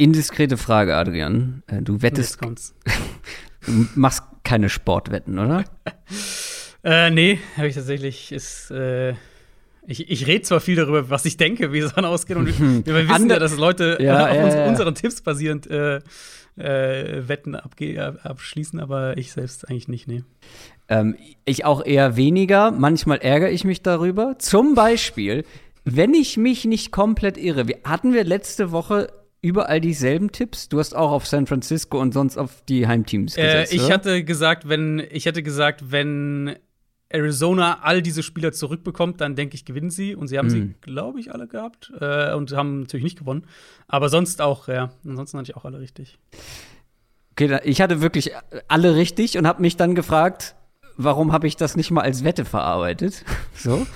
Indiskrete Frage, Adrian. Äh, Du wettest, Jetzt kommt's. du machst keine Sportwetten, oder? Äh, nee, habe ich tatsächlich. Ist, äh, ich ich rede zwar viel darüber, was ich denke, wie Sachen ausgehen. Und wir, wir wissen Ander- ja, dass Leute Ja, auf ja, uns, unseren Tipps basierend äh, äh, Wetten abschließen, aber ich selbst eigentlich nicht, nee. Ähm, ich auch eher weniger. Manchmal ärgere ich mich darüber. Zum Beispiel, wenn ich mich nicht komplett irre. Wir, hatten wir letzte Woche überall dieselben Tipps? Du hast auch auf San Francisco und sonst auf die Heimteams Äh, gesetzt, ich oder? hatte gesagt, wenn ich hätte gesagt, wenn Arizona all diese Spieler zurückbekommt, dann denke ich, gewinnen sie. Und sie haben sie, Mhm. glaube ich, alle gehabt äh, und haben natürlich nicht gewonnen. Aber sonst auch, ja. Ansonsten hatte ich auch alle richtig. Okay, ich hatte wirklich alle richtig und habe mich dann gefragt, warum habe ich das nicht mal als Wette verarbeitet? so.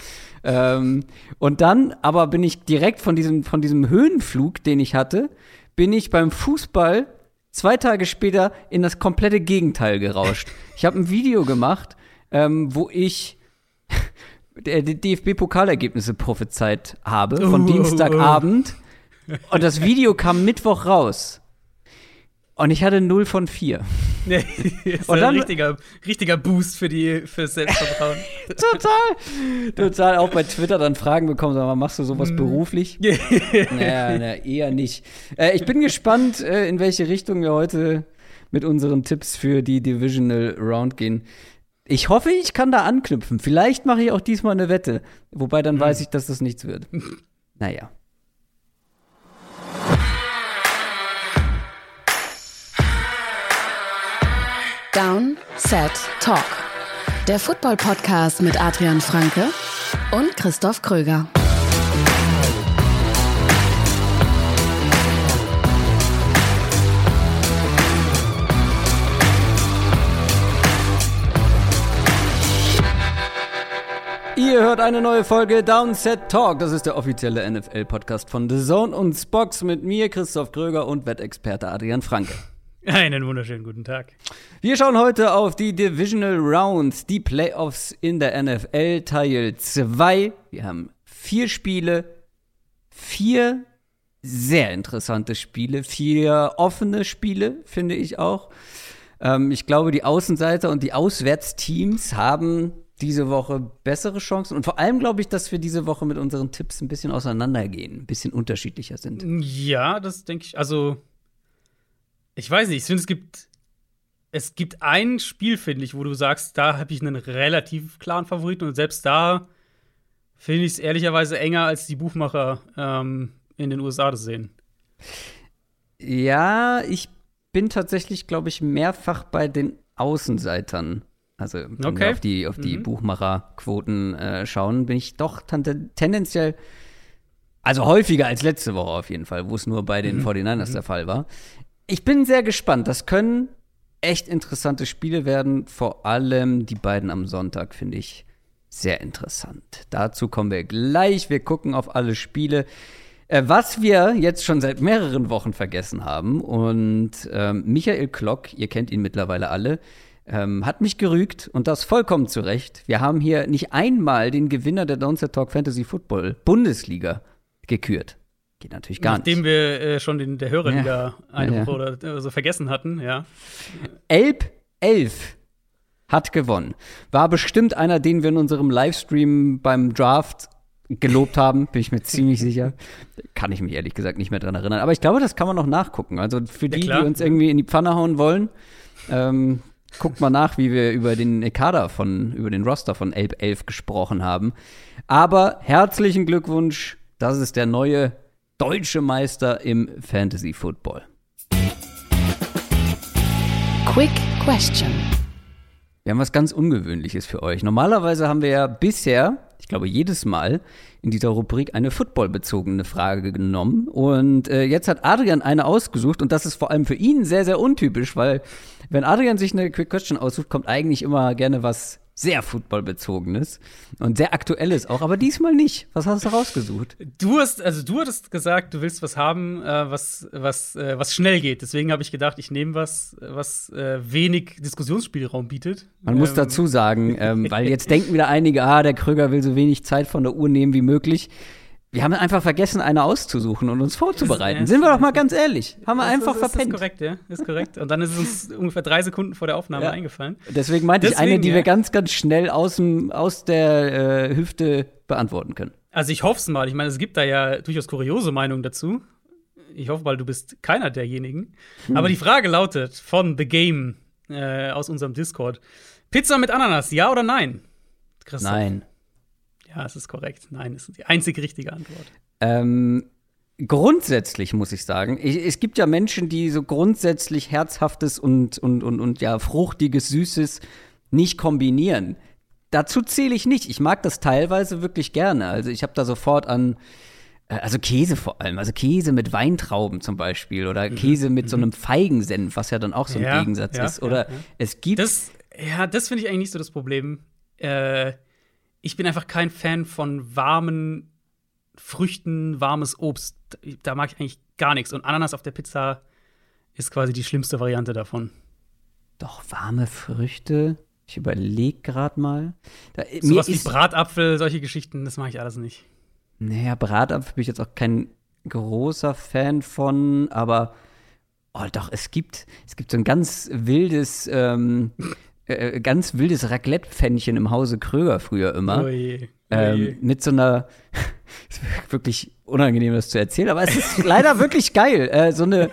Ähm, und dann aber bin ich direkt von diesem, von diesem Höhenflug, den ich hatte, bin ich beim Fußball zwei Tage später in das komplette Gegenteil gerauscht. Ich habe ein Video gemacht, ähm, wo ich DFB-Pokalergebnisse prophezeit habe von Oh, Dienstagabend. Und das Video kam Mittwoch raus. Und ich hatte 0 von 4. Nee, ist Und ein dann- richtiger, richtiger Boost für die fürs Selbstvertrauen. Total. Total. Auch bei Twitter dann Fragen bekommen, sag mal, machst du sowas beruflich? naja, na, eher nicht. Äh, ich bin gespannt, äh, in welche Richtung wir heute mit unseren Tipps für die Divisional Round gehen. Ich hoffe, ich kann da anknüpfen. Vielleicht mache ich auch diesmal eine Wette. Wobei dann weiß ich, dass das nichts wird. Naja. Down, Set, Talk. Der Football-Podcast mit Adrian Franke und Christoph Kröger. Ihr hört eine neue Folge Downset Talk. Das ist der offizielle NFL-Podcast von The Zone und Spox mit mir, Christoph Kröger und Wettexperte Adrian Franke. Einen wunderschönen guten Tag. Wir schauen heute auf die Divisional Rounds, die Playoffs in der NFL Teil 2. Wir haben vier Spiele, vier sehr interessante Spiele, vier offene Spiele, finde ich auch. Ähm, ich glaube, die Außenseiter und die Auswärtsteams haben diese Woche bessere Chancen. Und vor allem glaube ich, dass wir diese Woche mit unseren Tipps ein bisschen auseinandergehen, ein bisschen unterschiedlicher sind. Ja, das denke ich. Also, ich weiß nicht. Ich finde, es gibt, es gibt ein Spiel, finde ich, wo du sagst, da habe ich einen relativ klaren Favoriten. Und selbst da finde ich es ehrlicherweise enger, als die Buchmacher ähm, in den USA das sehen. Ja, ich bin tatsächlich, glaube ich, mehrfach bei den Außenseitern. Also, wenn wir Okay. auf die, auf die Mhm. Buchmacherquoten äh, schauen, bin ich doch tendenziell, also häufiger als letzte Woche auf jeden Fall, wo es nur bei den 49ers der Fall war. Ich bin sehr gespannt. Das können echt interessante Spiele werden. Vor allem die beiden am Sonntag finde ich sehr interessant. Dazu kommen wir gleich. Wir gucken auf alle Spiele. Äh, was wir jetzt schon seit mehreren Wochen vergessen haben und ähm, Michael Klock, ihr kennt ihn mittlerweile alle, ähm, hat mich gerügt und das vollkommen zu Recht. Wir haben hier nicht einmal den Gewinner der Downset Talk Fantasy Football Bundesliga gekürt. Geht natürlich gar Nachdem nicht. wir äh, schon den, der Hörerliga eine Ja, ja. Woche oder äh, so vergessen hatten, ja. Elb 11 hat gewonnen. War bestimmt einer, den wir in unserem Livestream beim Draft gelobt haben, bin ich mir ziemlich sicher. Kann ich mich ehrlich gesagt nicht mehr dran erinnern. Aber ich glaube, das kann man noch nachgucken. Also für die, klar. die uns irgendwie in die Pfanne hauen wollen, ähm, guckt mal nach, wie wir über den Kader von, über den Roster von Elb 11 gesprochen haben. Aber herzlichen Glückwunsch, das ist der neue deutsche Meister im Fantasy Football. Quick Question. Wir haben was ganz Ungewöhnliches für euch. Normalerweise haben wir ja bisher, ich glaube jedes Mal, in dieser Rubrik eine footballbezogene Frage genommen. Und äh, jetzt hat Adrian eine ausgesucht und das ist vor allem für ihn sehr, sehr untypisch, weil wenn Adrian sich eine Quick Question aussucht, kommt eigentlich immer gerne was sehr footballbezogenes und sehr aktuelles auch, aber diesmal nicht. Was hast du rausgesucht? Du hast, also du hattest gesagt, du willst was haben, äh, was, was, äh, was schnell geht. Deswegen habe ich gedacht, ich nehme was, was äh, wenig Diskussionsspielraum bietet. Man muss Ähm, dazu sagen, ähm, weil jetzt denken wieder einige, ah, der Kröger will so wenig Zeit von der Uhr nehmen wie möglich. Wir haben einfach vergessen, eine auszusuchen und uns vorzubereiten. Ist- Sind wir doch mal ganz ehrlich. Haben wir Das einfach ist, das verpennt. Ist korrekt, ja. Ist korrekt. Und dann ist es uns ungefähr drei Sekunden vor der Aufnahme Ja. eingefallen. Deswegen meinte ich eine, Deswegen, die ja. wir ganz, ganz schnell aus, dem, aus der äh, Hüfte beantworten können. Also ich hoffe es mal. Ich meine, es gibt da ja durchaus kuriose Meinungen dazu. Ich hoffe mal, du bist keiner derjenigen. Hm. Aber die Frage lautet von The Game äh, aus unserem Discord: Pizza mit Ananas, ja oder nein? Christoph? Nein. Ja, es ist korrekt. Nein, ist die einzig richtige Antwort. Ähm, grundsätzlich muss ich sagen, ich, es gibt ja Menschen, die so grundsätzlich herzhaftes und, und, und, und ja fruchtiges, süßes nicht kombinieren. Dazu zähle ich nicht. Ich mag das teilweise wirklich gerne. Also ich habe da sofort an, äh, also Käse vor allem, also Käse mit Weintrauben zum Beispiel oder Käse mit so einem Feigensenf, was ja dann auch so ein Mhm. Ja, Gegensatz ja, ist. Oder ja. es gibt Das, ja, das finde ich eigentlich nicht so das Problem. Äh, ich bin einfach kein Fan von warmen Früchten, warmes Obst. Da mag ich eigentlich gar nichts. Und Ananas auf der Pizza ist quasi die schlimmste Variante davon. doch warme Früchte. Ich überlege gerade mal. Da, Sowas wie Bratapfel, solche Geschichten, das mache ich alles nicht. Naja, Bratapfel bin ich jetzt auch kein großer Fan von, aber oh doch, es gibt, es gibt so ein ganz wildes, ähm, äh, ganz wildes Raclette-Pfännchen im Hause Kröger früher immer. Oh je, oh Ähm, mit so einer, ist wirklich unangenehm, das zu erzählen, aber es ist leider wirklich geil. Äh, so eine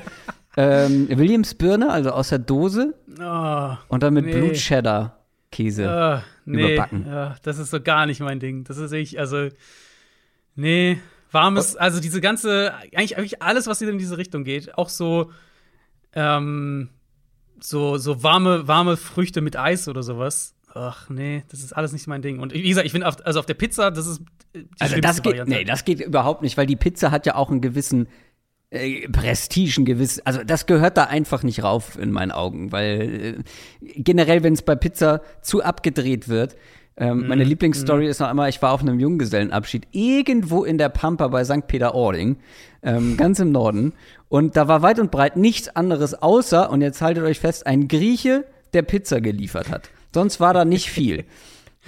ähm, Williams-Birne, also aus der Dose Oh, und dann mit Nee. Blut-Cheddar-Käse. ah, nee, Überbacken. ja, das ist so gar nicht mein Ding. Das ist ich, also, nee, warmes, also diese ganze, eigentlich, eigentlich alles, was in diese Richtung geht, auch so, ähm, so, so warme, warme Früchte mit Eis oder sowas. Ach nee, das ist alles nicht mein Ding. Und wie gesagt, ich finde, auf, also auf der Pizza, das ist die Also das geht, Variante. nee, das geht überhaupt nicht, weil die Pizza hat ja auch einen gewissen äh, Prestige, ein gewiss, also das gehört da einfach nicht rauf in meinen Augen, weil äh, generell, wenn es bei Pizza zu abgedreht wird, ähm, Mhm, meine Lieblingsstory ist noch einmal, ich war auf einem Junggesellenabschied irgendwo in der Pampa bei St. Peter-Ording, ähm, ganz im Norden, und da war weit und breit nichts anderes außer, und jetzt haltet euch fest, ein Grieche, der Pizza geliefert hat. Sonst war da nicht viel.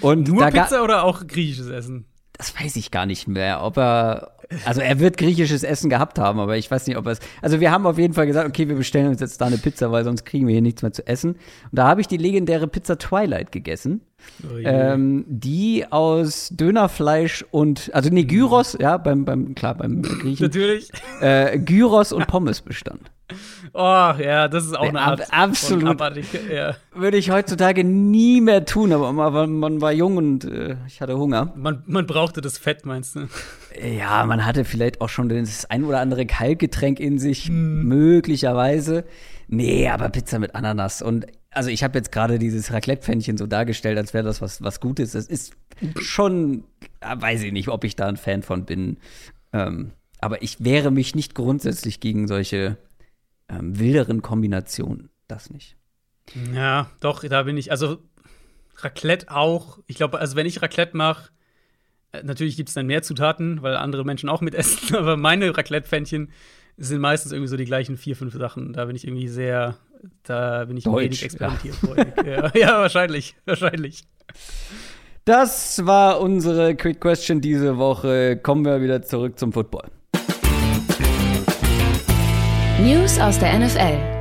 Und Nur Pizza oder auch griechisches Essen? das weiß ich gar nicht mehr, ob er, also er wird griechisches Essen gehabt haben, aber ich weiß nicht, ob er es, also wir haben auf jeden Fall gesagt, okay, wir bestellen uns jetzt da eine Pizza, weil sonst kriegen wir hier nichts mehr zu essen. Und da habe ich die legendäre Pizza Twilight gegessen, Oh ähm, die aus Dönerfleisch und, also nee, Gyros, ja, beim, beim, klar, beim Griechen, Natürlich. äh, Gyros und Pommes bestand. Oh, ja, das ist auch Nee, eine ab- Art. absolut. Von abartig, ja. Würde ich heutzutage nie mehr tun, aber man, man war jung und äh, ich hatte Hunger. Man, man brauchte das Fett, meinst du? Ja, man hatte vielleicht auch schon das ein oder andere Kaltgetränk in sich, Hm. möglicherweise. Nee, aber Pizza mit Ananas. Und also ich habe jetzt gerade dieses Raclette-Pfännchen so dargestellt, als wäre das was, was Gutes. Das ist schon, ja, weiß ich nicht, ob ich da ein Fan von bin. Ähm, aber ich wehre mich nicht grundsätzlich gegen solche ähm, wilderen Kombinationen. Das nicht. Ja, doch, da bin ich. Also, Raclette auch. Ich glaube, also, wenn ich Raclette mache, äh, natürlich gibt es dann mehr Zutaten, weil andere Menschen auch mitessen, aber meine Raclette-Pfännchen sind meistens irgendwie so die gleichen vier, fünf Sachen. Da bin ich irgendwie sehr, da bin ich Deutsch, wenig experimentierfreudig. ja. ja, wahrscheinlich, wahrscheinlich. Das war unsere Quick Question diese Woche. Kommen wir wieder zurück zum Football. News aus der NFL.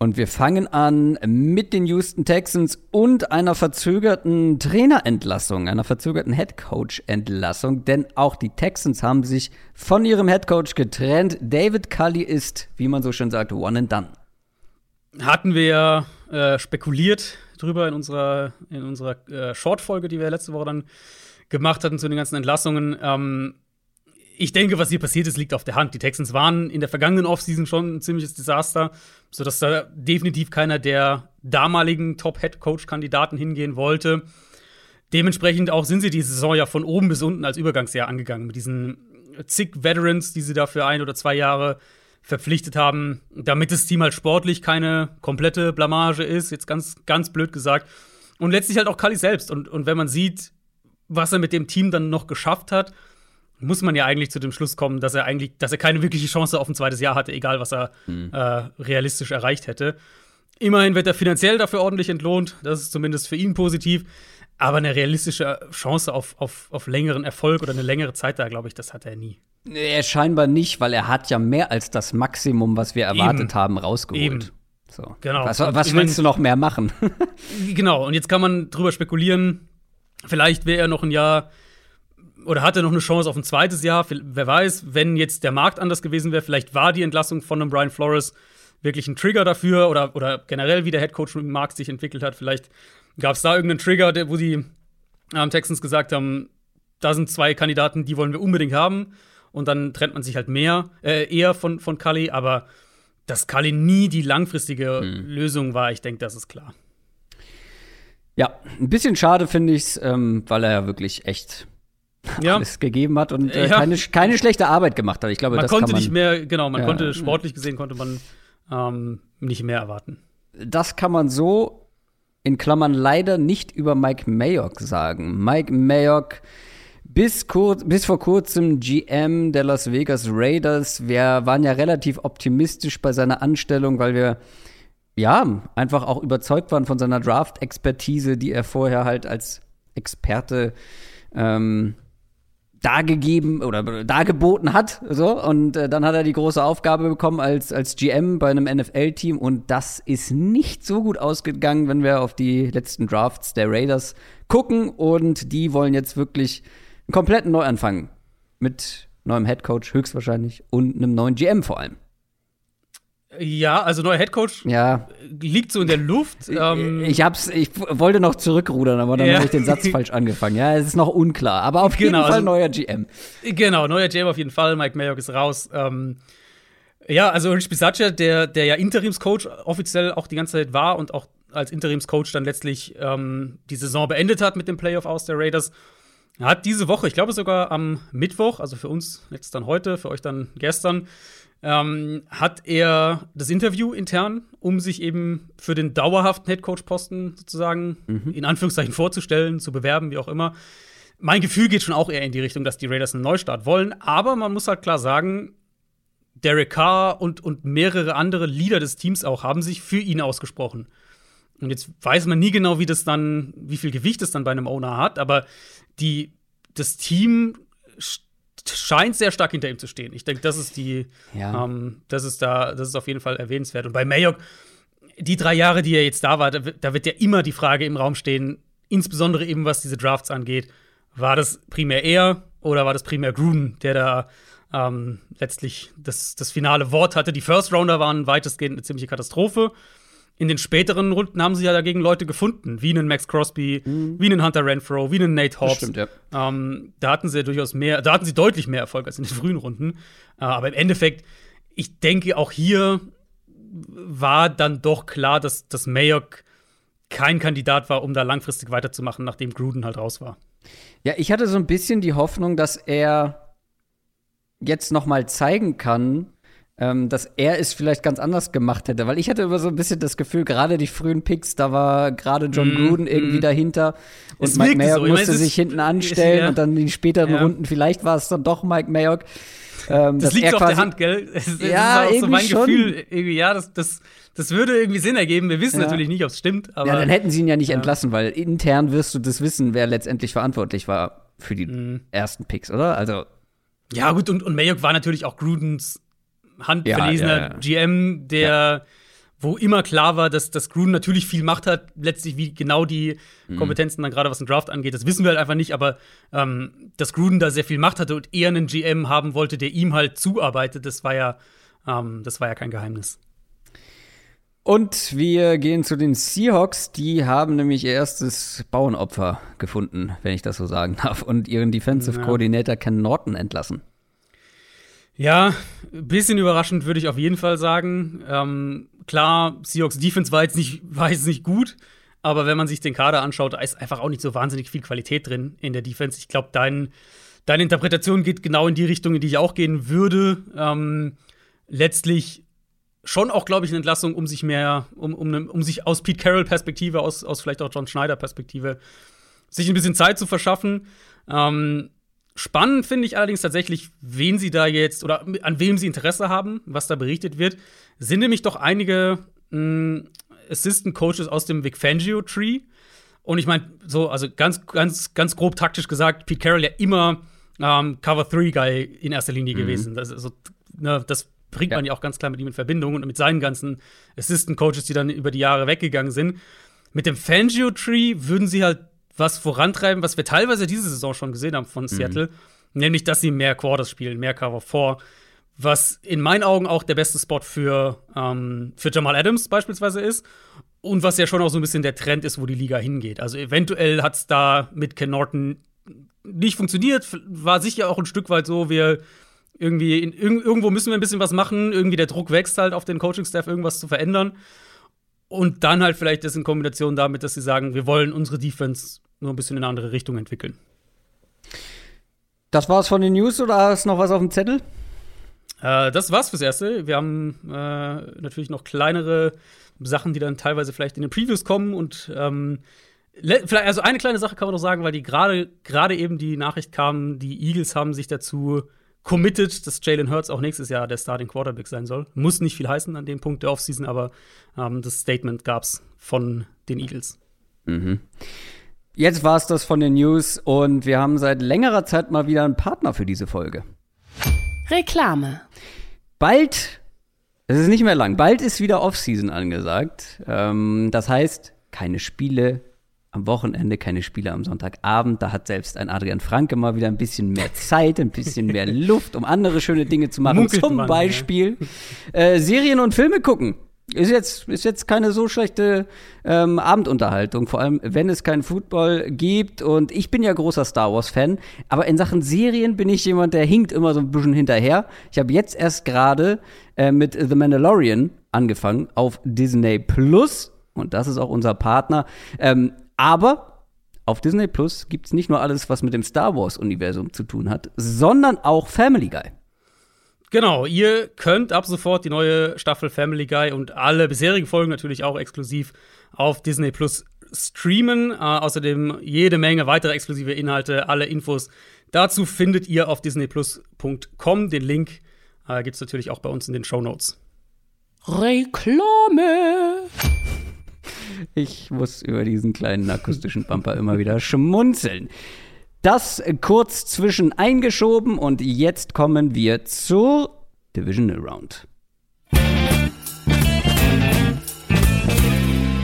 Und wir fangen an mit den Houston Texans und einer verzögerten Trainerentlassung, einer verzögerten Headcoach-Entlassung, denn auch die Texans haben sich von ihrem Headcoach getrennt. David Cully ist, wie man so schön sagt, one and done. Hatten wir ja äh, spekuliert drüber in unserer, in unserer äh, Short-Folge, die wir letzte Woche dann gemacht hatten zu den ganzen Entlassungen. Ähm, ich denke, was hier passiert ist, liegt auf der Hand. Die Texans waren in der vergangenen Offseason schon ein ziemliches Desaster, sodass da definitiv keiner der damaligen Top-Head-Coach-Kandidaten hingehen wollte. Dementsprechend auch sind sie die Saison ja von oben bis unten als Übergangsjahr angegangen, mit diesen zig Veterans, die sie da für ein oder zwei Jahre verpflichtet haben, damit das Team halt sportlich keine komplette Blamage ist, jetzt ganz, ganz blöd gesagt. Und letztlich halt auch Kali selbst. Und, und wenn man sieht, was er mit dem Team dann noch geschafft hat, muss man ja eigentlich zu dem Schluss kommen, dass er eigentlich, dass er keine wirkliche Chance auf ein zweites Jahr hatte, egal was er äh, realistisch erreicht hätte. Immerhin wird er finanziell dafür ordentlich entlohnt, das ist zumindest für ihn positiv. Aber eine realistische Chance auf, auf, auf längeren Erfolg oder eine längere Zeit da, glaube ich, das hat er nie. Er scheinbar nicht, weil er hat ja mehr als das Maximum, was wir erwartet Eben. haben, rausgeholt. Eben. So. Genau. Was, was willst du noch mehr machen? Genau, und jetzt kann man drüber spekulieren, vielleicht wäre er noch ein Jahr oder hat er noch eine Chance auf ein zweites Jahr. Wer weiß, wenn jetzt der Markt anders gewesen wäre, vielleicht war die Entlassung von einem Brian Flores wirklich ein Trigger dafür oder, oder generell, wie der Headcoach im Markt sich entwickelt hat. Vielleicht gab es da irgendeinen Trigger, wo die ähm, Texans gesagt haben, da sind zwei Kandidaten, die wollen wir unbedingt haben. Und dann trennt man sich halt mehr, äh, eher von, von Cully, aber dass Cully nie die langfristige Lösung war, ich denke, das ist klar. ja, ein bisschen schade finde ich's, ähm, weil er ja wirklich echt Ja. alles gegeben hat und äh, Ja. keine, keine schlechte Arbeit gemacht hat. Ich glaube, man das konnte kann man, nicht mehr, genau, man Ja. konnte sportlich gesehen konnte man ähm, nicht mehr erwarten. das kann man so in Klammern leider nicht über Mike Mayock sagen. Mike Mayock bis, kur bis vor kurzem GM der Las Vegas Raiders. Wir waren ja relativ optimistisch bei seiner Anstellung, weil wir ja einfach auch überzeugt waren von seiner Draft-Expertise, die er vorher halt als Experte ähm, dargegeben oder dargeboten hat. So. Und äh, dann hat er die große Aufgabe bekommen als, als GM bei einem NFL-Team. Und das ist nicht so gut ausgegangen, wenn wir auf die letzten Drafts der Raiders gucken. Und die wollen jetzt wirklich einen kompletten Neuanfang mit neuem Headcoach höchstwahrscheinlich und einem neuen GM vor allem. Ja, also neuer Headcoach Ja, liegt so in der Luft. Ähm, ich hab's, ich wollte noch zurückrudern, aber dann Ja. habe ich den Satz falsch angefangen. Ja, es ist noch unklar, aber auf jeden Genau, Fall also- neuer GM. Genau, neuer GM auf jeden Fall. Mike Mayock ist raus. Ähm, ja, also Rich Bisaccia, der, der ja Interimscoach offiziell auch die ganze Zeit war und auch als Interimscoach dann letztlich ähm, die Saison beendet hat mit dem Playoff aus der Raiders, hat diese Woche, ich glaube sogar am Mittwoch, also für uns jetzt dann heute, für euch dann gestern, ähm, hat er das Interview intern, um sich eben für den dauerhaften Headcoach-Posten sozusagen in Anführungszeichen vorzustellen, zu bewerben, wie auch immer. Mein Gefühl geht schon auch eher in die Richtung, dass die Raiders einen Neustart wollen, aber man muss halt klar sagen, Derek Carr und, und mehrere andere Leader des Teams auch haben sich für ihn ausgesprochen. Und jetzt weiß man nie genau, wie das dann, wie viel Gewicht es dann bei einem Owner hat, aber die, das Team sch- scheint sehr stark hinter ihm zu stehen. Ich denke, das ist die, Ja. ähm, das ist da, das ist auf jeden Fall erwähnenswert. Und bei Mayock, die drei Jahre, die er jetzt da war, da, wird- da wird ja immer die Frage im Raum stehen, insbesondere eben was diese Drafts angeht, war das primär er oder war das primär Gruden, der da ähm, letztlich das, das finale Wort hatte? Die First Rounder waren weitestgehend eine ziemliche Katastrophe. In den späteren Runden haben sie ja dagegen Leute gefunden, wie einen Max Crosby, wie einen Hunter Renfro, wie einen Nate Hobbs. stimmt, ja. Ähm, da hatten sie ja durchaus mehr, da hatten sie deutlich mehr Erfolg als in den frühen Runden. Äh, aber im Endeffekt, ich denke, auch hier war dann doch klar, dass, dass Mayock kein Kandidat war, um da langfristig weiterzumachen, nachdem Gruden halt raus war. Ja, ich hatte so ein bisschen die Hoffnung, dass er jetzt noch mal zeigen kann, ähm, dass er es vielleicht ganz anders gemacht hätte. Weil ich hatte immer so ein bisschen das Gefühl, gerade die frühen Picks, da war gerade John Mhm, Gruden irgendwie mhm. dahinter und Es Mike Mayock so. Meine, musste ist- sich hinten ist- anstellen ja. und dann in den späteren Ja. Runden, vielleicht war es dann doch Mike Mayock. Ähm, Das liegt so auf der Hand, gell? Es, es Ja, ist auch so mein schon. Gefühl, irgendwie, ja, das, das, das würde irgendwie Sinn ergeben. Wir wissen Ja. natürlich nicht, ob es stimmt, aber Ja, dann hätten sie ihn ja nicht Ja. entlassen, weil intern wirst du das wissen, wer letztendlich verantwortlich war für die Mhm. ersten Picks, oder? Also, Ja, gut, und, und Mayock war natürlich auch Grudens handverlesener Ja. GM, der, wo immer klar war, dass, dass Gruden natürlich viel Macht hat, letztlich wie genau die Mhm. Kompetenzen dann gerade was den Draft angeht, das wissen wir halt einfach nicht, aber ähm, dass Gruden da sehr viel Macht hatte und eher einen GM haben wollte, der ihm halt zuarbeitet, das war ja, ähm, das war ja kein Geheimnis. Und wir gehen zu den Seahawks. Die haben nämlich ihr erstes Bauernopfer gefunden, wenn ich das so sagen darf, und ihren Defensive Ja. Coordinator Ken Norton entlassen. Ja, ein bisschen überraschend würde ich auf jeden Fall sagen. Ähm, klar, Seahawks Defense war jetzt, nicht, war jetzt nicht gut, aber wenn man sich den Kader anschaut, da ist einfach auch nicht so wahnsinnig viel Qualität drin in der Defense. Ich glaube, dein, deine Interpretation geht genau in die Richtung, in die ich auch gehen würde. Ähm, letztlich schon auch, glaube ich, eine Entlassung, um sich mehr, um, um, um sich aus Pete Carroll-Perspektive, aus, aus vielleicht auch John Schneider-Perspektive, sich ein bisschen Zeit zu verschaffen. Ähm, spannend finde ich allerdings tatsächlich, wen sie da jetzt oder an wem sie Interesse haben, was da berichtet wird. Sind nämlich doch einige mh, Assistant Coaches aus dem Vic Fangio Tree. Und ich meine, so, also ganz, ganz, ganz grob taktisch gesagt, Pete Carroll ja immer ähm, Cover 3 Guy in erster Linie mhm. gewesen. Das, also, ne, das bringt ja. man ja auch ganz klar mit ihm in Verbindung und mit seinen ganzen Assistant Coaches, die dann über die Jahre weggegangen sind. Mit dem Fangio Tree würden sie halt was vorantreiben, was wir teilweise diese Saison schon gesehen haben von mhm. Seattle, mhm. nämlich dass sie mehr Quarters spielen, mehr Cover 4, was in meinen Augen auch der beste Spot für, ähm, für Jamal Adams beispielsweise ist. Und was ja schon auch so ein bisschen der Trend ist, wo die Liga hingeht. Also eventuell hat es da mit Ken Norton nicht funktioniert. War sicher auch ein Stück weit so, wir irgendwie in, irgendwo müssen wir ein bisschen was machen. Irgendwie der Druck wächst halt auf den Coaching-Staff, irgendwas zu verändern. Und dann halt vielleicht das in Kombination damit, dass sie sagen, wir wollen unsere Defense nur ein bisschen in eine andere Richtung entwickeln. Das war's von den News oder hast du noch was auf dem Zettel? Äh, das war's fürs Erste. Wir haben äh, natürlich noch kleinere Sachen, die dann teilweise vielleicht in den Previews kommen und ähm, vielleicht, also eine kleine Sache kann man doch sagen, weil die gerade gerade eben die Nachricht kam, die Eagles haben sich dazu committed, dass Jalen Hurts auch nächstes Jahr der Starting Quarterback sein soll. Muss nicht viel heißen an dem Punkt der Offseason, aber ähm, das Statement gab's von den Eagles. Mhm. Jetzt war's das von den News und wir haben seit längerer Zeit mal wieder einen Partner für diese Folge. Reklame. Bald, es ist nicht mehr lang, bald ist wieder Offseason angesagt. Ähm, das heißt, keine Spiele am Wochenende, keine Spiele am Sonntagabend. Da hat selbst ein Adrian Franke mal wieder ein bisschen mehr Zeit, ein bisschen mehr Luft, um andere schöne Dinge zu machen. Munkelt Zum Beispiel äh, Serien und Filme gucken. Ist jetzt, ist jetzt keine so schlechte ähm, Abendunterhaltung, vor allem wenn es keinen Football gibt. Und ich bin ja großer Star Wars-Fan, aber in Sachen Serien bin ich jemand, der hinkt immer so ein bisschen hinterher. Ich habe jetzt erst gerade äh, mit The Mandalorian angefangen auf Disney Plus. Und das ist auch unser Partner. Ähm, aber auf Disney Plus gibt es nicht nur alles, was mit dem Star Wars-Universum zu tun hat, sondern auch Family Guy. Genau, ihr könnt ab sofort die neue Staffel Family Guy und alle bisherigen Folgen natürlich auch exklusiv auf Disney Plus streamen. Äh, außerdem jede Menge weitere exklusive Inhalte, alle Infos dazu findet ihr auf disneyplus.com. Den Link äh, gibt es natürlich auch bei uns in den Show Notes. Reklame! Ich muss über diesen kleinen akustischen Bumper immer wieder schmunzeln. Das kurz zwischen eingeschoben und jetzt kommen wir zur Divisional Round.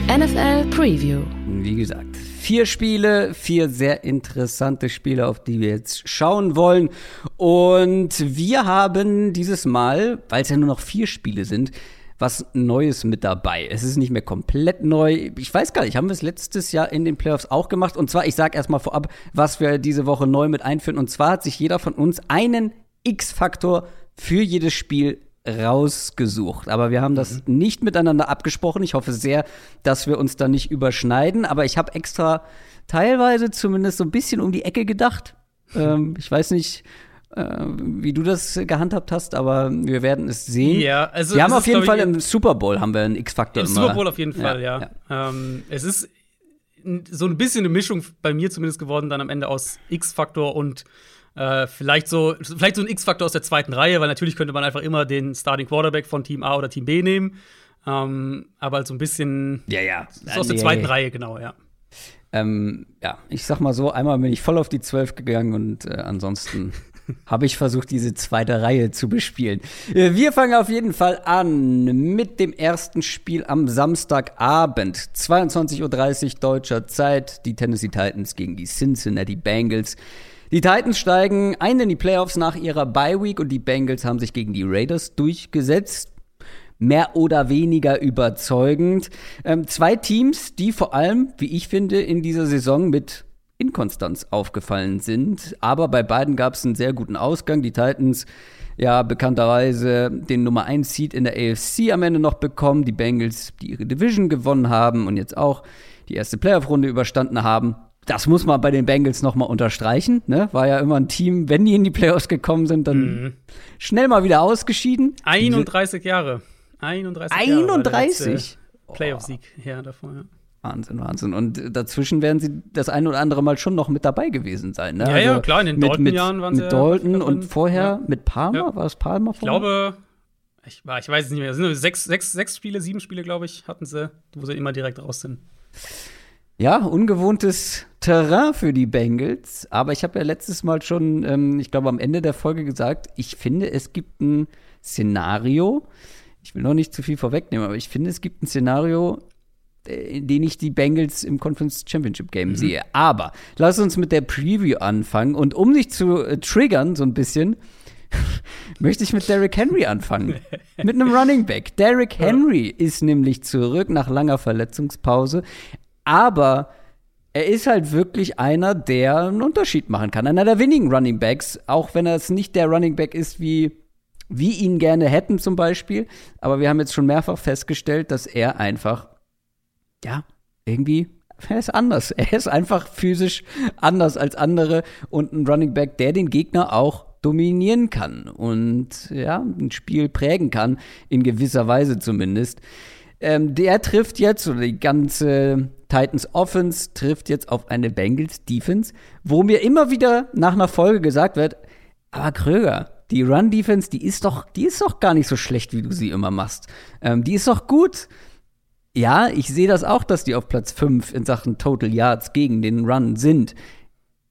NFL Preview. Wie gesagt, vier Spiele, vier sehr interessante Spiele, auf die wir jetzt schauen wollen. Und wir haben dieses Mal, weil es ja nur noch vier Spiele sind, was Neues mit dabei. Es ist nicht mehr komplett neu. Ich weiß gar nicht, haben wir es letztes Jahr in den Playoffs auch gemacht? Und zwar, ich sage erstmal vorab, was wir diese Woche neu mit einführen. Und zwar hat sich jeder von uns einen X-Faktor für jedes Spiel rausgesucht. Aber wir haben das mhm. nicht miteinander abgesprochen. Ich hoffe sehr, dass wir uns da nicht überschneiden. Aber ich habe extra teilweise zumindest so ein bisschen um die Ecke gedacht. ähm, ich weiß nicht, wie du das gehandhabt hast, aber wir werden es sehen. Ja, also wir haben auf jeden Fall im Super Bowl haben wir einen X-Faktor. Im Super Bowl auf jeden Fall, ja. ja. ja. Ähm, es ist so ein bisschen eine Mischung bei mir zumindest geworden, dann am Ende aus X-Faktor und äh, vielleicht so, vielleicht so ein X-Faktor aus der zweiten Reihe, weil natürlich könnte man einfach immer den Starting Quarterback von Team A oder Team B nehmen. Ähm, aber so ein bisschen ja, ja. So aus der zweiten Reihe, genau, ja. Ähm, ja, ich sag mal so, einmal bin ich voll auf die 12 gegangen und äh, ansonsten habe ich versucht, diese zweite Reihe zu bespielen. Äh, wir fangen auf jeden Fall an mit dem ersten Spiel am Samstagabend. 22.30 Uhr deutscher Zeit. Die Tennessee Titans gegen die Cincinnati Bengals. Die Titans steigen ein in die Playoffs nach ihrer Bye Week und die Bengals haben sich gegen die Raiders durchgesetzt. Mehr oder weniger überzeugend. Ähm, zwei Teams, die vor allem, wie ich finde, in dieser Saison mit Inkonstanz aufgefallen sind. Aber bei beiden gab es einen sehr guten Ausgang. Die Titans ja bekannterweise den Nummer 1 Seed in der AFC am Ende noch bekommen. Die Bengals, die ihre Division gewonnen haben und jetzt auch die erste Playoff-Runde überstanden haben. Das muss man bei den Bengals nochmal unterstreichen. Ne? War ja immer ein Team, wenn die in die Playoffs gekommen sind, dann mhm. schnell mal wieder ausgeschieden. 31 Jahre. 31 Jahre. 31? Playoff-Sieg her davor, ja. Wahnsinn, Wahnsinn. Und dazwischen werden sie das ein oder andere Mal schon noch mit dabei gewesen sein. Ne? Ja, also ja, klar, in den Dalton-Jahren waren sie. Mit Dalton und vorher ja. mit Palmer, war es Palmer vorher? Ich glaube, ich, ich weiß es nicht mehr. Es sind sechs, sechs, sechs Spiele, sieben Spiele, glaube ich, hatten sie, wo sie immer direkt raus sind. Ja, ungewohntes Terrain für die Bengals. Aber ich habe ja letztes Mal schon, ähm, ich glaube, am Ende der Folge gesagt, ich finde, es gibt ein Szenario. Ich will noch nicht zu viel vorwegnehmen, aber ich finde, es gibt ein Szenario, in dem ich die Bengals im Conference Championship Game mhm. sehe. Aber lass uns mit der Preview anfangen. Und um dich zu äh, triggern, so ein bisschen, möchte ich mit Derrick Henry anfangen. mit einem Running Back. Derrick Henry ja. ist nämlich zurück nach langer Verletzungspause. Aber er ist halt wirklich einer, der einen Unterschied machen kann. Einer der wenigen Running Backs, auch wenn er es nicht der Running Back ist, wie wir ihn gerne hätten zum Beispiel. Aber wir haben jetzt schon mehrfach festgestellt, dass er einfach, ja, irgendwie, er ist anders. Er ist einfach physisch anders als andere und ein Running Back, der den Gegner auch dominieren kann und ja, ein Spiel prägen kann, in gewisser Weise zumindest. Ähm, der trifft jetzt, oder die ganze Titans Offense trifft jetzt auf eine Bengals Defense, wo mir immer wieder nach einer Folge gesagt wird, aber Kröger, die Run Defense, die ist doch, die ist doch gar nicht so schlecht, wie du sie immer machst. Ähm, die ist doch gut. Ja, ich sehe das auch, dass die auf Platz 5 in Sachen Total Yards gegen den Run sind.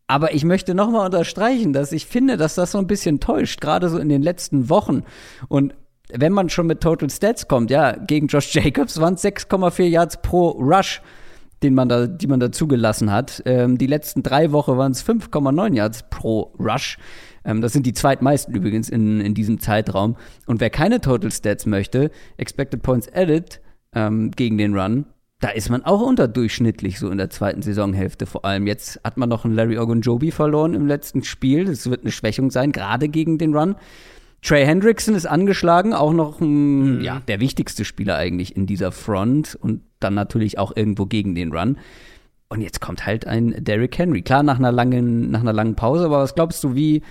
Aber ich möchte nochmal unterstreichen, dass ich finde, dass das so ein bisschen täuscht, gerade so in den letzten Wochen. Und wenn man schon mit Total Stats kommt, ja, gegen Josh Jacobs waren es 6,4 Yards pro Rush, den man da, die man da zugelassen hat. Ähm, die letzten drei Wochen waren es 5,9 Yards pro Rush. Ähm, das sind die zweitmeisten übrigens in, in diesem Zeitraum. Und wer keine Total Stats möchte, Expected Points Added ähm, gegen den Run, da ist man auch unterdurchschnittlich so in der zweiten Saisonhälfte. Vor allem jetzt hat man noch einen Larry Ogunjobi verloren im letzten Spiel. Das wird eine Schwächung sein, gerade gegen den Run. Trey Hendrickson ist angeschlagen, auch noch ein, mhm. ja, der wichtigste Spieler eigentlich in dieser Front und dann natürlich auch irgendwo gegen den Run. Und jetzt kommt halt ein Derrick Henry. Klar, nach einer langen, nach einer langen Pause, aber was glaubst du, wie,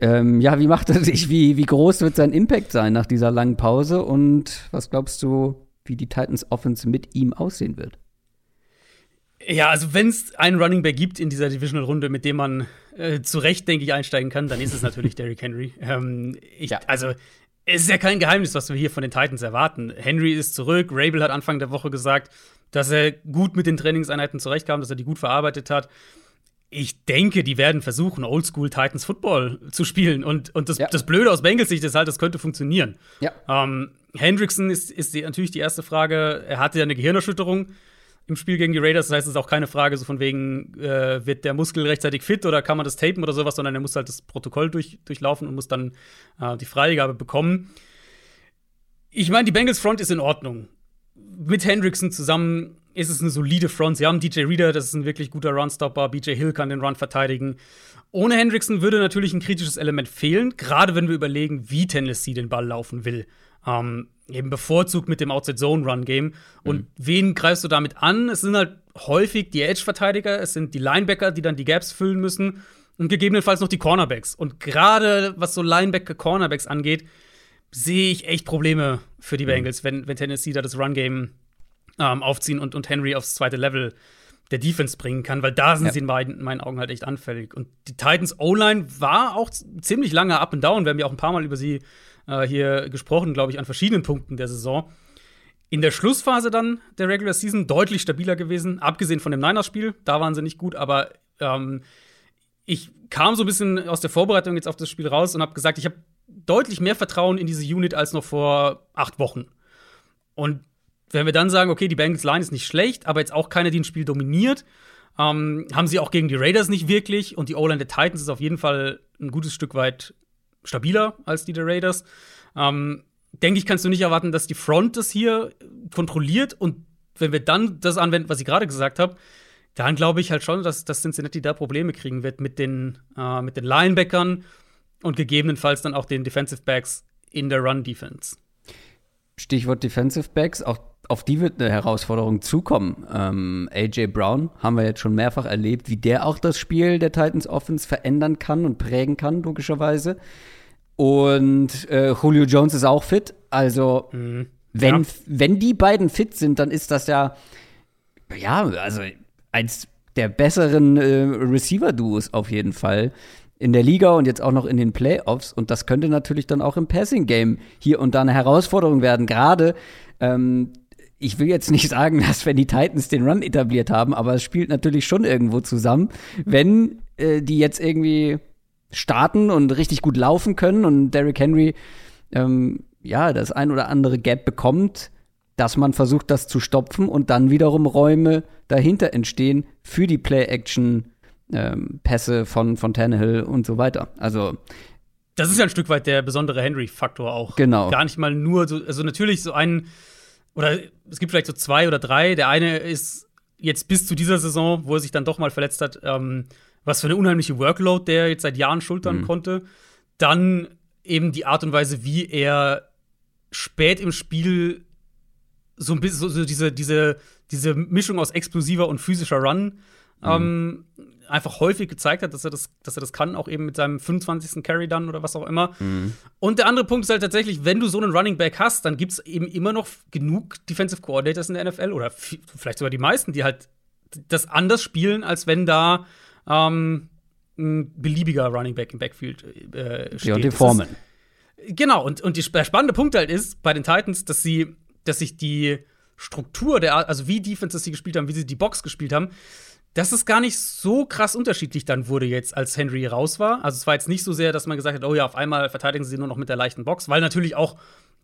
ähm, ja, wie macht er sich, wie, wie groß wird sein Impact sein nach dieser langen Pause? Und was glaubst du, wie die Titans Offense mit ihm aussehen wird? Ja, also wenn es einen Running Back gibt in dieser Divisional-Runde, mit dem man äh, zu Recht, denke ich, einsteigen kann, dann ist es natürlich Derrick Henry. Ähm, ich, ja. Also, es ist ja kein Geheimnis, was wir hier von den Titans erwarten. Henry ist zurück. Rabel hat Anfang der Woche gesagt, dass er gut mit den Trainingseinheiten zurechtkam, dass er die gut verarbeitet hat. Ich denke, die werden versuchen, Oldschool Titans Football zu spielen. Und, und das, ja. das Blöde aus Bengals Sicht ist halt, das könnte funktionieren. Ja. Ähm, Hendrickson ist, ist die, natürlich die erste Frage. Er hatte ja eine Gehirnerschütterung im Spiel gegen die Raiders. Das heißt, es ist auch keine Frage so von wegen, äh, wird der Muskel rechtzeitig fit oder kann man das tapen oder sowas, sondern er muss halt das Protokoll durch, durchlaufen und muss dann äh, die Freigabe bekommen. Ich meine, die Bengals Front ist in Ordnung. Mit Hendrickson zusammen ist es eine solide Front. Sie haben DJ Reader, das ist ein wirklich guter Runstopper. BJ Hill kann den Run verteidigen. Ohne Hendrickson würde natürlich ein kritisches Element fehlen, gerade wenn wir überlegen, wie Tennessee den Ball laufen will. Ähm, eben bevorzugt mit dem Outside-Zone-Run-Game. Und mhm. wen greifst du damit an? Es sind halt häufig die Edge-Verteidiger, es sind die Linebacker, die dann die Gaps füllen müssen und gegebenenfalls noch die Cornerbacks. Und gerade was so Linebacker-Cornerbacks angeht, sehe ich echt Probleme für die mhm. Bengals, wenn, wenn Tennessee da das Run-Game ähm, aufziehen und, und Henry aufs zweite Level der Defense bringen kann, weil da sind ja. sie in meinen, in meinen, Augen halt echt anfällig. Und die Titans O-Line war auch ziemlich lange up and down. Wir haben ja auch ein paar Mal über sie äh, hier gesprochen, glaube ich, an verschiedenen Punkten der Saison. In der Schlussphase dann der Regular Season deutlich stabiler gewesen, abgesehen von dem Niners-Spiel. Da waren sie nicht gut, aber ähm, ich kam so ein bisschen aus der Vorbereitung jetzt auf das Spiel raus und habe gesagt, ich habe deutlich mehr Vertrauen in diese Unit als noch vor acht Wochen. Und wenn wir dann sagen, okay, die Bengals Line ist nicht schlecht, aber jetzt auch keine, die ein Spiel dominiert, ähm, haben sie auch gegen die Raiders nicht wirklich. Und die O-Line der Titans ist auf jeden Fall ein gutes Stück weit stabiler als die der Raiders. Ähm, denke ich, kannst du nicht erwarten, dass die Front das hier kontrolliert. Und wenn wir dann das anwenden, was ich gerade gesagt habe, dann glaube ich halt schon, dass, dass Cincinnati da Probleme kriegen wird mit den, äh, mit den Linebackern und gegebenenfalls dann auch den Defensive Backs in der Run-Defense. Stichwort Defensive Backs, auch auf die wird eine Herausforderung zukommen. Ähm, AJ Brown haben wir jetzt schon mehrfach erlebt, wie der auch das Spiel der Titans Offense verändern kann und prägen kann, logischerweise. Und äh, Julio Jones ist auch fit. Also, mhm. wenn, ja. wenn die beiden fit sind, dann ist das ja, ja, also eins der besseren äh, Receiver-Duos auf jeden Fall in der Liga und jetzt auch noch in den Playoffs. Und das könnte natürlich dann auch im Passing-Game hier und da eine Herausforderung werden. Gerade ähm, ich will jetzt nicht sagen, dass wenn die Titans den Run etabliert haben, aber es spielt natürlich schon irgendwo zusammen, wenn äh, die jetzt irgendwie starten und richtig gut laufen können und Derrick Henry ähm, ja das ein oder andere Gap bekommt, dass man versucht, das zu stopfen und dann wiederum Räume dahinter entstehen für die Play-Action-Pässe ähm, von, von Tannehill und so weiter. Also das ist ja ein Stück weit der besondere Henry-Faktor auch. Genau. Gar nicht mal nur so, also natürlich so ein, oder es gibt vielleicht so zwei oder drei. Der eine ist jetzt bis zu dieser Saison, wo er sich dann doch mal verletzt hat, ähm, was für eine unheimliche Workload der jetzt seit Jahren schultern mhm. konnte. Dann eben die Art und Weise, wie er spät im Spiel so ein bisschen so, diese, diese, diese Mischung aus explosiver und physischer Run mhm. ähm, einfach häufig gezeigt hat, dass er das, dass er das kann, auch eben mit seinem 25. Carry dann oder was auch immer. Mhm. Und der andere Punkt ist halt tatsächlich, wenn du so einen Running Back hast, dann gibt es eben immer noch genug Defensive Coordinators in der NFL oder vielleicht sogar die meisten, die halt das anders spielen, als wenn da ähm, ein beliebiger Running Back im Backfield äh, steht. Ja, und die Formen. Genau, und, und die, der spannende Punkt halt ist bei den Titans, dass sie, dass sich die Struktur der, also wie Defenses sie gespielt haben, wie sie die Box gespielt haben, dass es gar nicht so krass unterschiedlich dann wurde jetzt, als Henry raus war. Also es war jetzt nicht so sehr, dass man gesagt hat, oh ja, auf einmal verteidigen sie nur noch mit der leichten Box, weil natürlich auch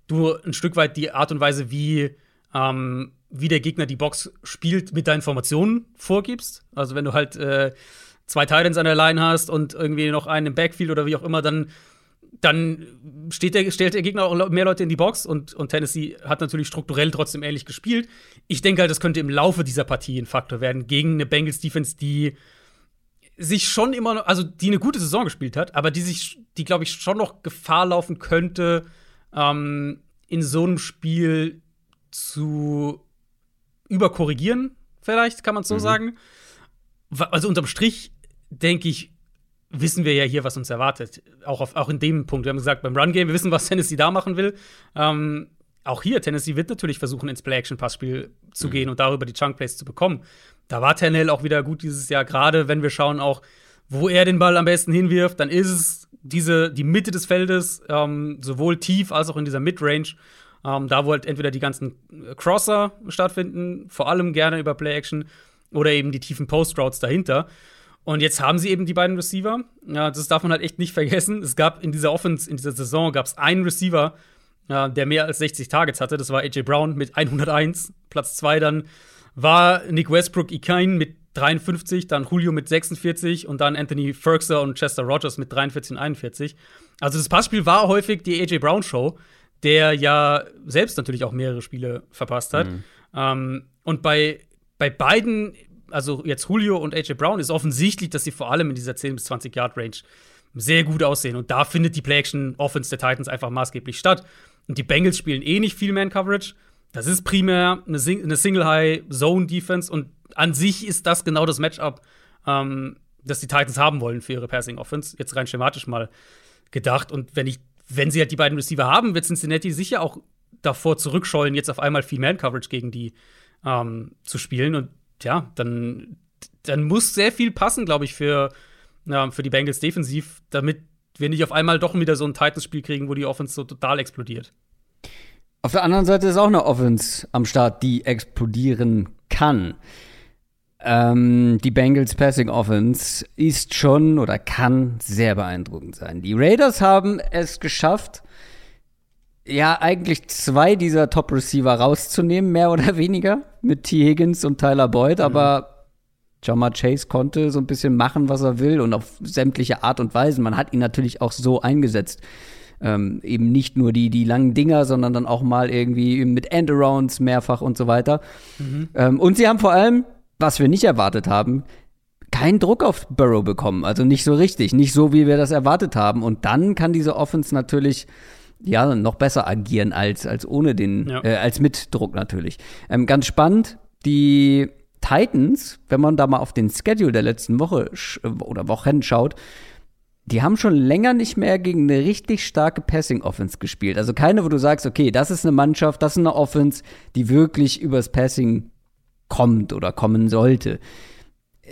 du ein Stück weit die Art und Weise, wie, ähm, wie der Gegner die Box spielt, mit deinen Formationen vorgibst. Also wenn du halt äh, zwei Titans an der Line hast und irgendwie noch einen im Backfield oder wie auch immer, dann dann der, stellt der Gegner auch mehr Leute in die Box und, und Tennessee hat natürlich strukturell trotzdem ähnlich gespielt. Ich denke halt, das könnte im Laufe dieser Partie ein Faktor werden gegen eine Bengals-Defense, die sich schon immer noch, also die eine gute Saison gespielt hat, aber die sich, die glaube ich schon noch Gefahr laufen könnte, ähm, in so einem Spiel zu überkorrigieren, vielleicht kann man es so mhm. sagen. Also unterm Strich denke ich, wissen wir ja hier, was uns erwartet. Auch, auf, auch in dem Punkt. Wir haben gesagt, beim Run-Game, wir wissen, was Tennessee da machen will. Ähm, auch hier, Tennessee wird natürlich versuchen, ins Play-Action-Passspiel zu mhm. gehen und darüber die Chunk-Plays zu bekommen. Da war Tannehill auch wieder gut dieses Jahr, gerade wenn wir schauen auch, wo er den Ball am besten hinwirft, dann ist es diese, die Mitte des Feldes, ähm, sowohl tief als auch in dieser Mid-Range. Ähm, da wo halt entweder die ganzen Crosser stattfinden, vor allem gerne über Play-Action, oder eben die tiefen Post-Routes dahinter. Und jetzt haben sie eben die beiden Receiver. Ja, das darf man halt echt nicht vergessen. Es gab in dieser Offense, in dieser Saison, gab es einen Receiver, ja, der mehr als 60 Targets hatte. Das war AJ Brown mit 101. Platz 2 dann war Nick Westbrook Ikain mit 53, dann Julio mit 46 und dann Anthony Ferguson und Chester Rogers mit 43 und 41. Also das Passspiel war häufig die AJ Brown Show, der ja selbst natürlich auch mehrere Spiele verpasst hat. Mhm. Ähm, und bei, bei beiden also jetzt Julio und AJ Brown, ist offensichtlich, dass sie vor allem in dieser 10 bis 20 Yard Range sehr gut aussehen. Und da findet die Play-Action-Offense der Titans einfach maßgeblich statt. Und die Bengals spielen eh nicht viel Man-Coverage. Das ist primär eine, Sing eine Single-High-Zone-Defense. Und an sich ist das genau das Matchup, ähm, das die Titans haben wollen für ihre Passing-Offense. Jetzt rein schematisch mal gedacht. Und wenn ich, wenn sie halt die beiden Receiver haben, wird Cincinnati sicher auch davor zurückscheuen, jetzt auf einmal viel Man-Coverage gegen die ähm, zu spielen. Und tja, dann, dann muss sehr viel passen, glaube ich, für, ja, für die Bengals defensiv, damit wir nicht auf einmal doch wieder so ein Titans-Spiel kriegen, wo die Offense so total explodiert. Auf der anderen Seite ist auch eine Offense am Start, die explodieren kann. Ähm, die Bengals Passing Offense ist schon oder kann sehr beeindruckend sein. Die Raiders haben es geschafft, ja, eigentlich zwei dieser Top-Receiver rauszunehmen, mehr oder weniger, mit T. Higgins und Tyler Boyd, mhm. aber Jamar Chase konnte so ein bisschen machen, was er will und auf sämtliche Art und Weisen. Man hat ihn natürlich auch so eingesetzt. Ähm, eben nicht nur die, die langen Dinger, sondern dann auch mal irgendwie mit Endarounds mehrfach und so weiter. Mhm. Ähm, und sie haben vor allem, was wir nicht erwartet haben, keinen Druck auf Burrow bekommen. Also nicht so richtig, nicht so, wie wir das erwartet haben. Und dann kann diese Offense natürlich ja, noch besser agieren als, als ohne den, ja. äh, als mit Druck natürlich. Ähm, ganz spannend, die Titans, wenn man da mal auf den Schedule der letzten Woche oder Wochen schaut, die haben schon länger nicht mehr gegen eine richtig starke Passing-Offense gespielt. Also keine, wo du sagst, okay, das ist eine Mannschaft, das ist eine Offense, die wirklich übers Passing kommt oder kommen sollte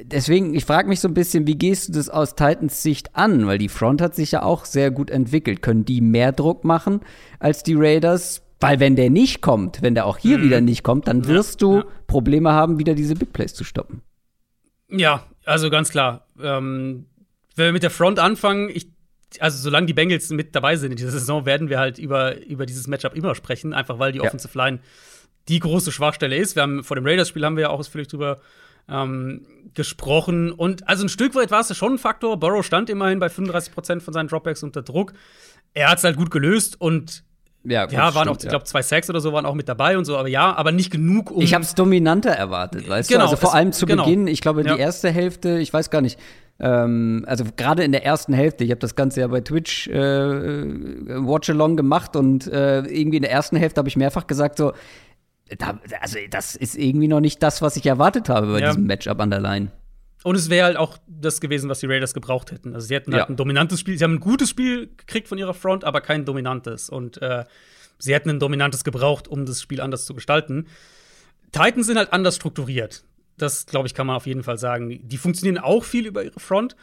deswegen, ich frage mich so ein bisschen, wie gehst du das aus Titans Sicht an? Weil die Front hat sich ja auch sehr gut entwickelt. Können die mehr Druck machen als die Raiders? Weil wenn der nicht kommt, wenn der auch hier wieder nicht kommt, dann wirst du ja. Probleme haben, wieder diese Big Plays zu stoppen. Ja, also ganz klar. Ähm, wenn wir mit der Front anfangen, ich, also solange die Bengals mit dabei sind in dieser Saison, werden wir halt über, über dieses Matchup immer sprechen, einfach weil die Ja. Offensive Line die große Schwachstelle ist. Wir haben vor dem Raiders-Spiel haben wir ja auch ausführlich drüber ähm, gesprochen. Und also ein Stück weit war es ja schon ein Faktor. Burrow stand immerhin bei 35% von seinen Dropbacks unter Druck. Er hat es halt gut gelöst und Ja, gut, ja, waren auch, stimmt, ich glaube, zwei Sacks oder so waren auch mit dabei und so, aber ja, aber nicht genug, um. Ich habe es dominanter erwartet, weißt Genau, du? Also vor es- allem zu genau. Beginn, ich glaube, Ja. die erste Hälfte, ich weiß gar nicht, ähm, also gerade in der ersten Hälfte, ich habe das Ganze ja bei Twitch äh, äh, Watch-Along gemacht und äh, irgendwie in der ersten Hälfte habe ich mehrfach gesagt, so, da, also das ist irgendwie noch nicht das, was ich erwartet habe bei Ja. diesem Matchup an der Line. Und es wäre halt auch das gewesen, was die Raiders gebraucht hätten. Also sie hätten halt Ja. ein dominantes Spiel, sie haben ein gutes Spiel gekriegt von ihrer Front, aber kein dominantes. Und äh, sie hätten ein dominantes gebraucht, um das Spiel anders zu gestalten. Titans sind halt anders strukturiert. Das, glaube ich, kann man auf jeden Fall sagen. Die funktionieren auch viel über ihre Front,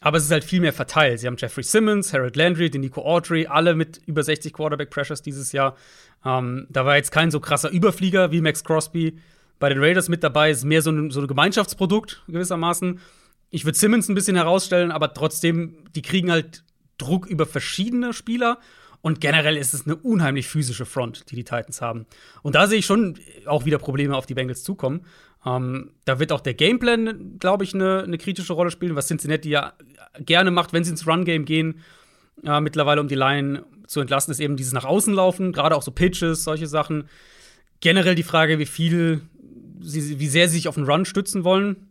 aber es ist halt viel mehr verteilt. Sie haben Jeffrey Simmons, Harold Landry, den Nico Autry, alle mit über 60 Quarterback-Pressures dieses Jahr. Ähm, da war jetzt kein so krasser Überflieger wie Max Crosby bei den Raiders mit dabei. Ist mehr so ein, so ein Gemeinschaftsprodukt gewissermaßen. Ich würde Simmons ein bisschen herausstellen, aber trotzdem, die kriegen halt Druck über verschiedene Spieler. Und generell ist es eine unheimlich physische Front, die die Titans haben. Und da sehe ich schon auch wieder Probleme auf die Bengals zukommen. Ähm, da wird auch der Gameplan, glaube ich, eine, eine kritische Rolle spielen, was Cincinnati ja gerne macht, wenn sie ins Run-Game gehen. Äh, mittlerweile, um die Line zu entlasten, ist eben dieses nach außen laufen, gerade auch so Pitches, solche Sachen. Generell die Frage, wie viel, sie, wie sehr sie sich auf den Run stützen wollen.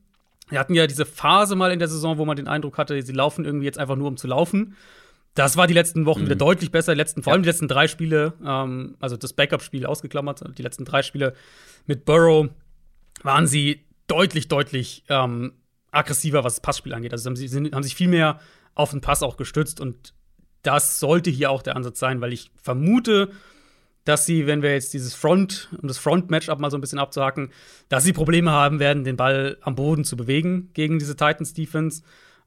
Wir hatten ja diese Phase mal in der Saison, wo man den Eindruck hatte, sie laufen irgendwie jetzt einfach nur, um zu laufen. Das war die letzten Wochen wieder deutlich besser. Die letzten, vor allem die letzten drei Spiele, ähm, also das Backup-Spiel ausgeklammert, die letzten drei Spiele mit Burrow waren sie deutlich, deutlich ähm, aggressiver, was das Passspiel angeht. Also haben sie sind, haben sich viel mehr auf den Pass auch gestützt und das sollte hier auch der Ansatz sein, weil ich vermute, dass sie, wenn wir jetzt dieses Front, um das Front-Matchup mal so ein bisschen abzuhacken, dass sie Probleme haben werden, den Ball am Boden zu bewegen gegen diese Titans-Defense.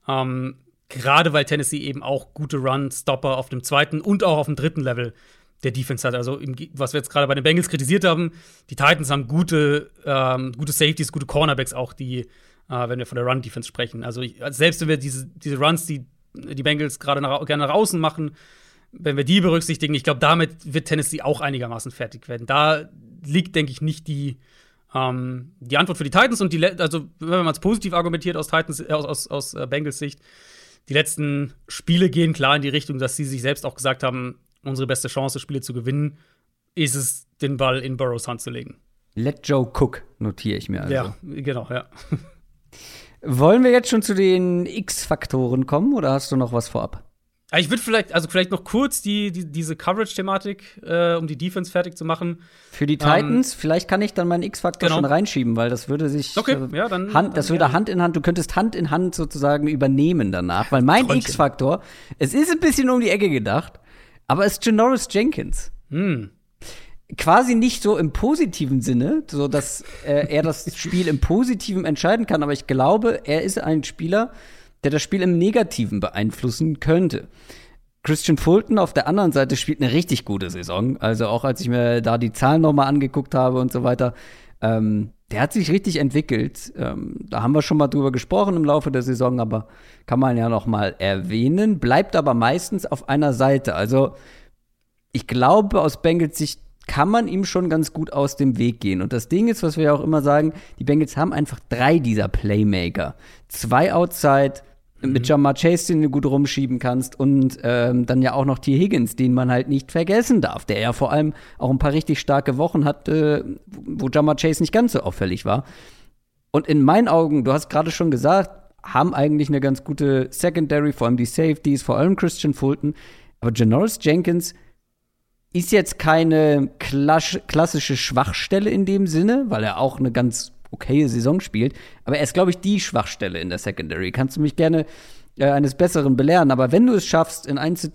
Ähm, Gerade weil Tennessee eben auch gute Run-Stopper auf dem zweiten und auch auf dem dritten Level der Defense hat. Also, im, was wir jetzt gerade bei den Bengals kritisiert haben, die Titans haben gute, ähm, gute Safeties, gute Cornerbacks auch, die, äh, wenn wir von der Run-Defense sprechen. Also, ich, selbst wenn wir diese, diese Runs, die die Bengals gerade nach, gerne nach außen machen, wenn wir die berücksichtigen, ich glaube, damit wird Tennessee auch einigermaßen fertig werden. Da liegt, denke ich, nicht die, ähm, die Antwort für die Titans und die, also wenn man es positiv argumentiert aus Titans, äh, aus, aus, aus äh, Bengals Sicht, die letzten Spiele gehen klar in die Richtung, dass sie sich selbst auch gesagt haben, unsere beste Chance, Spiele zu gewinnen, ist es, den Ball in Burrows Hand zu legen. Let Joe Cook notiere ich mir also. Ja, genau, ja. Wollen wir jetzt schon zu den X-Faktoren kommen oder hast du noch was vorab? Aber Ich würde vielleicht, also vielleicht noch kurz die, die diese Coverage-Thematik, äh, um die Defense fertig zu machen. Für die Titans, vielleicht kann ich dann meinen X-Faktor genau. schon reinschieben, weil das würde sich Okay, äh, ja, dann- Hand, das dann würde gerne. Hand in Hand, du könntest Hand in Hand sozusagen übernehmen danach, weil mein. X-Faktor, es ist ein bisschen um die Ecke gedacht, aber es ist Janoris Jenkins. Hm. Quasi nicht so im positiven Sinne, so dass äh, er das Spiel im Positiven entscheiden kann, aber ich glaube, er ist ein Spieler, der das Spiel im Negativen beeinflussen könnte. Christian Fulton auf der anderen Seite spielt eine richtig gute Saison. Also auch als ich mir da die Zahlen noch mal angeguckt habe und so weiter, ähm, der hat sich richtig entwickelt. Ähm, da haben wir schon mal drüber gesprochen im Laufe der Saison, aber kann man ja noch mal erwähnen. Bleibt aber meistens auf einer Seite. Also ich glaube, aus Bengals Sicht kann man ihm schon ganz gut aus dem Weg gehen. Und das Ding ist, was wir ja auch immer sagen, die Bengals haben einfach drei dieser Playmaker. Zwei Outside, mit Jamar Chase, den du gut rumschieben kannst, und ähm, dann ja auch noch T. Higgins, den man halt nicht vergessen darf, der ja vor allem auch ein paar richtig starke Wochen hat, äh, wo Jamar Chase nicht ganz so auffällig war. Und in meinen Augen, du hast gerade schon gesagt, haben eigentlich eine ganz gute Secondary, vor allem die Safeties, vor allem Christian Fulton. Aber Janoris Jenkins ist jetzt keine klassische Schwachstelle in dem Sinne, weil er auch eine ganz okaye Saison spielt. Aber er ist, glaube ich, die Schwachstelle in der Secondary. Kannst du mich gerne äh, eines Besseren belehren. Aber wenn du es schaffst, in 1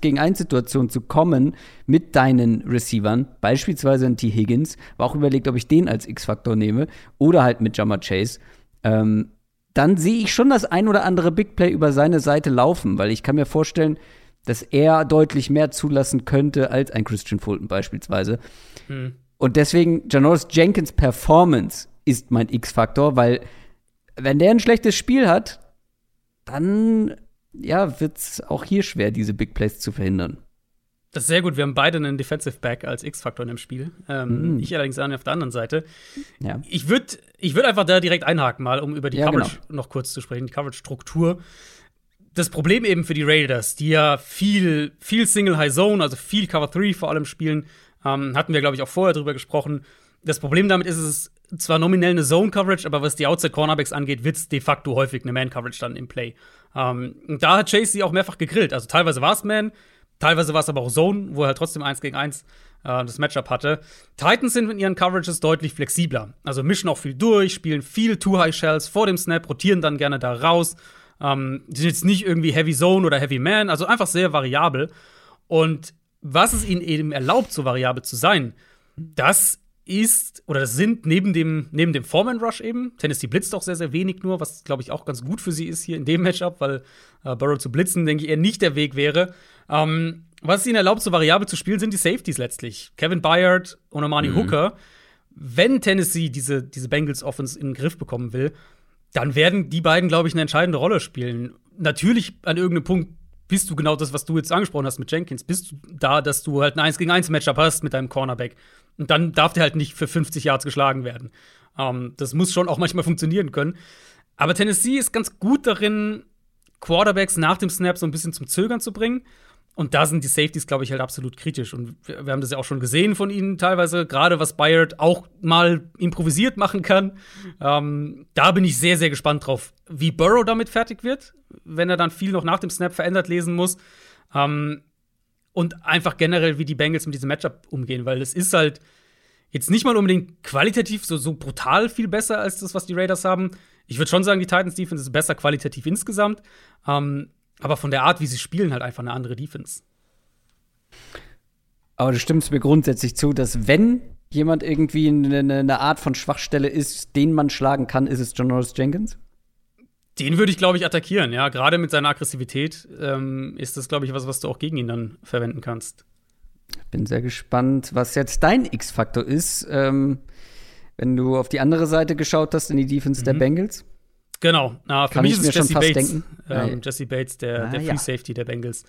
gegen 1 Situationen zu kommen mit deinen Receivern, beispielsweise in T. Higgins, war auch überlegt, ob ich den als X-Faktor nehme, oder halt mit Jammer Chase, ähm, dann sehe ich schon das ein oder andere Big Play über seine Seite laufen, weil ich kann mir vorstellen, dass er deutlich mehr zulassen könnte als ein Christian Fulton beispielsweise. Hm. Und deswegen, Janoris Jenkins Performance ist mein X-Faktor, weil wenn der ein schlechtes Spiel hat, dann ja, wird es auch hier schwer, diese Big Plays zu verhindern. Das ist sehr gut. Wir haben beide einen Defensive Back als X-Faktor in dem Auf Ähm, mm. Ich allerdings auf der anderen Seite. Ja. Ich würde ich würd einfach da direkt einhaken, mal, um über die ja, Coverage genau. noch kurz zu sprechen, die Coverage-Struktur. Das Problem eben für die Raiders, die ja viel, viel Single High Zone, also viel Cover 3 vor allem spielen, ähm, hatten wir, glaube ich, auch vorher drüber gesprochen. Das Problem damit ist, es ist zwar nominell eine Zone-Coverage, aber was die Outside-Cornerbacks angeht, wird es de facto häufig eine Man-Coverage dann im Play. Ähm, und da hat Chase sie auch mehrfach gegrillt. Also teilweise war es Man, Teilweise war es aber auch Zone, wo er halt trotzdem 1 gegen 1 äh, das Matchup hatte. Titans sind in ihren Coverages deutlich flexibler. Also mischen auch viel durch, spielen viel Two-High-Shells vor dem Snap, rotieren dann gerne da raus. Ähm, die sind jetzt nicht irgendwie Heavy Zone oder Heavy Man, also einfach sehr variabel. Und was es ihnen eben erlaubt, so variabel zu sein, das ist oder das sind neben dem, neben dem Foreman Rush eben. Tennessee blitzt auch sehr, sehr wenig nur, was glaube ich auch ganz gut für sie ist hier in dem Matchup, weil äh, Burrow zu blitzen, denke ich, eher nicht der Weg wäre. Ähm, was es ihnen erlaubt, so variabel zu spielen, sind die Safeties letztlich. Kevin Byard und Amani mhm. Hooker. Wenn Tennessee diese, diese Bengals Offense in den Griff bekommen will, dann werden die beiden, glaube ich, eine entscheidende Rolle spielen. Natürlich an irgendeinem Punkt bist du genau das, was du jetzt angesprochen hast mit Jenkins, bist du da, dass du halt ein 1 gegen 1 Matchup hast mit deinem Cornerback. Und dann darf der halt nicht für 50 Yards geschlagen werden. Ähm, das muss schon auch manchmal funktionieren können. Aber Tennessee ist ganz gut darin, Quarterbacks nach dem Snap so ein bisschen zum Zögern zu bringen. Und da sind die Safeties, glaube ich, halt absolut kritisch. Und wir, wir, haben das ja auch schon gesehen von ihnen teilweise, gerade was Bayard auch mal improvisiert machen kann. Ähm, da bin ich sehr, sehr gespannt drauf, wie Burrow damit fertig wird, wenn er dann viel noch nach dem Snap verändert lesen muss. Ähm, und einfach generell, wie die Bengals mit diesem Matchup umgehen, weil es ist halt jetzt nicht mal unbedingt qualitativ so, so brutal viel besser als das, was die Raiders haben. Ich würde schon sagen, die Titans Defense ist besser qualitativ insgesamt. Ähm, aber von der Art, wie sie spielen, halt einfach eine andere Defense. Aber du stimmst mir grundsätzlich zu, dass wenn jemand irgendwie eine, eine Art von Schwachstelle ist, den man schlagen kann, ist es John Norris Jenkins? Den würde ich, glaube ich, attackieren, ja. Gerade mit seiner Aggressivität ähm, ist das, glaube ich, was, was du auch gegen ihn dann verwenden kannst. Bin sehr gespannt, was jetzt dein X-Faktor ist, ähm, wenn du auf die andere Seite geschaut hast in die Defense mhm. der Bengals. Genau. Na, für Kann mich ist es Jesse Bates. Ähm, Jesse Bates, der, ah, der Free ja. Safety der Bengals.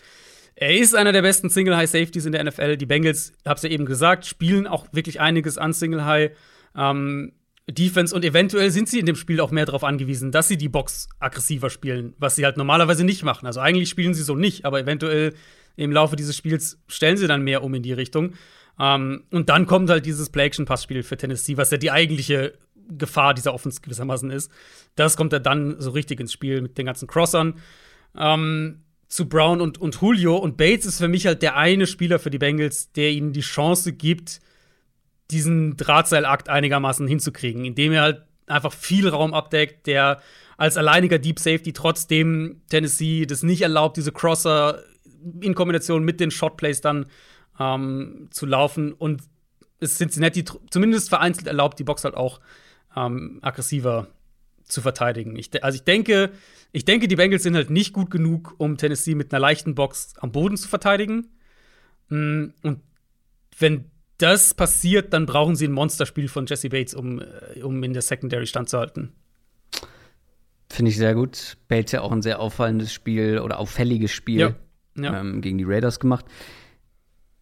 Er ist einer der besten Single High Safeties in der NFL. Die Bengals, hab's ja eben gesagt, spielen auch wirklich einiges an Single High ähm, Defense und eventuell sind sie in dem Spiel auch mehr darauf angewiesen, dass sie die Box aggressiver spielen, was sie halt normalerweise nicht machen. Also eigentlich spielen sie so nicht, aber eventuell im Laufe dieses Spiels stellen sie dann mehr um in die Richtung. Ähm, und dann kommt halt dieses Play-Action-Passspiel für Tennessee, was ja die eigentliche Gefahr dieser Offense gewissermaßen ist. Das kommt ja dann so richtig ins Spiel mit den ganzen Crossern. Ähm, zu Brown und, und Julio. Und Bates ist für mich halt der eine Spieler für die Bengals, der ihnen die Chance gibt, diesen Drahtseilakt einigermaßen hinzukriegen, indem er halt einfach viel Raum abdeckt, der als alleiniger Deep Safety trotzdem Tennessee das nicht erlaubt, diese Crosser in Kombination mit den Shotplays dann ähm, zu laufen. Und es Cincinnati zumindest vereinzelt erlaubt, die Box halt auch ähm, aggressiver zu verteidigen. Ich, also ich denke, ich denke, die Bengals sind halt nicht gut genug, um Tennessee mit einer leichten Box am Boden zu verteidigen. Mm, und wenn das passiert, dann brauchen sie ein Monsterspiel von Jesse Bates, um, äh, um in der Secondary standzuhalten. Finde ich sehr gut. Bates ja auch ein sehr auffallendes Spiel oder auffälliges Spiel ja. Ja. Ähm, gegen die Raiders gemacht.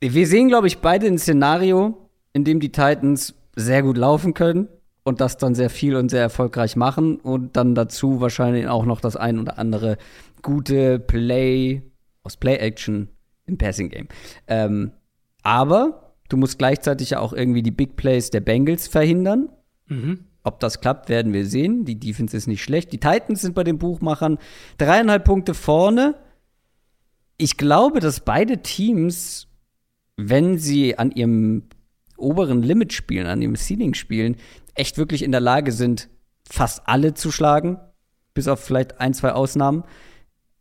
Wir sehen, glaube ich, beide ein Szenario, in dem die Titans sehr gut laufen können und das dann sehr viel und sehr erfolgreich machen und dann dazu wahrscheinlich auch noch das ein oder andere gute Play aus Play-Action im Passing-Game. Ähm, aber du musst gleichzeitig ja auch irgendwie die Big Plays der Bengals verhindern. Mhm. Ob das klappt, werden wir sehen. Die Defense ist nicht schlecht. Die Titans sind bei den Buchmachern dreieinhalb Punkte vorne. Ich glaube, dass beide Teams, wenn sie an ihrem oberen Limit spielen, an ihrem Ceiling spielen, echt wirklich in der Lage sind, fast alle zu schlagen, bis auf vielleicht ein, zwei Ausnahmen.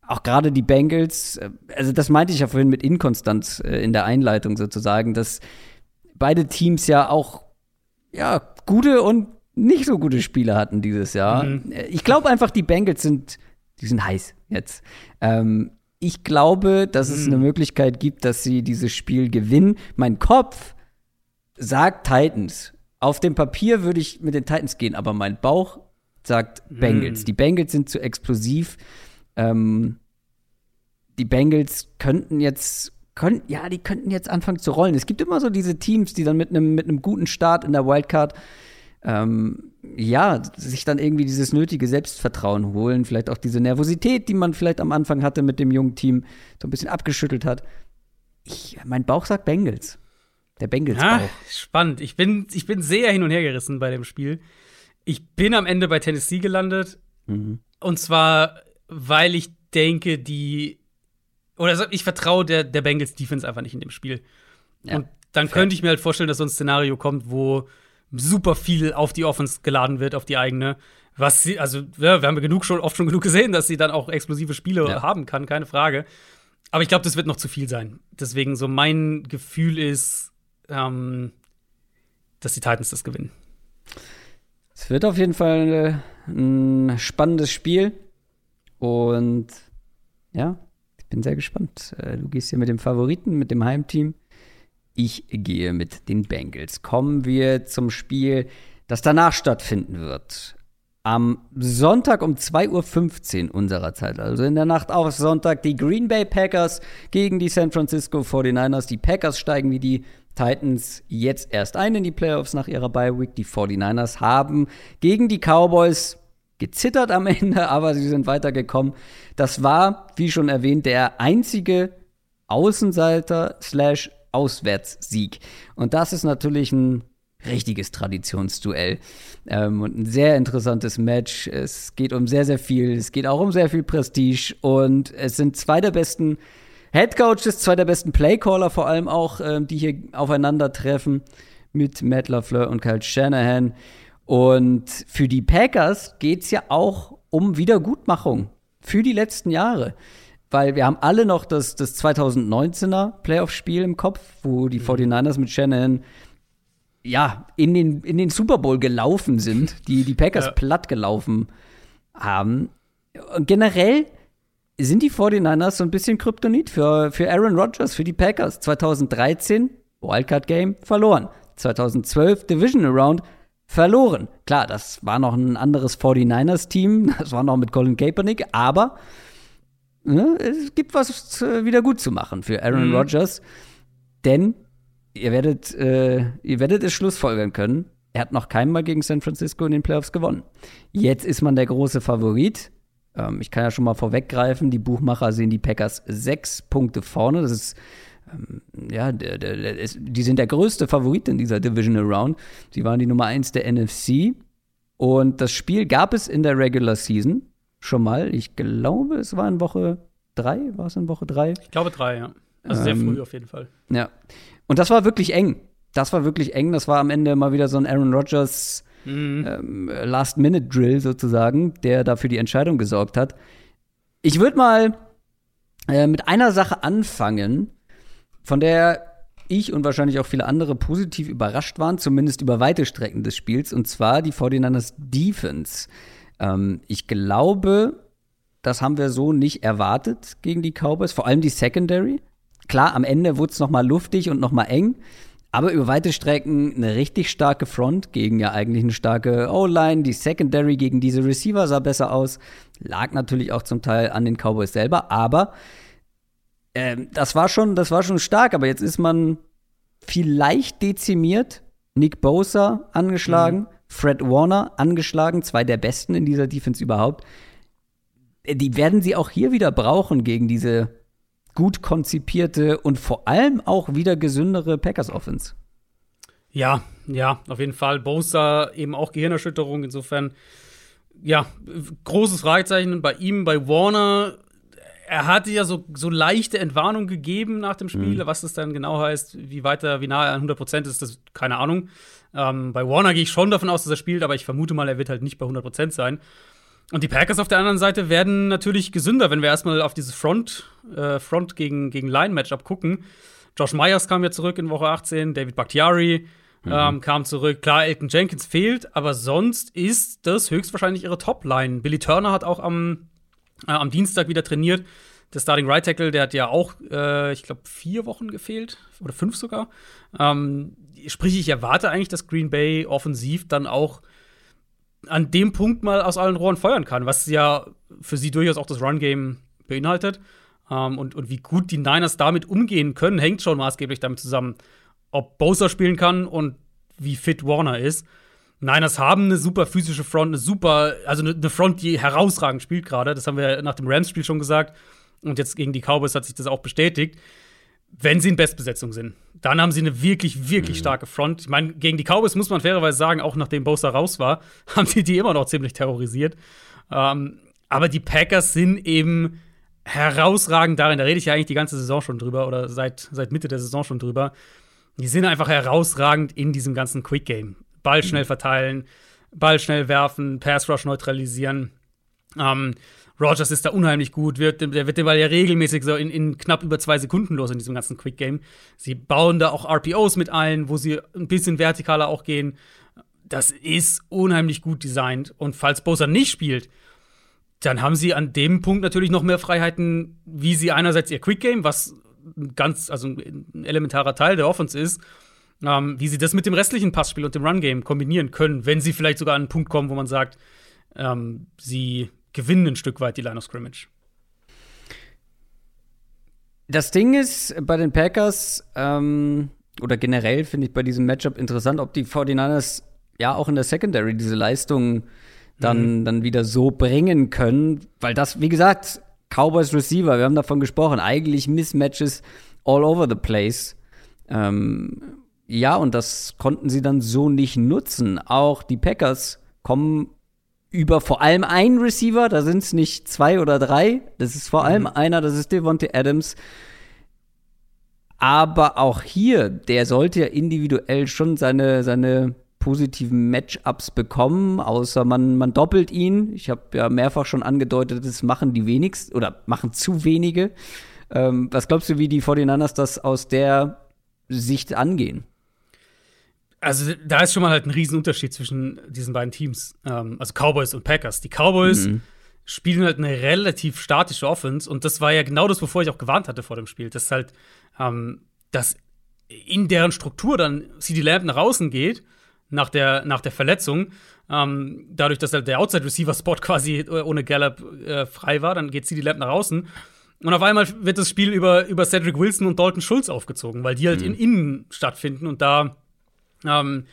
Auch gerade die Bengals, äh, also das meinte ich ja vorhin mit Inkonstanz äh, in der Einleitung sozusagen, dass beide Teams ja auch ja, gute und nicht so gute Spiele hatten dieses Jahr. Mhm. Äh, ich glaube einfach, die Bengals sind, die sind heiß jetzt. Ähm, Ich glaube, dass es Hm. eine Möglichkeit gibt, dass sie dieses Spiel gewinnen. Mein Kopf sagt Titans. Auf dem Papier würde ich mit den Titans gehen, aber mein Bauch sagt Bengals. Hm. Die Bengals sind zu explosiv. Ähm, die Bengals könnten jetzt, können, ja, die könnten jetzt anfangen zu rollen. Es gibt immer so diese Teams, die dann mit einem mit einem guten Start in der Wildcard ähm, ja, sich dann irgendwie dieses nötige Selbstvertrauen holen, vielleicht auch diese Nervosität, die man vielleicht am Anfang hatte mit dem jungen Team, so ein bisschen abgeschüttelt hat. Ich, mein Bauch sagt Bengals. Der Bengals Ja, Bauch. spannend. Ich bin, ich bin sehr hin und her gerissen bei dem Spiel. Ich bin am Ende bei Tennessee gelandet. Mhm. Und zwar, weil ich denke, die. Oder ich vertraue der, der Bengals Defense einfach nicht in dem Spiel. Ja, und dann fair. könnte ich mir halt vorstellen, dass so ein Szenario kommt, wo super viel auf die Offense geladen wird, auf die eigene. Was sie, also, ja, wir haben ja genug schon, oft schon genug gesehen, dass sie dann auch explosive Spiele Ja. haben kann, keine Frage. Aber ich glaube, das wird noch zu viel sein. Deswegen, so mein Gefühl ist, ähm, dass die Titans das gewinnen. Es wird auf jeden Fall äh, ein spannendes Spiel. Und ja, ich bin sehr gespannt. Äh, Du gehst hier mit dem Favoriten, mit dem Heimteam. Ich gehe mit den Bengals. Kommen wir zum das danach stattfinden wird. Am Sonntag um 2.15 Uhr unserer Zeit, also in der Nacht auf Sonntag, die Green Bay Packers gegen die San Francisco 49ers. Die Packers steigen wie die Titans jetzt erst ein in die Playoffs nach ihrer Bye Week. Die 49ers haben gegen die Cowboys gezittert am Ende, aber sie sind weitergekommen. Das war, wie schon erwähnt, der einzige Außenseiter-Auswärtssieg. Und das ist natürlich ein richtiges Traditionsduell ähm, und ein sehr interessantes Match. Es geht um sehr, sehr viel. Es geht auch um sehr viel Prestige und es sind zwei der besten Headcoaches, zwei der besten Playcaller vor allem auch, ähm, die hier aufeinandertreffen mit Matt LaFleur und Kyle Shanahan. Und für die Packers geht es ja auch um Wiedergutmachung für die letzten Jahre. Weil wir haben alle noch das, das 2019er Playoff-Spiel im Kopf, wo die 49ers mit Shanahan ja, in den, in den Super Bowl gelaufen sind, die die Packers Ja. platt gelaufen haben. Und generell sind die 49ers so ein bisschen Kryptonit für, für Aaron Rodgers, für die Packers. 2013 Wildcard Game verloren. 2012 Division Round verloren. Klar, das war noch ein anderes 49ers-Team, das war noch mit Colin Kaepernick, aber ne, es gibt was äh, wieder gut zu machen für Aaron Mhm. Rodgers, denn ihr werdet, äh, ihr werdet es schlussfolgern können. Er hat noch keinmal gegen San Francisco in den Playoffs gewonnen. Jetzt ist man der große Favorit. Ähm, ich kann ja schon mal vorweggreifen, die Buchmacher sehen die Packers sechs Punkte vorne. Das ist ähm, ja, der, der, der ist, die sind der größte Favorit in dieser Divisional Round. Sie waren die Nummer eins der NFC. Und das Spiel gab es in der Regular Season schon mal. Ich glaube, es war in Woche drei. War es in Woche drei? Ich glaube drei, ja. Also sehr Ähm, früh auf jeden Fall. Ja. Und das war wirklich eng. Das war wirklich eng. Das war am Ende mal wieder so ein Aaron Rodgers Mhm. ähm, Last-Minute-Drill sozusagen, der da für die Entscheidung gesorgt hat. Ich würde mal äh, mit einer Sache anfangen, von der ich und wahrscheinlich auch viele andere positiv überrascht waren, zumindest über weite Strecken des Spiels, und zwar die 49ers Defense. Ähm, ich glaube, das haben wir so nicht erwartet gegen die Cowboys, vor allem die Secondary. Klar, am Ende wurde es noch mal luftig und noch mal eng, aber über weite Strecken eine richtig starke Front gegen ja eigentlich eine starke O-Line. Die Secondary gegen diese Receiver sah besser aus. Lag natürlich auch zum Teil an den Cowboys selber, aber ähm, das war schon, das war schon stark. Aber jetzt ist man vielleicht dezimiert. Nick Bosa angeschlagen, Fred Warner angeschlagen, zwei der besten in dieser Defense überhaupt. Äh, Die werden sie auch hier wieder brauchen gegen diese gut konzipierte und vor allem auch wieder gesündere Packers Offense. Ja, ja, auf jeden Fall. Bosa eben auch Gehirnerschütterung. Insofern, ja, großes Fragezeichen bei ihm, bei Warner. Er hatte ja so, so leichte Entwarnung gegeben nach dem Spiel. Was das dann genau heißt, wie weiter, wie nah er an 100 Prozent ist, das keine Ahnung. Ähm, bei Warner gehe ich schon davon aus, dass er spielt, aber ich vermute mal, er wird halt nicht bei 100 Prozent sein. Und die Packers auf der anderen Seite werden natürlich gesünder, wenn wir erstmal auf dieses Front, äh, Front gegen, gegen Line-Matchup gucken. Josh Myers kam ja zurück in Woche 18, David Bakhtiari ähm, kam zurück. Klar, Elton Jenkins fehlt, aber sonst ist das höchstwahrscheinlich ihre Top-Line. Billy Turner hat auch am, äh, am Dienstag wieder trainiert. der Starting Right Tackle, der hat ja auch, äh, ich glaube, vier Wochen gefehlt oder fünf sogar. Ähm, sprich, ich erwarte eigentlich, dass Green Bay offensiv dann auch an dem Punkt mal aus allen Rohren feuern kann, was ja für sie durchaus auch das Run-Game beinhaltet. Ähm, und, und wie gut die Niners damit umgehen können, hängt schon maßgeblich damit zusammen, ob Bosa spielen kann und wie fit Warner ist. Niners haben eine super physische Front, eine super, also eine Front, die herausragend spielt gerade. Das haben wir nach dem Rams-Spiel schon gesagt. Und jetzt gegen die Cowboys hat sich das auch bestätigt. Wenn sie in Bestbesetzung sind, dann haben sie eine wirklich, wirklich mhm. starke Front. Ich meine, gegen die Cowboys muss man fairerweise sagen, auch nachdem Bosa raus war, haben sie die immer noch ziemlich terrorisiert. Ähm, aber die Packers sind eben herausragend darin, da rede ich ja eigentlich die ganze Saison schon drüber oder seit, seit Mitte der Saison schon drüber. Die sind einfach herausragend in diesem ganzen Quick Game. Ball schnell verteilen, Ball schnell werfen, Pass Rush neutralisieren. Ähm, Rogers ist da unheimlich gut, wird, der wird den Ball ja regelmäßig so in, in, knapp über zwei Sekunden los in diesem ganzen Quick Game. Sie bauen da auch RPOs mit ein, wo sie ein bisschen vertikaler auch gehen. Das ist unheimlich gut designt. Und falls Bosa nicht spielt, dann haben sie an dem Punkt natürlich noch mehr Freiheiten, wie sie einerseits ihr Quick Game, was ganz, also ein elementarer Teil der Offense ist, ähm, wie sie das mit dem restlichen Passspiel und dem Run Game kombinieren können, wenn sie vielleicht sogar an einen Punkt kommen, wo man sagt, ähm, sie gewinnen ein Stück weit die Line of Scrimmage. Das Ding ist bei den Packers, ähm, oder generell finde ich bei diesem Matchup interessant, ob die 49ers ja auch in der Secondary diese Leistung dann, mhm. dann wieder so bringen können, weil das, wie gesagt, Cowboys Receiver, wir haben davon gesprochen, eigentlich Mismatches all over the place. Ähm, ja, und das konnten sie dann so nicht nutzen. Auch die Packers kommen über vor allem einen Receiver, da sind es nicht zwei oder drei, das ist vor allem mhm. einer, das ist Devontae Adams. Aber auch hier, der sollte ja individuell schon seine, seine positiven Matchups bekommen, außer man, man doppelt ihn. Ich habe ja mehrfach schon angedeutet, das machen die wenigsten oder machen zu wenige. Ähm, was glaubst du, wie die 49ers das aus der Sicht angehen? Also da ist schon mal halt ein Riesenunterschied zwischen diesen beiden Teams, ähm, also Cowboys und Packers. Die Cowboys mhm. spielen halt eine relativ statische Offense und das war ja genau das, wovor ich auch gewarnt hatte vor dem Spiel, dass halt, ähm, dass in deren Struktur dann CD Lamb nach außen geht nach der, nach der Verletzung. Ähm, dadurch, dass halt der Outside-Receiver-Spot quasi äh, ohne Gallup äh, frei war, dann geht CD Lamb nach außen. Und auf einmal wird das Spiel über, über Cedric Wilson und Dalton Schulz aufgezogen, weil die halt mhm. in Innen stattfinden und da ähm,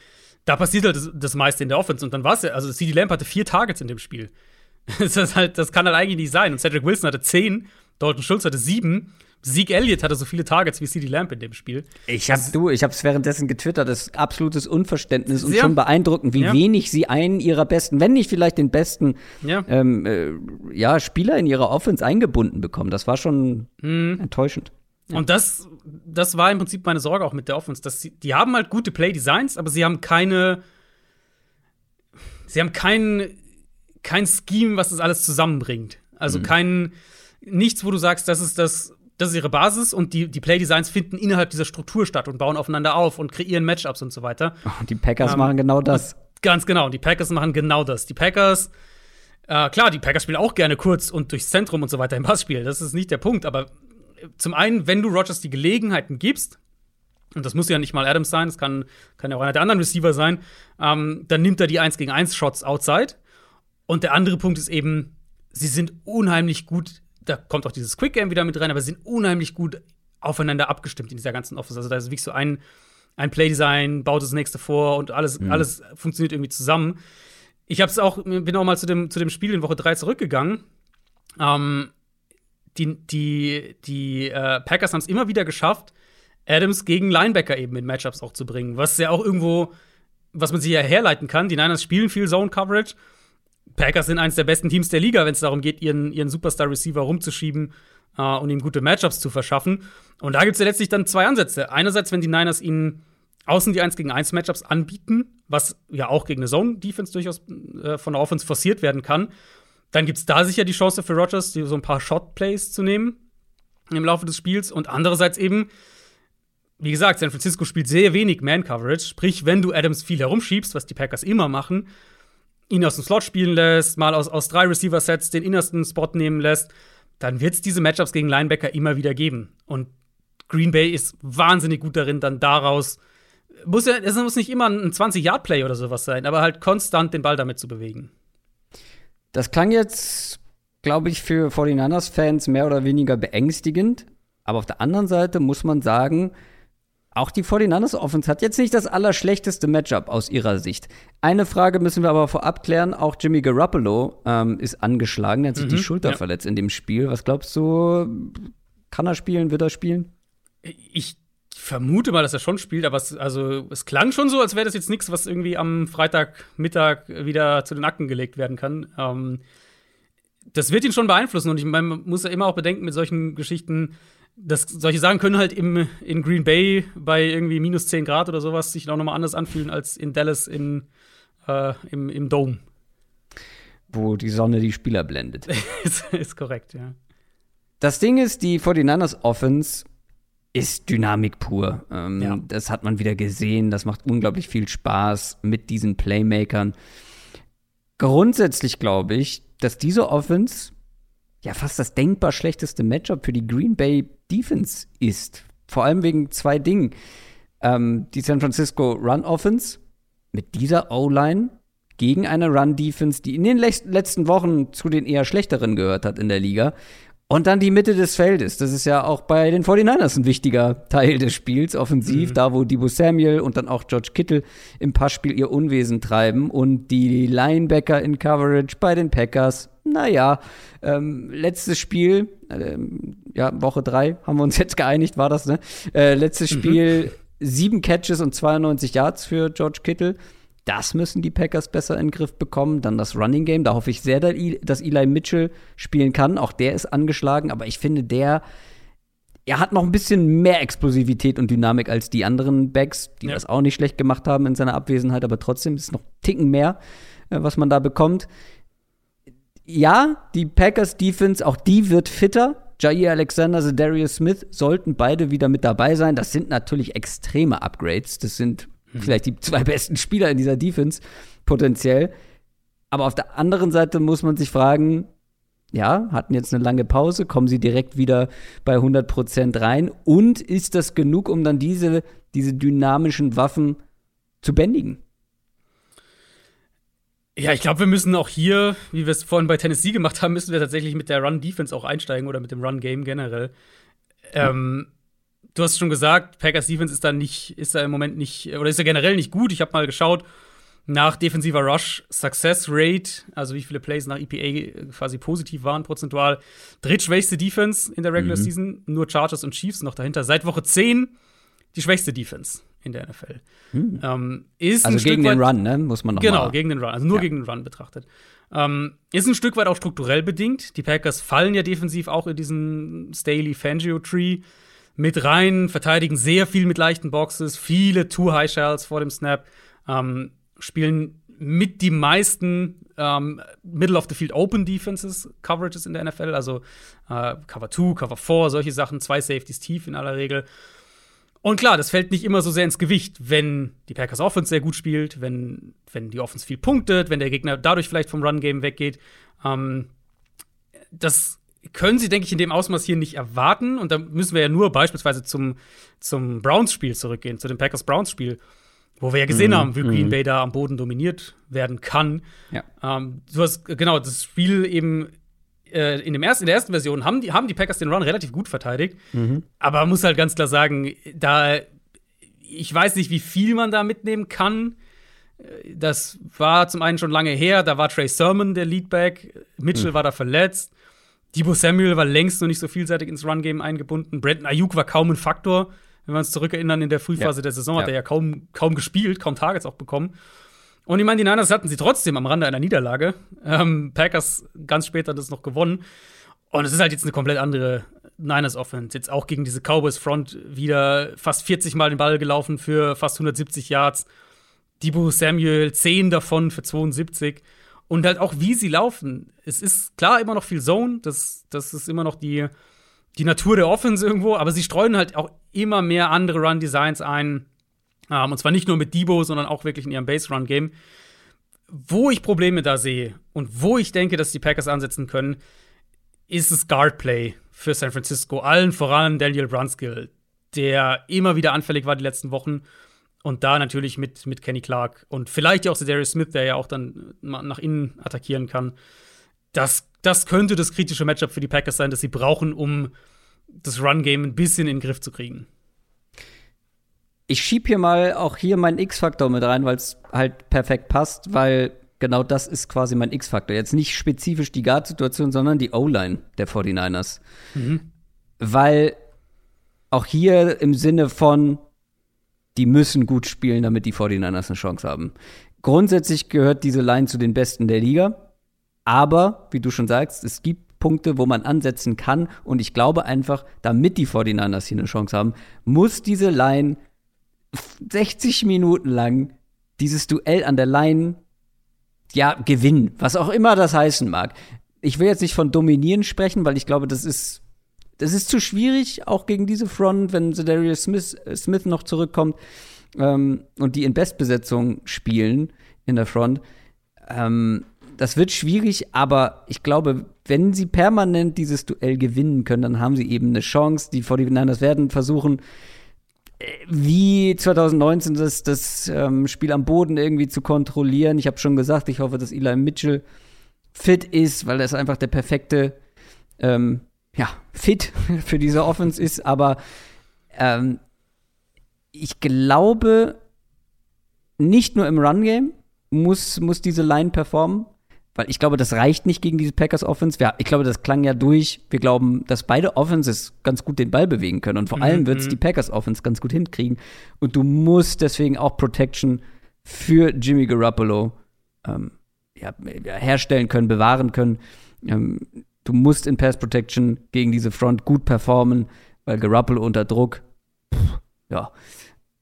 da passiert halt das, das, meiste in der Offense. Und dann war es ja, also CD Lamb hatte vier Targets in dem Spiel. das, ist halt, das kann halt eigentlich nicht sein. Und Cedric Wilson hatte zehn, Dalton Schulz hatte sieben. Zeke Elliott hatte so viele Targets wie CD Lamb in dem Spiel. Ich hab, du, ich hab's währenddessen getwittert, das ist absolutes Unverständnis und schon beeindruckend, wie ja. wenig sie einen ihrer besten, wenn nicht vielleicht den besten ja. Ähm, äh, ja, Spieler in ihrer Offense eingebunden bekommen. Das war schon mhm. enttäuschend. Und das, das war im Prinzip meine Sorge auch mit der Offense, dass sie, die haben halt gute Play-Designs, aber sie haben keine, sie haben kein, kein Scheme, was das alles zusammenbringt. Also mhm. kein, nichts, wo du sagst, das ist das, das ist ihre Basis und die, die Play-Designs finden innerhalb dieser Struktur statt und bauen aufeinander auf und kreieren Matchups und so weiter. Die Packers ähm, machen genau das. Ganz genau, die Packers machen genau das. Die Packers, äh, klar, die Packers spielen auch gerne kurz und durchs Zentrum und so weiter im Passspiel. Das ist nicht der Punkt, aber zum einen, wenn du Rogers die Gelegenheiten gibst, und das muss ja nicht mal Adams sein, das kann, kann ja auch einer der anderen Receiver sein, ähm, dann nimmt er die 1 gegen 1 Shots outside. Und der andere Punkt ist eben, sie sind unheimlich gut, da kommt auch dieses Quick Game wieder mit rein, aber sie sind unheimlich gut aufeinander abgestimmt in dieser ganzen Office. Also da ist wirklich so ein, ein Playdesign, baut das nächste vor und alles, mhm. alles funktioniert irgendwie zusammen. Ich hab's auch, bin auch mal zu dem, zu dem Spiel in Woche 3 zurückgegangen. Ähm, die, die, die äh, Packers haben es immer wieder geschafft, Adams gegen Linebacker eben in Matchups auch zu bringen, was ja auch irgendwo, was man sich ja herleiten kann. Die Niners spielen viel Zone Coverage. Packers sind eines der besten Teams der Liga, wenn es darum geht, ihren, ihren Superstar-Receiver rumzuschieben äh, und ihm gute Matchups zu verschaffen. Und da gibt es ja letztlich dann zwei Ansätze. Einerseits, wenn die Niners ihnen außen die 1 gegen 1 Matchups anbieten, was ja auch gegen eine Zone-Defense durchaus äh, von der Offense forciert werden kann. Dann gibt es da sicher die Chance für Rogers, so ein paar Shot-Plays zu nehmen im Laufe des Spiels. Und andererseits eben, wie gesagt, San Francisco spielt sehr wenig Man-Coverage. Sprich, wenn du Adams viel herumschiebst, was die Packers immer machen, ihn aus dem Slot spielen lässt, mal aus, aus drei Receiver-Sets den innersten Spot nehmen lässt, dann wird es diese Matchups gegen Linebacker immer wieder geben. Und Green Bay ist wahnsinnig gut darin, dann daraus muss ja, es muss nicht immer ein 20-Yard-Play oder sowas sein, aber halt konstant den Ball damit zu bewegen. Das klang jetzt, glaube ich, für 49ers-Fans mehr oder weniger beängstigend. Aber auf der anderen Seite muss man sagen, auch die 49ers Offense hat jetzt nicht das allerschlechteste Matchup aus ihrer Sicht. Eine Frage müssen wir aber vorab klären. Auch Jimmy Garoppolo ähm, ist angeschlagen. Er hat sich mhm, die Schulter ja. verletzt in dem Spiel. Was glaubst du? Kann er spielen? Wird er spielen? Ich vermute mal, dass er schon spielt, aber es, also, es klang schon so, als wäre das jetzt nichts, was irgendwie am Freitagmittag wieder zu den Akten gelegt werden kann. Ähm, das wird ihn schon beeinflussen und ich meine, man muss ja immer auch bedenken mit solchen Geschichten, dass solche Sachen können halt im, in Green Bay bei irgendwie minus 10 Grad oder sowas sich auch nochmal anders anfühlen als in Dallas in, äh, im, im Dome. Wo die Sonne die Spieler blendet. ist, ist korrekt, ja. Das Ding ist, die 49ers Offense ist Dynamik pur. Ähm, ja. Das hat man wieder gesehen. Das macht unglaublich viel Spaß mit diesen Playmakern. Grundsätzlich glaube ich, dass diese Offense ja fast das denkbar schlechteste Matchup für die Green Bay Defense ist. Vor allem wegen zwei Dingen. Ähm, die San Francisco Run Offense mit dieser O-Line gegen eine Run Defense, die in den letzten Wochen zu den eher schlechteren gehört hat in der Liga. Und dann die Mitte des Feldes. Das ist ja auch bei den 49ers ein wichtiger Teil des Spiels, offensiv, mhm. da wo Debo Samuel und dann auch George Kittle im Passspiel ihr Unwesen treiben und die Linebacker in Coverage bei den Packers. Naja, ähm, letztes Spiel, ähm, ja, Woche drei, haben wir uns jetzt geeinigt, war das, ne? Äh, letztes mhm. Spiel, sieben Catches und 92 Yards für George Kittle. Das müssen die Packers besser in den Griff bekommen. Dann das Running Game. Da hoffe ich sehr, dass Eli Mitchell spielen kann. Auch der ist angeschlagen, aber ich finde, der er hat noch ein bisschen mehr Explosivität und Dynamik als die anderen Backs, die ja. das auch nicht schlecht gemacht haben in seiner Abwesenheit, aber trotzdem ist es noch ein Ticken mehr, äh, was man da bekommt. Ja, die Packers Defense, auch die wird fitter. Jair Alexander, Darius Smith sollten beide wieder mit dabei sein. Das sind natürlich extreme Upgrades. Das sind Mhm. vielleicht die zwei besten Spieler in dieser Defense potenziell. Aber auf der anderen Seite muss man sich fragen, ja, hatten jetzt eine lange Pause, kommen sie direkt wieder bei 100 Prozent rein und ist das genug, um dann diese, diese dynamischen Waffen zu bändigen? Ja, ich glaube, wir müssen auch hier, wie wir es vorhin bei Tennessee gemacht haben, müssen wir tatsächlich mit der Run-Defense auch einsteigen oder mit dem Run-Game generell. Ähm, du hast schon gesagt, Packers Defense ist da nicht, ist da im Moment nicht, oder ist ja generell nicht gut. Ich habe mal geschaut nach defensiver Rush Success Rate, also wie viele Plays nach EPA quasi positiv waren, prozentual. Drittschwächste Defense in der Regular mhm. Season, nur Chargers und Chiefs noch dahinter. Seit Woche 10 die schwächste Defense in der NFL. Mhm. Ähm, ist also gegen den Run, ne? Muss man noch Genau, mal. gegen den Run, also nur ja. gegen den Run betrachtet. Ähm, ist ein Stück weit auch strukturell bedingt. Die Packers fallen ja defensiv auch in diesen Staley-Fangio-Tree mit rein, verteidigen sehr viel mit leichten Boxes, viele Two-High-Shells vor dem Snap, ähm, spielen mit die meisten ähm, Middle of the Field Open Defenses Coverages in der NFL, also äh, Cover 2, Cover 4, solche Sachen, zwei Safeties tief in aller Regel. Und klar, das fällt nicht immer so sehr ins Gewicht, wenn die Packers Offense sehr gut spielt, wenn, wenn die Offense viel punktet, wenn der Gegner dadurch vielleicht vom Run-Game weggeht. Ähm, das können sie, denke ich, in dem Ausmaß hier nicht erwarten. Und da müssen wir ja nur beispielsweise zum, zum Browns-Spiel zurückgehen, zu dem Packers-Browns-Spiel, wo wir ja gesehen mhm. haben, wie Green mhm. Bay da am Boden dominiert werden kann. Ja. Ähm, du hast, genau, das Spiel eben äh, in, dem ersten, in der ersten Version haben die, haben die Packers den Run relativ gut verteidigt. Mhm. Aber man muss halt ganz klar sagen, da ich weiß nicht, wie viel man da mitnehmen kann. Das war zum einen schon lange her, da war Trey Sermon der Leadback, Mitchell mhm. war da verletzt. Debo Samuel war längst noch nicht so vielseitig ins Run-Game eingebunden. Brandon Ayuk war kaum ein Faktor. Wenn wir uns zurückerinnern, in der Frühphase ja. der Saison hat ja. er ja kaum, kaum gespielt, kaum Targets auch bekommen. Und ich meine, die Niners hatten sie trotzdem am Rande einer Niederlage. Ähm, Packers ganz später das noch gewonnen. Und es ist halt jetzt eine komplett andere Niners Offense. Jetzt auch gegen diese Cowboys Front wieder fast 40 Mal den Ball gelaufen für fast 170 Yards. Debo Samuel 10 davon für 72 und halt auch, wie sie laufen. Es ist klar immer noch viel Zone, das, das ist immer noch die, die Natur der Offense irgendwo, aber sie streuen halt auch immer mehr andere Run-Designs ein. Ähm, und zwar nicht nur mit Debo, sondern auch wirklich in ihrem Base-Run-Game. Wo ich Probleme da sehe und wo ich denke, dass die Packers ansetzen können, ist es Guard-Play für San Francisco. Allen voran Daniel Brunskill, der immer wieder anfällig war die letzten Wochen. Und da natürlich mit, mit Kenny Clark und vielleicht auch Darius Smith, der ja auch dann nach innen attackieren kann. Das, das könnte das kritische Matchup für die Packers sein, das sie brauchen, um das Run-Game ein bisschen in den Griff zu kriegen. Ich schieb hier mal auch hier meinen X-Faktor mit rein, weil es halt perfekt passt, weil genau das ist quasi mein X-Faktor. Jetzt nicht spezifisch die Guard-Situation, sondern die O-Line der 49ers. Mhm. Weil auch hier im Sinne von, die müssen gut spielen, damit die 49ers eine Chance haben. Grundsätzlich gehört diese Line zu den besten der Liga. Aber, wie du schon sagst, es gibt Punkte, wo man ansetzen kann. Und ich glaube einfach, damit die 49ers hier eine Chance haben, muss diese Line 60 Minuten lang dieses Duell an der Line ja gewinnen, was auch immer das heißen mag. Ich will jetzt nicht von dominieren sprechen, weil ich glaube, das ist das ist zu schwierig, auch gegen diese Front, wenn Darius Smith, äh, Smith noch zurückkommt ähm, und die in Bestbesetzung spielen in der Front. Ähm, das wird schwierig, aber ich glaube, wenn sie permanent dieses Duell gewinnen können, dann haben sie eben eine Chance. Die 49ers werden versuchen, äh, wie 2019 das, das ähm, Spiel am Boden irgendwie zu kontrollieren. Ich habe schon gesagt, ich hoffe, dass Eli Mitchell fit ist, weil er ist einfach der perfekte ähm, ja, fit für diese Offense ist, aber ähm, ich glaube, nicht nur im Run-Game muss, muss diese Line performen, weil ich glaube, das reicht nicht gegen diese Packers Offense. Ja, ich glaube, das klang ja durch. Wir glauben, dass beide Offenses ganz gut den Ball bewegen können und vor mhm, allem wird es mhm. die Packers Offense ganz gut hinkriegen. Und du musst deswegen auch Protection für Jimmy Garoppolo ähm, ja, herstellen können, bewahren können. Ähm, du musst in Pass Protection gegen diese Front gut performen, weil Garoppolo unter Druck, pff, ja,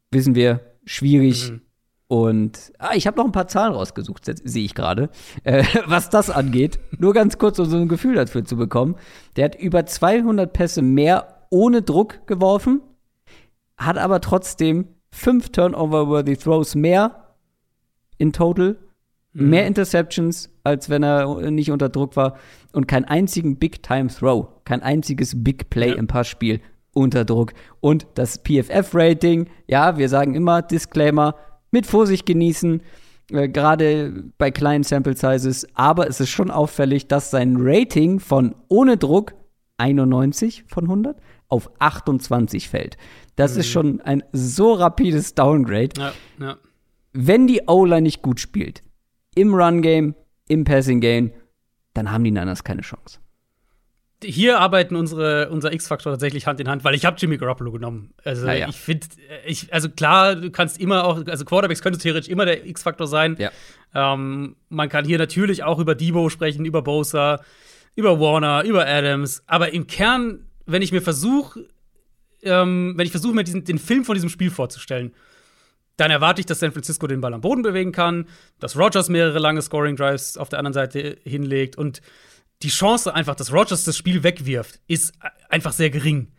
wissen wir, schwierig. Mhm. Und ah, ich habe noch ein paar Zahlen rausgesucht, sehe ich gerade, äh, was das angeht. Nur ganz kurz, um so ein Gefühl dafür zu bekommen. Der hat über 200 Pässe mehr ohne Druck geworfen, hat aber trotzdem fünf Turnover-worthy Throws mehr in total Mhm. Mehr Interceptions, als wenn er nicht unter Druck war. Und keinen einzigen Big-Time-Throw. Kein einziges Big Play ja. im Passspiel unter Druck. Und das PFF-Rating, ja, wir sagen immer, Disclaimer, mit Vorsicht genießen. Äh, Gerade bei kleinen Sample Sizes. Aber es ist schon auffällig, dass sein Rating von ohne Druck 91 von 100 auf 28 fällt. Das mhm. ist schon ein so rapides Downgrade. Ja, ja. Wenn die O-Line nicht gut spielt, im Run-Game, im Passing-Game, dann haben die Niners keine Chance. Hier arbeiten unsere, unser X-Faktor tatsächlich Hand in Hand, weil ich habe Jimmy Garoppolo genommen. Also ja, ich finde, ich, also klar, du kannst immer auch, also Quarterbacks könnte theoretisch immer der X-Faktor sein. Ja. Ähm, man kann hier natürlich auch über Debo sprechen, über Bosa, über Warner, über Adams. Aber im Kern, wenn ich mir versuche, ähm, wenn ich versuche, mir diesen, den Film von diesem Spiel vorzustellen, dann erwarte ich, dass San Francisco den Ball am Boden bewegen kann, dass Rogers mehrere lange Scoring Drives auf der anderen Seite hinlegt und die Chance einfach, dass Rogers das Spiel wegwirft, ist einfach sehr gering.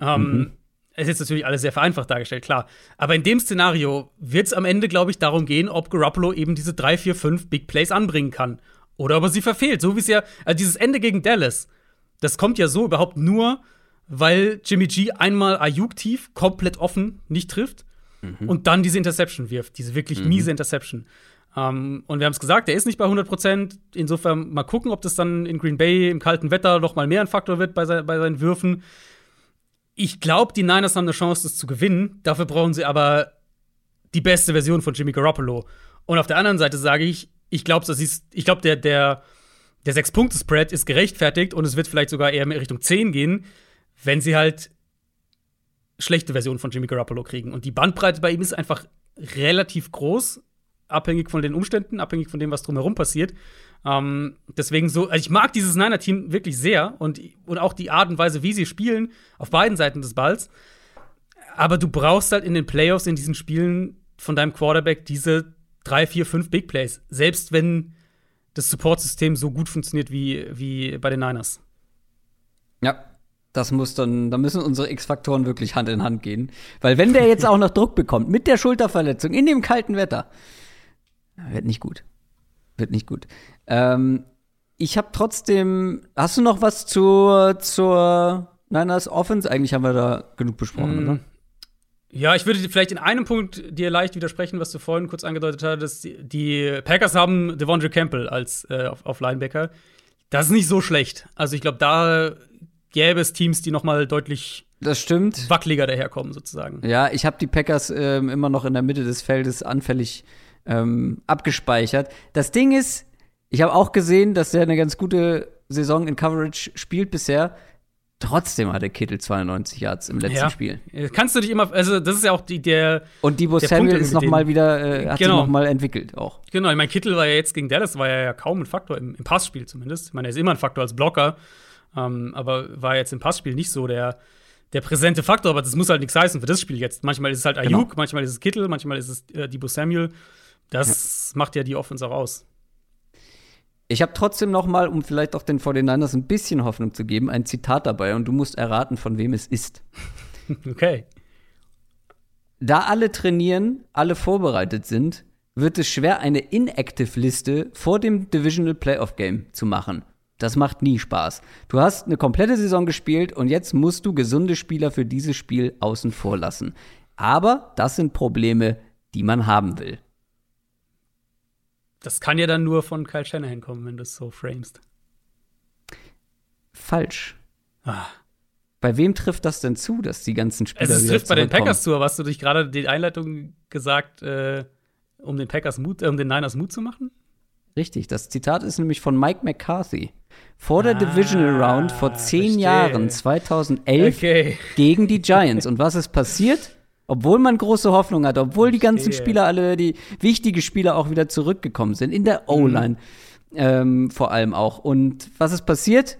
Ähm, mhm. Es ist natürlich alles sehr vereinfacht dargestellt, klar. Aber in dem Szenario wird es am Ende, glaube ich, darum gehen, ob Garoppolo eben diese drei, vier, fünf Big Plays anbringen kann. Oder ob er sie verfehlt. So wie es ja, also dieses Ende gegen Dallas, das kommt ja so überhaupt nur, weil Jimmy G einmal Ayuk tief, komplett offen, nicht trifft mhm. und dann diese Interception wirft, diese wirklich mhm. miese Interception. Um, ähm, und wir haben es gesagt, der ist nicht bei 100 Prozent. Insofern mal gucken, ob das dann in Green Bay im kalten Wetter noch mal mehr ein Faktor wird bei, se bei seinen Würfen. Ich glaube, die Niners haben eine Chance, das zu gewinnen. Dafür brauchen sie aber die beste Version von Jimmy Garoppolo. Und auf der anderen Seite sage ich, ich glaube, ich glaube, der, der, der Sechs-Punkte-Spread ist gerechtfertigt und es wird vielleicht sogar eher in Richtung 10 gehen, wenn sie halt schlechte Version von Jimmy Garoppolo kriegen. Und die Bandbreite bei ihm ist einfach relativ groß, abhängig von den Umständen, abhängig von dem, was drumherum passiert. Ähm, deswegen so, also ich mag dieses Niner-Team wirklich sehr und, und auch die Art und Weise, wie sie spielen, auf beiden Seiten des Balls. Aber du brauchst halt in den Playoffs, in diesen Spielen von deinem Quarterback diese drei, vier, fünf Big Plays. Selbst wenn das Support-System so gut funktioniert wie, wie bei den Niners. Ja, das muss dann, da müssen unsere X-Faktoren wirklich Hand in Hand gehen. Weil wenn der jetzt auch noch Druck bekommt, mit der Schulterverletzung, in dem kalten Wetter, wird nicht gut. Wird nicht gut. Ähm, ich habe trotzdem. Hast du noch was zur, zur Niners Offense? Eigentlich haben wir da genug besprochen, Mm. oder? Ja, ich würde dir vielleicht in einem Punkt dir leicht widersprechen, was du vorhin kurz angedeutet hattest. Die, die Packers haben Devondre Campbell als äh, auf, auf Linebacker. Das ist nicht so schlecht. Also ich glaube, da gäbe es Teams, die noch mal deutlich Das stimmt. wackeliger daherkommen, sozusagen. Ja, ich habe die Packers ähm, immer noch in der Mitte des Feldes anfällig ähm, abgespeichert. Das Ding ist, ich habe auch gesehen, dass er eine ganz gute Saison in Coverage spielt bisher. Trotzdem hatte Kittel 92 Yards im letzten Ja. Spiel. Äh, Kannst du dich immer, also das ist ja auch die, der, Und Debo Der Samuel Punkt ist mit noch mal denen- wieder, äh, hat Genau. sich noch mal entwickelt auch. genau, ich meine, Kittel war ja jetzt gegen Dallas, war ja, ja kaum ein Faktor im, im Passspiel zumindest. Ich meine, er ist immer ein Faktor als Blocker, ähm, aber war jetzt im Passspiel nicht so der, der präsente Faktor, aber das muss halt nichts heißen für das Spiel jetzt. Manchmal ist es halt Genau. Ayuk, manchmal ist es Kittel, manchmal ist es äh, Debo Samuel. Das macht ja die Offense auch aus. Ich habe trotzdem noch mal, um vielleicht auch den 49ers ein bisschen Hoffnung zu geben, ein Zitat dabei und du musst erraten, von wem es ist. Okay. Da alle trainieren, alle vorbereitet sind, wird es schwer, eine Inactive-Liste vor dem Divisional Playoff Game zu machen. Das macht nie Spaß. Du hast eine komplette Saison gespielt und jetzt musst du gesunde Spieler für dieses Spiel außen vor lassen. Aber das sind Probleme, die man haben will. Das kann ja dann nur von Kyle Shanahan kommen, wenn du es so framest. Falsch. Ah. Bei wem trifft das denn zu, dass die ganzen Spieler Also es trifft bei den? Packers zu, aber hast du dich gerade die Einleitung gesagt, äh, um den Packers Mut, äh, um den Niners Mut zu machen? Richtig, das Zitat ist nämlich von Mike McCarthy. Vor der Ah, Divisional Round vor zehn verstehe. Jahren, 2011, Okay. gegen die Giants. Und was ist passiert? Obwohl man große Hoffnung hatte, obwohl die ganzen. Spieler, alle die wichtigen Spieler auch wieder zurückgekommen sind, in der O-Line ähm, vor allem auch. Und was ist passiert?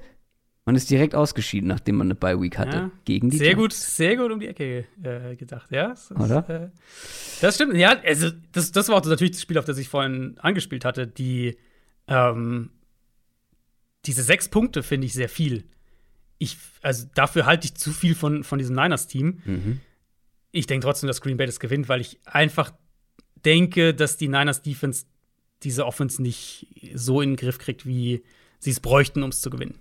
Man ist direkt ausgeschieden, nachdem man eine Bye-Week hatte. Ja. Gegen die Sehr Giants. gut, sehr gut um die Ecke äh, gedacht, ja. Das, Oder? Äh, das stimmt. Ja, also das, das war auch natürlich das Spiel, auf das ich vorhin angespielt hatte. Die, ähm, diese sechs Punkte finde ich sehr viel. Ich, also dafür halte ich zu viel von, von diesem Niners-Team. Mhm. Ich denke trotzdem, dass Green Bay das gewinnt, weil ich einfach denke, dass die Niners Defense diese Offense nicht so in den Griff kriegt, wie sie es bräuchten, um es zu gewinnen.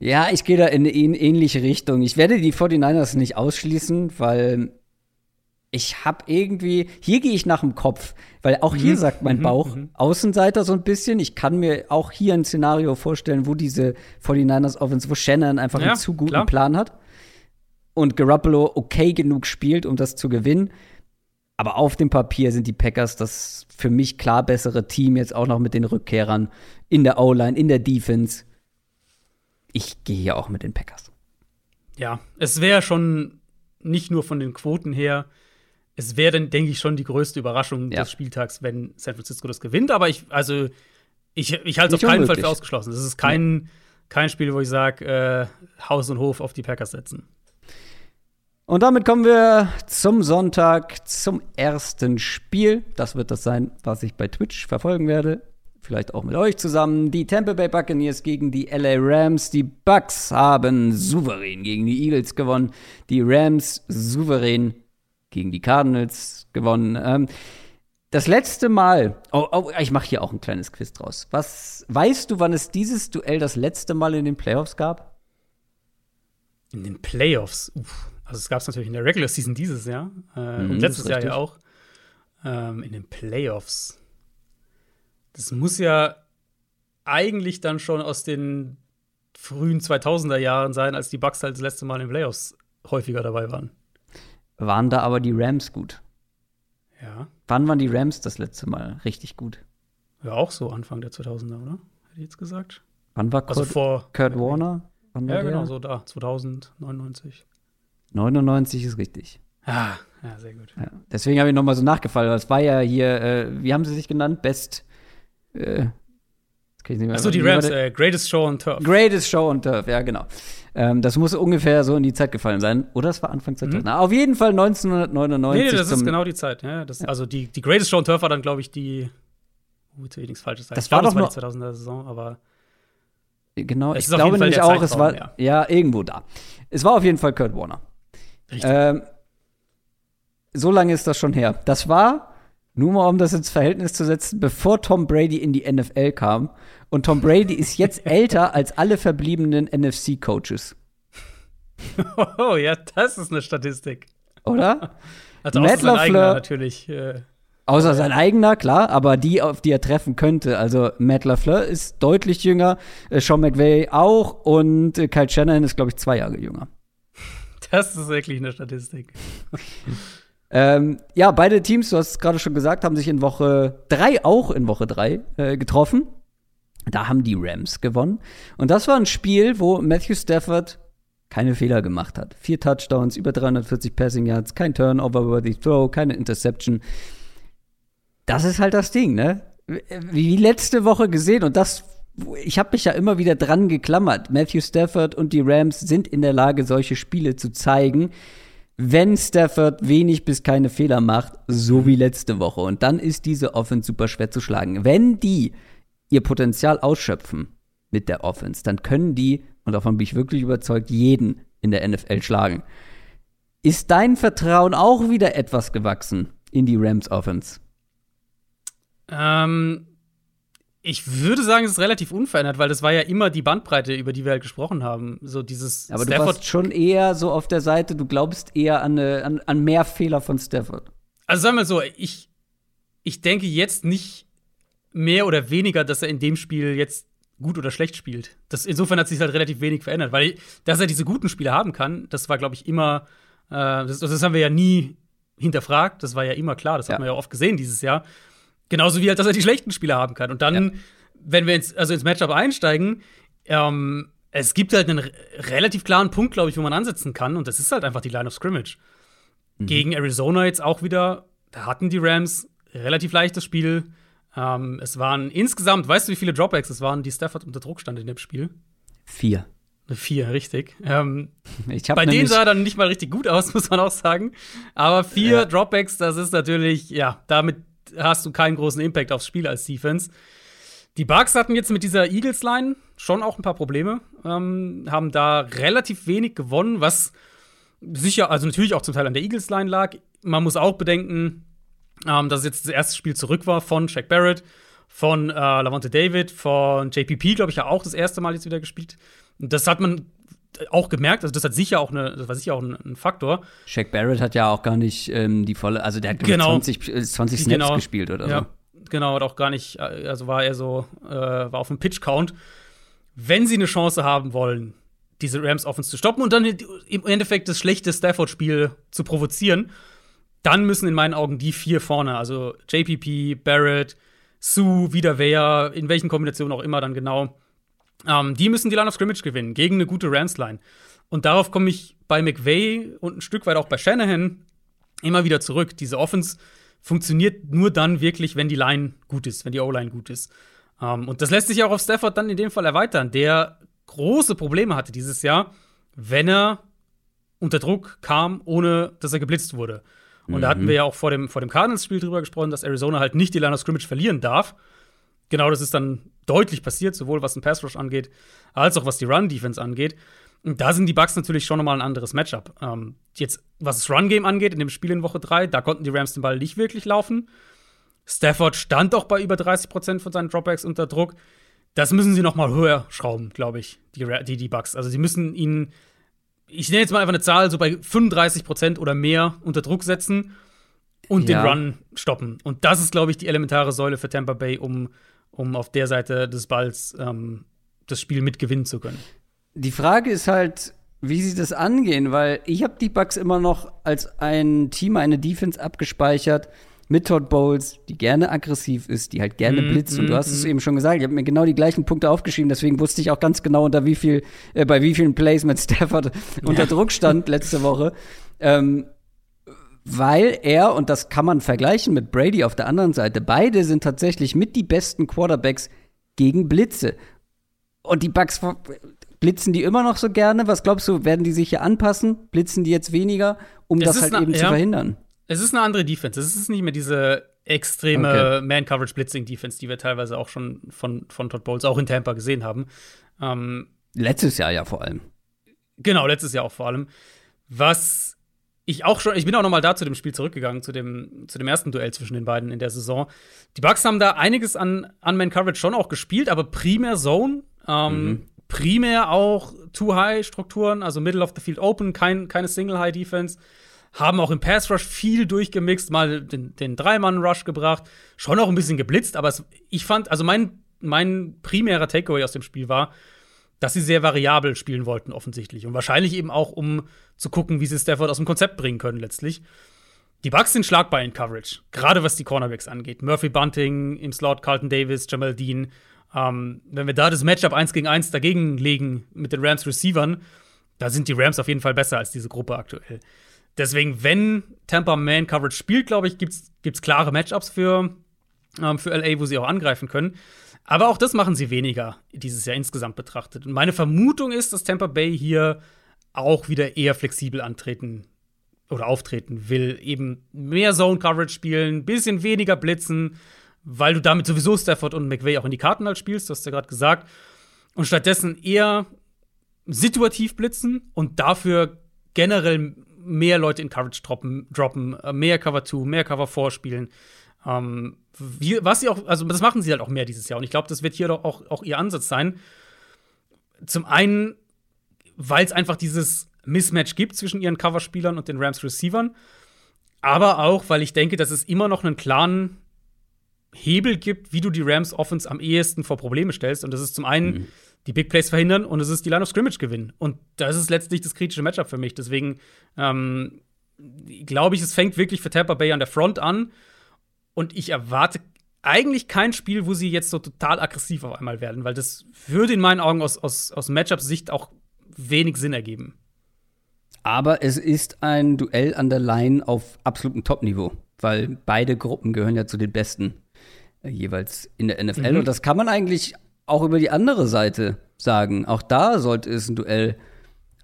Ja, ich gehe da in eine ähn- ähnliche Richtung. Ich werde die 49ers nicht ausschließen, weil ich habe irgendwie, hier gehe ich nach dem Kopf, weil auch hier sagt mein Bauch, Außenseiter so ein bisschen. Ich kann mir auch hier ein Szenario vorstellen, wo diese 49ers Offense, wo Shannon einfach Ja, einen zu guten klar. Plan hat und Garoppolo okay genug spielt, um das zu gewinnen. Aber auf dem Papier sind die Packers das für mich klar bessere Team, jetzt auch noch mit den Rückkehrern in der O-Line, in der Defense. Ich gehe hier auch mit den Packers. Ja, es wäre schon nicht nur von den Quoten her, es wäre dann, denke ich, schon die größte Überraschung Ja. des Spieltags, wenn San Francisco das gewinnt. Aber ich, also, ich, ich halte es auf keinen unmöglich. Fall für ausgeschlossen. Das ist kein, kein Spiel, wo ich sage, äh, Haus und Hof auf die Packers setzen. Und damit kommen wir zum Sonntag, zum ersten Spiel. Das wird das sein, was ich bei Twitch verfolgen werde. Vielleicht auch mit euch zusammen. Die Tampa Bay Buccaneers gegen die LA Rams. Die Bucks haben souverän gegen die Eagles gewonnen. Die Rams souverän gegen die Cardinals gewonnen. Ähm, das letzte Mal, oh, oh ich mache hier auch ein kleines Quiz draus. Was weißt du, wann es dieses Duell das letzte Mal in den Playoffs gab? In den Playoffs, uff. also es gab es natürlich in der Regular Season dieses Jahr äh, Mhm, und letztes Jahr ja auch. Ähm, in den Playoffs. Das muss ja eigentlich dann schon aus den frühen 2000er Jahren sein, als die Bucks halt das letzte Mal in den Playoffs häufiger dabei waren. Waren da aber die Rams gut? Ja, Wann waren die Rams das letzte Mal richtig gut? ja auch so Anfang der 2000er, oder? Hätte ich jetzt gesagt. Wann war Also Kurt, vor Kurt Warner? Wann war Ja, der? genau, so da, 2000, 99. 99 ist richtig. Ah, ja, sehr gut. Ja. Deswegen habe ich noch mal so nachgefallen. Das war ja hier, äh, wie haben sie sich genannt? Best. Äh, Achso, die Rams, äh, Greatest Show on Turf. Greatest Show on Turf, ja, genau. Ähm, das muss ungefähr so in die Zeit gefallen sein. Oder es war Anfang 2000. Na, auf jeden Fall 1999. Mhm. Nee, das ist genau die Zeit. Ja, das, Also die, die Greatest Show on Turf war dann, glaube ich, die. Uh, jetzt will ich nichts Falsches sagen. Das ich glaub, war das doch war die noch- 2000er Saison, aber Genau, ich glaube nämlich auch, es war, ja. irgendwo da. Es war auf jeden Fall Kurt Warner. Richtig. Ähm, so lange ist das schon her. Das war Nur mal um das ins Verhältnis zu setzen, bevor Tom Brady in die NFL kam. Und Tom Brady ist jetzt älter als alle verbliebenen NFC-Coaches. Oh, ja, das ist eine Statistik. Oder? Also Matt außer sein eigener natürlich. Äh, Außer sein eigener, klar, aber die, auf die er treffen könnte. Also Matt LaFleur ist deutlich jünger, äh, Sean McVay auch und äh, Kyle Shanahan ist, glaube ich, zwei Jahre jünger. das ist wirklich eine Statistik. Ähm, ja, beide Teams, du hast es gerade schon gesagt, haben sich in Woche drei, auch in Woche drei, äh, getroffen. Da haben die Rams gewonnen. Und das war ein Spiel, wo Matthew Stafford keine Fehler gemacht hat. Vier Touchdowns, über 340 Passing Yards, kein Turnover-worthy Throw, keine Interception. Das ist halt das Ding, ne? Wie letzte Woche gesehen und das ich habe mich ja immer wieder dran geklammert. Matthew Stafford und die Rams sind in der Lage, solche Spiele zu zeigen, wenn Stafford wenig bis keine Fehler macht, so wie letzte Woche. Und dann ist diese Offense super schwer zu schlagen. Wenn die ihr Potenzial ausschöpfen mit der Offense, dann können die, und davon bin ich wirklich überzeugt, jeden in der NFL schlagen. Ist dein Vertrauen auch wieder etwas gewachsen in die Rams Offense? Ähm, ich würde sagen, es ist relativ unverändert, weil das war ja immer die Bandbreite, über die wir halt gesprochen haben. So dieses Aber du warst schon eher so auf der Seite, du glaubst eher an, eine, an, an mehr Fehler von Stafford. Also sagen wir mal so, ich, ich denke jetzt nicht mehr oder weniger, dass er in dem Spiel jetzt gut oder schlecht spielt. Das, insofern hat sich halt relativ wenig verändert, weil dass er diese guten Spiele haben kann, das war, glaube ich, immer, äh, das, das haben wir ja nie hinterfragt, das war ja immer klar, das Ja. hat man ja oft gesehen dieses Jahr. Genauso wie halt, dass er die schlechten Spiele haben kann. Und dann, Ja. wenn wir ins, also ins Matchup einsteigen, ähm, es gibt halt einen re- relativ klaren Punkt, glaube ich, wo man ansetzen kann, und das ist halt einfach die Line of Scrimmage. Gegen Arizona jetzt auch wieder, da hatten die Rams relativ leichtes Spiel. Ähm, es waren insgesamt, weißt du, wie viele Dropbacks es waren, die Stafford unter Druck stand in dem Spiel? Vier. Vier, richtig. Ähm, Ich bei denen sah er dann nicht mal richtig gut aus, muss man auch sagen. Aber vier Ja. Dropbacks, das ist natürlich, ja, damit hast du keinen großen Impact aufs Spiel als Defense. Die Bucks hatten jetzt mit dieser Eagles-Line schon auch ein paar Probleme, ähm, haben da relativ wenig gewonnen, was sicher, also natürlich auch zum Teil an der Eagles-Line lag. Man muss auch bedenken, ähm, dass jetzt das erste Spiel zurück war von Shaq Barrett, von äh, Lavonte David, von JPP, glaube ich, ja auch das erste Mal jetzt wieder gespielt. Und das hat man auch gemerkt, also das hat sicher auch eine, das war sicher auch ein, ein Faktor. Shaq Barrett hat ja auch gar nicht ähm, die volle, also der hat Genau. 20, äh, 20 Snaps Genau. gespielt oder Ja, genau, hat auch gar nicht, äh, also war er so, äh, war auf dem Pitch-Count. Wenn sie eine Chance haben wollen, diese Rams Offense zu stoppen und dann im Endeffekt das schlechte Stafford-Spiel zu provozieren, dann müssen in meinen Augen die vier vorne, also JPP, Barrett, Sue, wieder wer, in welchen Kombinationen auch immer dann genau, ähm, die müssen die Line of Scrimmage gewinnen gegen eine gute Rams-Line. Und darauf komme ich bei McVay und ein Stück weit auch bei Shanahan immer wieder zurück. Diese Offense funktioniert nur dann wirklich, wenn die Line gut ist, wenn die O-Line gut ist. Ähm, und das lässt sich auch auf Stafford dann in dem Fall erweitern, der große Probleme hatte dieses Jahr, wenn er unter Druck kam, ohne dass er geblitzt wurde. Und da hatten wir ja auch vor dem, vor dem Cardinals-Spiel drüber gesprochen, dass Arizona halt nicht die Line of Scrimmage verlieren darf. Genau das ist dann deutlich passiert, sowohl was den Pass Rush angeht, als auch was die Run-Defense angeht. Und da sind die Bucks natürlich schon nochmal ein anderes Matchup. Ähm, jetzt, was das Run-Game angeht, in dem Spiel in Woche 3, da konnten die Rams den Ball nicht wirklich laufen. Stafford stand auch bei über 30 Prozent von seinen Dropbacks unter Druck. Das müssen sie nochmal höher schrauben, glaube ich, die, die, die Bucks. Also sie müssen ihn, ich nenne jetzt mal einfach eine Zahl, so bei 35 Prozent oder mehr unter Druck setzen und Ja. den Run stoppen. Und das ist, glaube ich, die elementare Säule für Tampa Bay, um, um auf der Seite des Balls ähm, das Spiel mitgewinnen zu können. Die Frage ist halt, wie sie das angehen, weil ich habe die Bucks immer noch als ein Team, eine Defense abgespeichert mit Todd Bowles, die gerne aggressiv ist, die halt gerne Mhm, blitzt. Und du mhm, hast es eben schon gesagt, ich habe mir genau die gleichen Punkte aufgeschrieben, deswegen wusste ich auch ganz genau, unter wie viel, äh, bei wie vielen Plays mit Stafford unter Druck stand letzte Woche. Ähm, weil er, und das kann man vergleichen mit Brady auf der anderen Seite, beide sind tatsächlich mit die besten Quarterbacks gegen Blitze. Und die Bucks blitzen die immer noch so gerne? Was glaubst du, werden die sich hier anpassen? Blitzen die jetzt weniger, um Es das halt na- eben zu ja. verhindern? Es ist eine andere Defense. Es ist nicht mehr diese extreme Okay. Man-Coverage-Blitzing-Defense, die wir teilweise auch schon von, von Todd Bowles auch in Tampa gesehen haben. Ähm, Letztes Jahr ja vor allem. Genau, letztes Jahr auch vor allem. Was ich auch schon, ich bin auch noch mal da zu dem Spiel zurückgegangen, zu dem, zu dem ersten Duell zwischen den beiden in der Saison. Die Bucks haben da einiges an Man-Coverage schon auch gespielt, aber primär Zone. Ähm, mhm. Primär auch Too-High-Strukturen, also Middle of the Field Open, kein, keine Single-High-Defense. Haben auch im Pass-Rush viel durchgemixt, mal den, den Drei-Mann-Rush gebracht. Schon auch ein bisschen geblitzt, aber es, ich fand, also mein, mein primärer Takeaway aus dem Spiel war, dass sie sehr variabel spielen wollten, offensichtlich. Und wahrscheinlich eben auch, um zu gucken, wie sie Stafford aus dem Konzept bringen können, letztlich. Die Bucks sind schlagbar in Coverage, gerade was die Cornerbacks angeht. Murphy Bunting im Slot, Carlton Davis, Jamal Dean. Ähm, wenn wir da das Matchup 1 gegen 1 dagegen legen mit den Rams Receivern, da sind die Rams auf jeden Fall besser als diese Gruppe aktuell. Deswegen, wenn Tampa Man Coverage spielt, glaube ich, gibt es klare Matchups für, ähm, für LA, wo sie auch angreifen können. Aber auch das machen sie weniger dieses Jahr insgesamt betrachtet. Und meine Vermutung ist, dass Tampa Bay hier auch wieder eher flexibel antreten oder auftreten will. Eben mehr Zone Coverage spielen, bisschen weniger blitzen, weil du damit sowieso Stafford und McVay auch in die Karten halt spielst, das hast du ja gerade gesagt. Und stattdessen eher situativ blitzen und dafür generell mehr Leute in Coverage droppen, droppen mehr Cover 2, mehr Cover 4 spielen. Ähm, wie, was sie auch, also das machen sie halt auch mehr dieses Jahr. Und ich glaube, das wird hier doch auch, auch ihr Ansatz sein. Zum einen, weil es einfach dieses Mismatch gibt zwischen ihren Coverspielern und den Rams Receivern. Aber auch, weil ich denke, dass es immer noch einen klaren Hebel gibt, wie du die Rams Offense am ehesten vor Probleme stellst. Und das ist zum einen mhm. die Big Plays verhindern und es ist die Line of Scrimmage gewinnen. Und das ist letztlich das kritische Matchup für mich. Deswegen ähm, glaube ich, es fängt wirklich für Tampa Bay an der Front an. Und ich erwarte eigentlich kein Spiel, wo sie jetzt so total aggressiv auf einmal werden, weil das würde in meinen Augen aus, aus, aus Matchup-Sicht auch wenig Sinn ergeben. Aber es ist ein Duell an der Line auf absolutem Top-Niveau, weil beide Gruppen gehören ja zu den besten äh, jeweils in der NFL. Mhm. Und das kann man eigentlich auch über die andere Seite sagen. Auch da sollte es ein Duell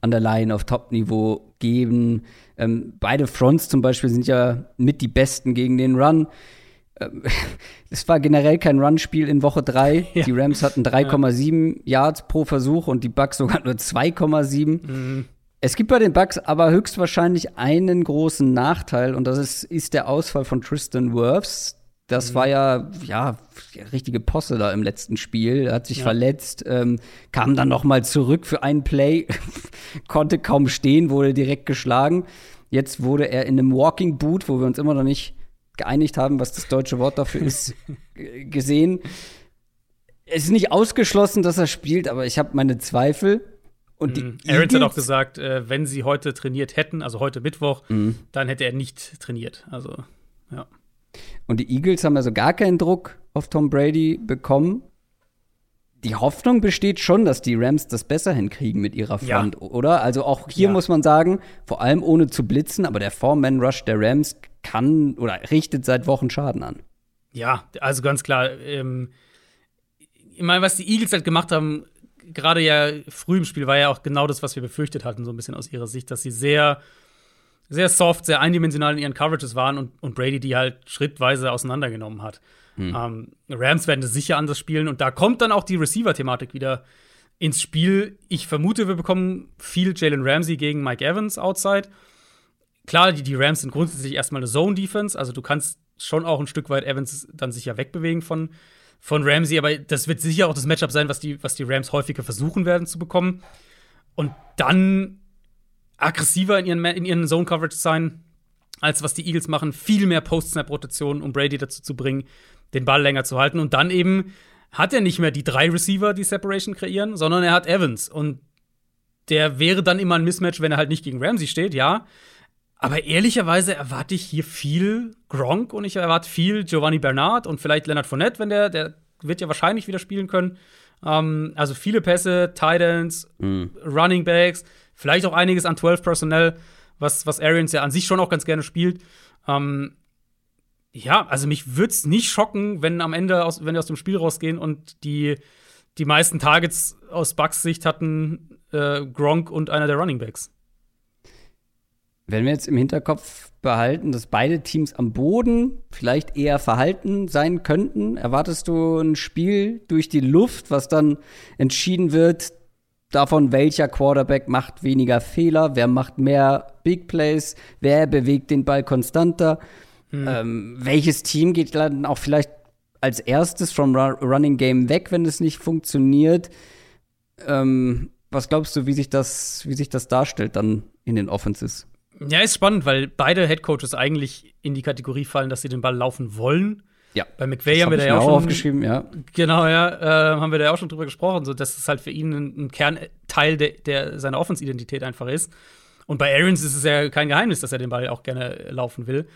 an der Line auf Top-Niveau geben. Ähm, beide Fronts zum Beispiel sind ja mit die besten gegen den Run. Es war generell kein Run-Spiel in Woche 3. Ja. Die Rams hatten 3,7 ja. Yards pro Versuch und die Bucks sogar nur 2,7. Mhm. Es gibt bei den Bucks aber höchstwahrscheinlich einen großen Nachteil und das ist, ist der Ausfall von Tristan Wirfs. Das mhm. war ja, ja, richtige Posse da im letzten Spiel. Er hat sich ja. verletzt, ähm, kam dann noch mal zurück für einen Play, konnte kaum stehen, wurde direkt geschlagen. Jetzt wurde er in einem Walking Boot, wo wir uns immer noch nicht geeinigt haben, was das deutsche Wort dafür ist, gesehen. Es ist nicht ausgeschlossen, dass er spielt, aber ich habe meine Zweifel. Und mhm. Aaron hat auch gesagt, äh, wenn sie heute trainiert hätten, also heute Mittwoch, mhm. dann hätte er nicht trainiert. Also, ja. Und die Eagles haben also gar keinen Druck auf Tom Brady bekommen. Die Hoffnung besteht schon, dass die Rams das besser hinkriegen mit ihrer Front, ja. oder? Also auch hier ja. muss man sagen, vor allem ohne zu blitzen, aber der Four-Man-Rush der Rams kann oder richtet seit Wochen Schaden an. Ja, also ganz klar. Ähm, ich meine, was die Eagles halt gemacht haben, gerade ja früh im Spiel, war ja auch genau das, was wir befürchtet hatten, so ein bisschen aus ihrer Sicht, dass sie sehr sehr soft, sehr eindimensional in ihren Coverages waren und, und Brady die halt schrittweise auseinandergenommen hat. Hm. Ähm, Rams werden das sicher anders spielen und da kommt dann auch die Receiver-Thematik wieder ins Spiel. Ich vermute, wir bekommen viel Jalen Ramsey gegen Mike Evans outside. Klar, die, die Rams sind grundsätzlich erstmal eine Zone-Defense, also du kannst schon auch ein Stück weit Evans dann sicher wegbewegen von, von Ramsey, aber das wird sicher auch das Matchup sein, was die, was die Rams häufiger versuchen werden zu bekommen. Und dann aggressiver in ihren, in ihren Zone-Coverage sein, als was die Eagles machen. Viel mehr Post-Snap-Rotation, um Brady dazu zu bringen, den Ball länger zu halten. Und dann eben hat er nicht mehr die drei Receiver, die Separation kreieren, sondern er hat Evans. Und der wäre dann immer ein Mismatch, wenn er halt nicht gegen Ramsey steht, ja. Aber ehrlicherweise erwarte ich hier viel Gronk und ich erwarte viel Giovanni Bernard und vielleicht Leonard Fournette, wenn der, der wird ja wahrscheinlich wieder spielen können. Ähm, also viele Pässe, Titans, mhm. Running Backs. Vielleicht auch einiges an 12 Personnel, was, was Arians ja an sich schon auch ganz gerne spielt. Ähm, ja, also mich würde es nicht schocken, wenn am Ende, aus, wenn wir aus dem Spiel rausgehen und die, die meisten Targets aus Bucks Sicht hatten äh, Gronk und einer der Running Backs. Wenn wir jetzt im Hinterkopf behalten, dass beide Teams am Boden vielleicht eher verhalten sein könnten, erwartest du ein Spiel durch die Luft, was dann entschieden wird davon, welcher Quarterback macht weniger Fehler, wer macht mehr Big Plays, wer bewegt den Ball konstanter, hm. ähm, welches Team geht dann auch vielleicht als erstes vom Running Game weg, wenn es nicht funktioniert. Ähm, was glaubst du, wie sich das, wie sich das darstellt dann in den Offenses? Ja, ist spannend, weil beide Headcoaches eigentlich in die Kategorie fallen, dass sie den Ball laufen wollen. Ja. Bei McVay haben wir da ja auch schon aufgeschrieben, ja. Genau, ja, äh, haben wir da ja auch schon drüber gesprochen, so dass es halt für ihn ein, ein Kernteil der, der seiner Offensidentität einfach ist. Und bei Arians ist es ja kein Geheimnis, dass er den Ball auch gerne laufen will.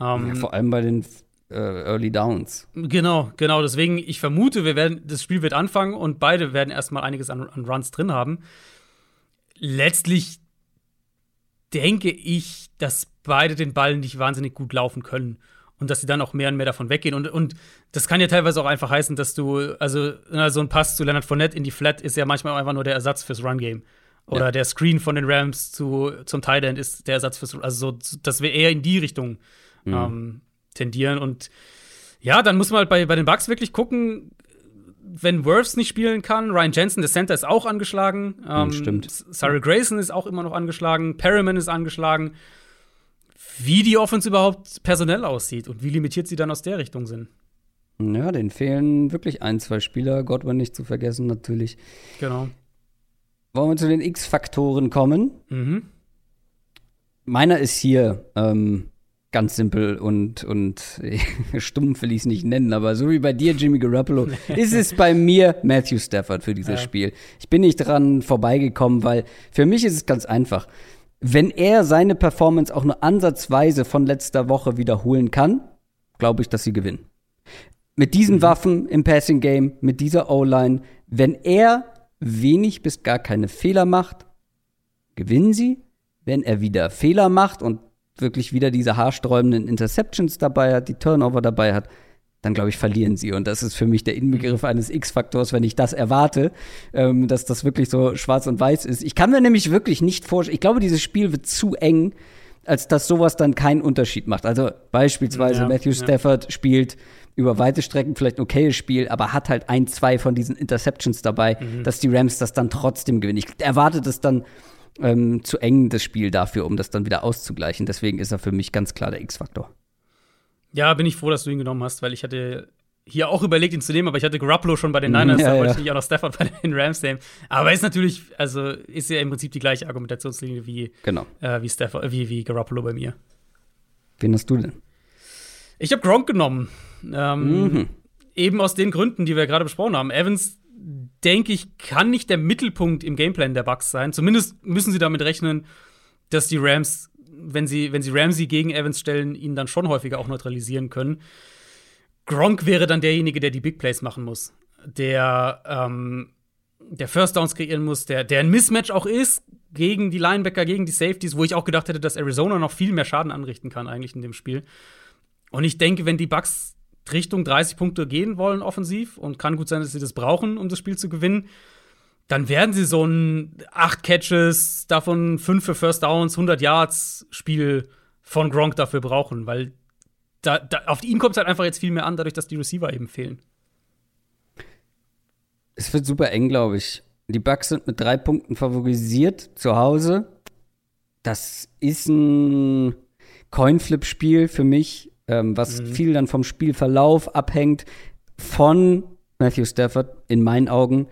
Ähm, ja, vor allem bei den äh, Early Downs. Genau, genau. Deswegen, ich vermute, wir werden, das Spiel wird anfangen und beide werden erstmal einiges an, an Runs drin haben. Letztlich denke ich, dass beide den Ball nicht wahnsinnig gut laufen können und dass sie dann auch mehr und mehr davon weggehen. Und, und das kann ja teilweise auch einfach heißen, dass du, also so ein Pass zu Leonard Fournette in die Flat ist ja manchmal einfach nur der Ersatz fürs Run-Game. Oder ja. der Screen von den Rams zu, zum Tight End ist der Ersatz fürs, also so, dass wir eher in die Richtung mhm. ähm, tendieren. Und ja, dann muss man halt bei, bei den Bucks wirklich gucken, wenn Worths nicht spielen kann, Ryan Jensen, der Center, ist auch angeschlagen. Ähm, Stimmt. Sarah Grayson ist auch immer noch angeschlagen. Perriman ist angeschlagen. Wie die Offense überhaupt personell aussieht und wie limitiert sie dann aus der Richtung sind. Ja, denen fehlen wirklich ein, zwei Spieler. Godwin nicht zu vergessen, natürlich. Genau. Wollen wir zu den X-Faktoren kommen? Mhm. Meiner ist hier ähm, ganz simpel und, und stumpf will ich es nicht nennen, aber so wie bei dir, Jimmy Garoppolo, ist es bei mir Matthew Stafford für dieses ja. Spiel. Ich bin nicht dran vorbeigekommen, weil für mich ist es ganz einfach. Wenn er seine Performance auch nur ansatzweise von letzter Woche wiederholen kann, glaube ich, dass sie gewinnen. Mit diesen mhm. Waffen im Passing Game, mit dieser O-Line, wenn er wenig bis gar keine Fehler macht, gewinnen sie. Wenn er wieder Fehler macht und wirklich wieder diese haarsträubenden Interceptions dabei hat, die Turnover dabei hat, dann glaube ich, verlieren sie. Und das ist für mich der Inbegriff eines X-Faktors, wenn ich das erwarte, ähm, dass das wirklich so schwarz und weiß ist. Ich kann mir nämlich wirklich nicht vorstellen, ich glaube, dieses Spiel wird zu eng, als dass sowas dann keinen Unterschied macht. Also beispielsweise ja, Matthew Stafford ja. spielt über weite Strecken vielleicht ein okayes Spiel, aber hat halt ein, zwei von diesen Interceptions dabei, mhm. dass die Rams das dann trotzdem gewinnen. Ich erwarte das dann ähm, zu eng, das Spiel dafür, um das dann wieder auszugleichen. Deswegen ist er für mich ganz klar der X-Faktor. Ja, bin ich froh, dass du ihn genommen hast, weil ich hatte hier auch überlegt, ihn zu nehmen, aber ich hatte Garoppolo schon bei den Niners, ja, da wollte ja. ich nicht auch noch Stafford bei den Rams nehmen. Aber ist natürlich, also ist ja im Prinzip die gleiche Argumentationslinie wie, genau. äh, wie, Stafford, wie, wie Garoppolo bei mir. Wen hast du denn? Ich habe Gronk genommen. Ähm, mhm. Eben aus den Gründen, die wir gerade besprochen haben. Evans denke ich, kann nicht der Mittelpunkt im Gameplan der Bucks sein. Zumindest müssen sie damit rechnen, dass die Rams, wenn sie, wenn sie Ramsey gegen Evans stellen, ihn dann schon häufiger auch neutralisieren können. Gronk wäre dann derjenige, der die Big Plays machen muss. Der, ähm, der First Downs kreieren muss, der, der ein Mismatch auch ist gegen die Linebacker, gegen die Safeties, wo ich auch gedacht hätte, dass Arizona noch viel mehr Schaden anrichten kann, eigentlich in dem Spiel. Und ich denke, wenn die Bucks Richtung 30 Punkte gehen wollen offensiv und kann gut sein, dass sie das brauchen, um das Spiel zu gewinnen, dann werden sie so ein 8 Catches, davon 5 für First Downs, 100 Yards Spiel von Gronk dafür brauchen, weil da, da, auf ihn kommt es halt einfach jetzt viel mehr an, dadurch, dass die Receiver eben fehlen. Es wird super eng, glaube ich. Die Bucks sind mit drei Punkten favorisiert zu Hause. Das ist ein Coinflip-Spiel für mich ähm, was mhm. viel dann vom Spielverlauf abhängt von Matthew Stafford in meinen Augen.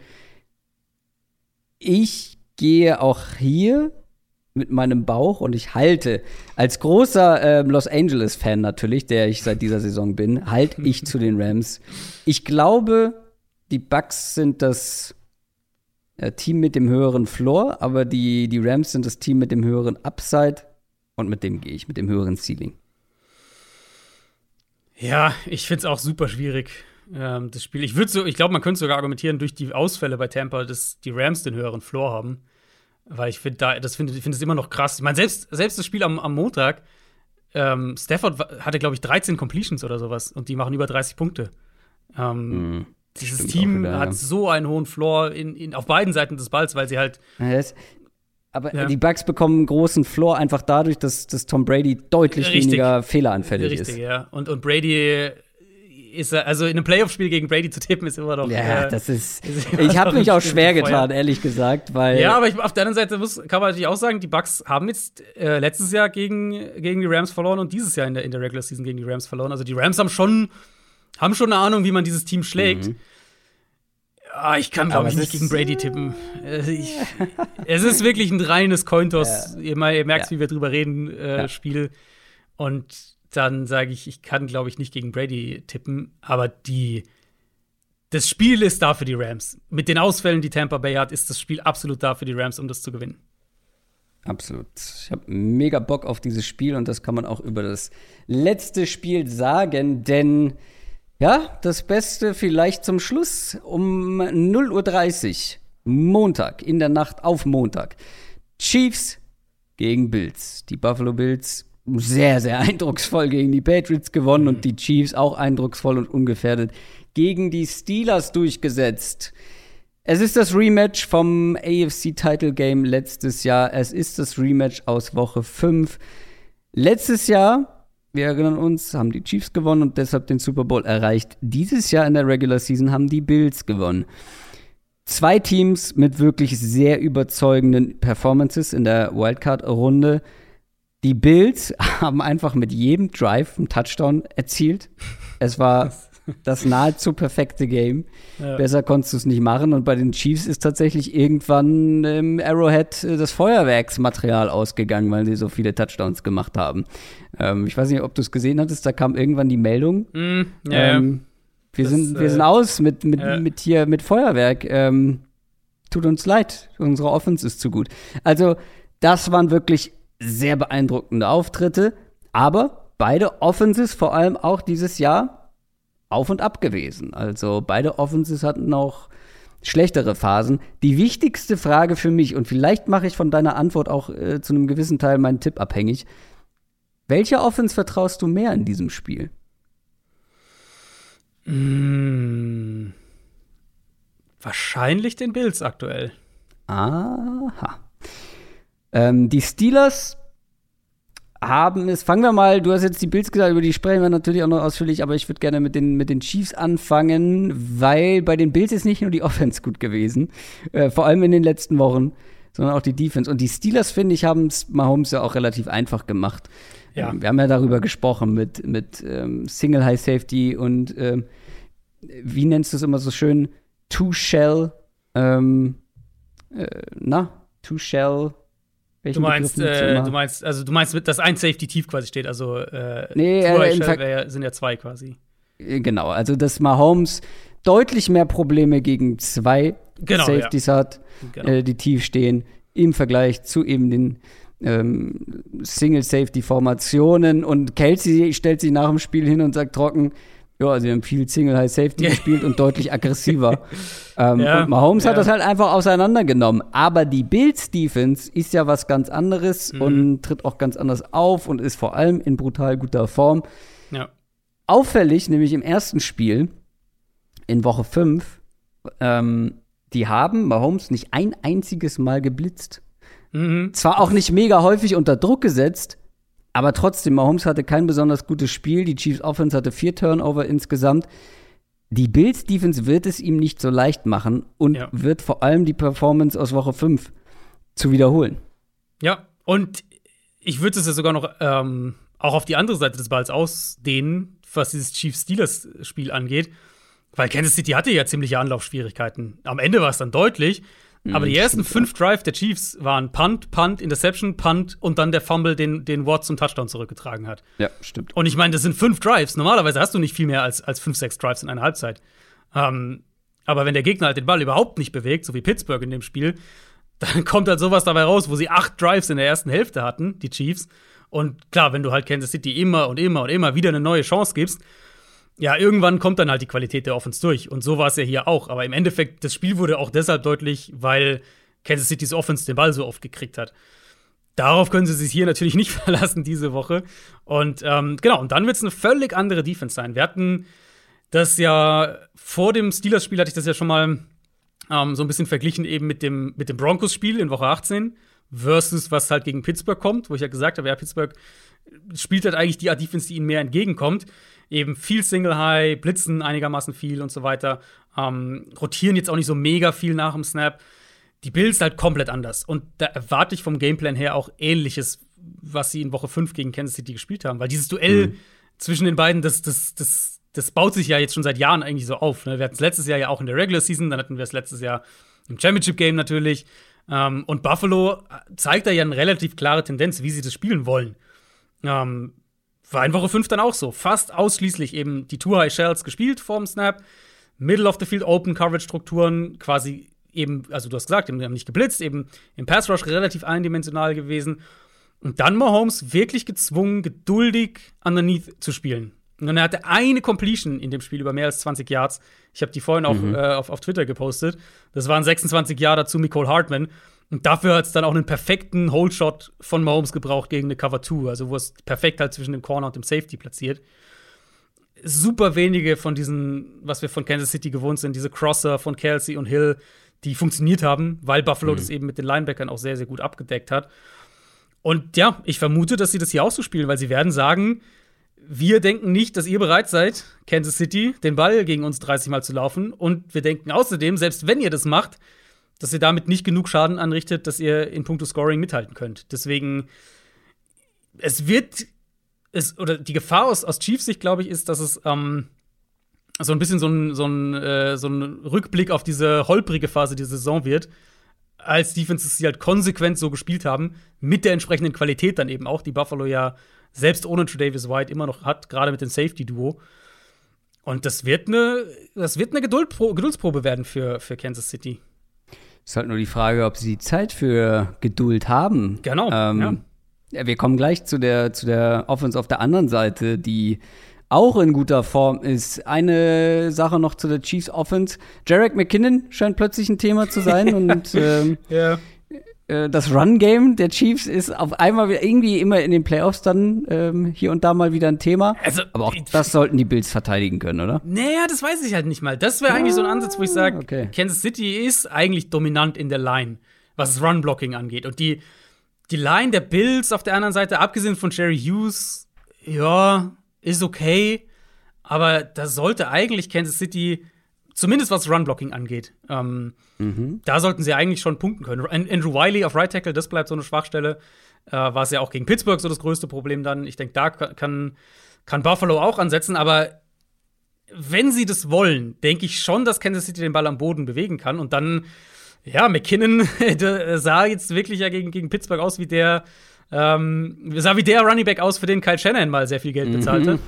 Ich gehe auch hier mit meinem Bauch und ich halte als großer äh, Los Angeles Fan natürlich, der ich seit dieser Saison bin, halte ich zu den Rams. Ich glaube, die Bucks sind das äh, Team mit dem höheren Floor, aber die, die Rams sind das Team mit dem höheren Upside und mit dem gehe ich, mit dem höheren Ceiling. Ja, ich finde es auch super schwierig, ähm, das Spiel. Ich würde so, ich glaube, man könnte sogar argumentieren, durch die Ausfälle bei Tampa, dass die Rams den höheren Floor haben. Weil ich finde, da, das finde ich finde es immer noch krass. Ich meine, selbst, selbst das Spiel am, am Montag, ähm, Stafford hatte, glaube ich, 13 Completions oder sowas und die machen über 30 Punkte. Ähm, mm, dieses Team wieder, hat so einen hohen Floor in, in, auf beiden Seiten des Balls, weil sie halt. Ja, aber ja. die Bucks bekommen einen großen Floor einfach dadurch, dass, dass Tom Brady deutlich Richtig. weniger fehleranfällig Richtig, ist. ja. Und, und Brady ist also in einem Playoff-Spiel gegen Brady zu tippen, ist immer noch. Ja, äh, das ist. ist Ich habe mich auch schwer getan, ehrlich gesagt, weil. Ja, aber ich, auf der anderen Seite muss, kann man natürlich auch sagen, die Bucks haben jetzt äh, letztes Jahr gegen, gegen die Rams verloren und dieses Jahr in der, in der Regular Season gegen die Rams verloren. Also die Rams haben schon, haben schon eine Ahnung, wie man dieses Team schlägt. Ah, ich kann, glaube ich, nicht gegen Brady tippen. Äh, ich, es ist wirklich ein reines Cointos. Ihr, mal- ihr merkt, Ja. wie wir drüber reden, äh, Ja. Spiel. Und dann sage ich, ich kann, glaube ich, nicht gegen Brady tippen. Aber die, das Spiel ist da für die Rams. Mit den Ausfällen, die Tampa Bay hat, ist das Spiel absolut da für die Rams, um das zu gewinnen. Absolut. Ich habe mega Bock auf dieses Spiel und das kann man auch über das letzte Spiel sagen, denn ja, das Beste vielleicht zum Schluss um 0.30 Uhr, Montag, in der Nacht auf Montag. Chiefs gegen Bills. Die Buffalo Bills sehr, sehr eindrucksvoll gegen die Patriots gewonnen und die Chiefs auch eindrucksvoll und ungefährdet gegen die Steelers durchgesetzt. Es ist das Rematch vom AFC Title Game letztes Jahr. Es ist das Rematch aus Woche 5. Letztes Jahr, wir erinnern uns, haben die Chiefs gewonnen und deshalb den Super Bowl erreicht. Dieses Jahr in der Regular Season haben die Bills gewonnen. Zwei Teams mit wirklich sehr überzeugenden Performances in der Wildcard-Runde. Die Bills haben einfach mit jedem Drive einen Touchdown erzielt. Es war das nahezu perfekte Game. Ja. Besser konntest du es nicht machen. Und bei den Chiefs ist tatsächlich irgendwann im Arrowhead äh, das Feuerwerksmaterial ausgegangen, weil sie so viele Touchdowns gemacht haben. Ähm, ich weiß nicht, ob du es gesehen hattest, da kam irgendwann die Meldung. Mm, ja, Ähm, wir, Das, sind, wir äh, sind aus mit, mit, ja. mit hier mit Feuerwerk. Ähm, tut uns leid, unsere Offense ist zu gut. Also, das waren wirklich sehr beeindruckende Auftritte, aber beide Offenses, vor allem auch dieses Jahr, auf und ab gewesen. Also, beide Offenses hatten auch schlechtere Phasen. Die wichtigste Frage für mich, und vielleicht mache ich von deiner Antwort auch äh, zu einem gewissen Teil meinen Tipp abhängig. Welcher Offense vertraust du mehr in diesem Spiel? Mm, wahrscheinlich den Bills aktuell. Aha. Ähm, die Steelers haben es, fangen wir mal, du hast jetzt die Bills gesagt, über die sprechen wir natürlich auch noch ausführlich, aber ich würde gerne mit den, mit den Chiefs anfangen, weil bei den Bills ist nicht nur die Offense gut gewesen, äh, vor allem in den letzten Wochen, sondern auch die Defense. Und die Steelers, finde ich, haben es Mahomes ja auch relativ einfach gemacht. Ja. Ähm, wir haben ja darüber gesprochen mit, mit ähm, Single High Safety und ähm, wie nennst du es immer so schön? Two-Shell, ähm, äh, na, Du meinst, äh, du meinst, also du meinst, dass ein Safety tief quasi steht, also äh, Nee, äh, wär ja- sind ja zwei quasi. Genau, also dass Mahomes deutlich mehr Probleme gegen zwei Genau, Safeties hat, Genau. äh, die tief stehen, im Vergleich zu eben den ähm, Single-Safety-Formationen. Und Kelsey stellt sich nach dem Spiel hin und sagt trocken, ja, sie haben viel Single-High-Safety gespielt und deutlich aggressiver. ähm, Ja, und Mahomes hat ja. das halt einfach auseinandergenommen. Aber die Bills-Defense ist ja was ganz anderes Mhm. und tritt auch ganz anders auf und ist vor allem in brutal guter Form. ja. Auffällig, nämlich im ersten Spiel in Woche 5, ähm, die haben Mahomes nicht ein einziges Mal geblitzt. Mhm. Zwar auch nicht mega häufig unter Druck gesetzt, aber trotzdem, Mahomes hatte kein besonders gutes Spiel. Die Chiefs Offense hatte vier Turnover insgesamt. Die Bills Defense wird es ihm nicht so leicht machen und Ja. wird vor allem die Performance aus Woche 5 zu wiederholen. Ja, und ich würde es ja sogar noch ähm, auch auf die andere Seite des Balls ausdehnen, was dieses Chiefs-Steelers-Spiel angeht. Weil Kansas City hatte ja ziemliche Anlaufschwierigkeiten. Am Ende war es dann deutlich. Aber die ersten fünf Drive der Chiefs waren Punt, Punt, Interception, Punt und dann der Fumble, den, den Watt zum Touchdown zurückgetragen hat. Ja, stimmt. Und ich meine, das sind fünf Drives. Normalerweise hast du nicht viel mehr als, als fünf, sechs Drives in einer Halbzeit. Ähm, aber wenn der Gegner halt den Ball überhaupt nicht bewegt, so wie Pittsburgh in dem Spiel, dann kommt halt sowas dabei raus, wo sie acht Drives in der ersten Hälfte hatten, die Chiefs. Und klar, wenn du halt Kansas City immer und immer und immer wieder eine neue Chance gibst, ja, irgendwann kommt dann halt die Qualität der Offense durch. Und so war es ja hier auch. Aber im Endeffekt, das Spiel wurde auch deshalb deutlich, weil Kansas City's Offense den Ball so oft gekriegt hat. Darauf können sie sich hier natürlich nicht verlassen diese Woche. Und ähm, genau, und dann wird es eine völlig andere Defense sein. Wir hatten das ja vor dem Steelers-Spiel, hatte ich das ja schon mal ähm, so ein bisschen verglichen eben mit dem, mit dem Broncos-Spiel in Woche 18 versus was halt gegen Pittsburgh kommt, wo ich ja gesagt habe, ja, Pittsburgh spielt halt eigentlich die Art Defense, die ihnen mehr entgegenkommt. Eben viel Single High, blitzen einigermaßen viel und so weiter, ähm, rotieren jetzt auch nicht so mega viel nach dem Snap. Die Bills halt komplett anders. Und da erwarte ich vom Gameplan her auch ähnliches, was sie in Woche 5 gegen Kansas City gespielt haben. Weil dieses Duell mhm. zwischen den beiden, das, das, das, das baut sich ja jetzt schon seit Jahren eigentlich so auf. Ne? Wir hatten es letztes Jahr ja auch in der Regular Season, dann hatten wir es letztes Jahr im Championship Game natürlich. Ähm, und Buffalo zeigt da ja eine relativ klare Tendenz, wie sie das spielen wollen. Ähm, war in Woche 5 dann auch so. Fast ausschließlich eben die Two High Shells gespielt vorm Snap. Middle of the Field Open Coverage Strukturen quasi eben, also du hast gesagt, eben, haben nicht geblitzt, eben im Pass Rush relativ eindimensional gewesen. Und dann Mahomes wirklich gezwungen, geduldig underneath zu spielen. Und er hatte eine Completion in dem Spiel über mehr als 20 Yards. Ich habe die vorhin auch mhm. äh, auf, auf Twitter gepostet. Das waren 26 Yards zu Nicole Hartman. Und dafür hat es dann auch einen perfekten Holdshot von Mahomes gebraucht gegen eine Cover 2, also wo es perfekt halt zwischen dem Corner und dem Safety platziert. Super wenige von diesen, was wir von Kansas City gewohnt sind, diese Crosser von Kelsey und Hill, die funktioniert haben, weil Buffalo mhm. das eben mit den Linebackern auch sehr, sehr gut abgedeckt hat. Und ja, ich vermute, dass sie das hier auch so spielen, weil sie werden sagen, wir denken nicht, dass ihr bereit seid, Kansas City, den Ball gegen uns 30 Mal zu laufen. Und wir denken außerdem, selbst wenn ihr das macht, dass ihr damit nicht genug Schaden anrichtet, dass ihr in puncto Scoring mithalten könnt. Deswegen, es wird, es, oder die Gefahr aus, aus Chiefs Sicht, glaube ich, ist, dass es ähm, so ein bisschen so ein, so, ein, äh, so ein Rückblick auf diese holprige Phase dieser Saison wird. Als Defenses, die halt konsequent so gespielt haben, mit der entsprechenden Qualität dann eben auch, die Buffalo ja selbst ohne Davis White immer noch hat, gerade mit dem Safety-Duo. Und das wird eine, das wird eine Geduldpro Geduldsprobe werden für, für Kansas City. Ist halt nur die Frage, ob sie die Zeit für Geduld haben. Genau. Ähm, ja. Wir kommen gleich zu der, zu der Offense auf der anderen Seite, die auch in guter Form ist. Eine Sache noch zu der Chiefs Offense. Jarek McKinnon scheint plötzlich ein Thema zu sein und ähm, ja. Äh, das Run-Game der Chiefs ist auf einmal irgendwie immer in den Playoffs dann ähm, hier und da mal wieder ein Thema. Also, Aber auch das sollten die Bills verteidigen können, oder? Naja, das weiß ich halt nicht mal. Das wäre ah, eigentlich so ein Ansatz, wo ich sage, okay. Kansas City ist eigentlich dominant in der Line, was Run-Blocking angeht. Und die, die Line der Bills auf der anderen Seite, abgesehen von Jerry Hughes, ja, ist okay. Aber da sollte eigentlich Kansas City zumindest was Run-Blocking angeht. Ähm, mhm. Da sollten sie eigentlich schon punkten können. Andrew Wiley auf Right Tackle, das bleibt so eine Schwachstelle. Äh, war es ja auch gegen Pittsburgh so das größte Problem dann. Ich denke, da kann, kann Buffalo auch ansetzen, aber wenn sie das wollen, denke ich schon, dass Kansas City den Ball am Boden bewegen kann. Und dann, ja, McKinnon sah jetzt wirklich ja gegen, gegen Pittsburgh aus wie der, ähm, sah wie der Running Back aus, für den Kyle Shannon mal sehr viel Geld bezahlte. Mhm.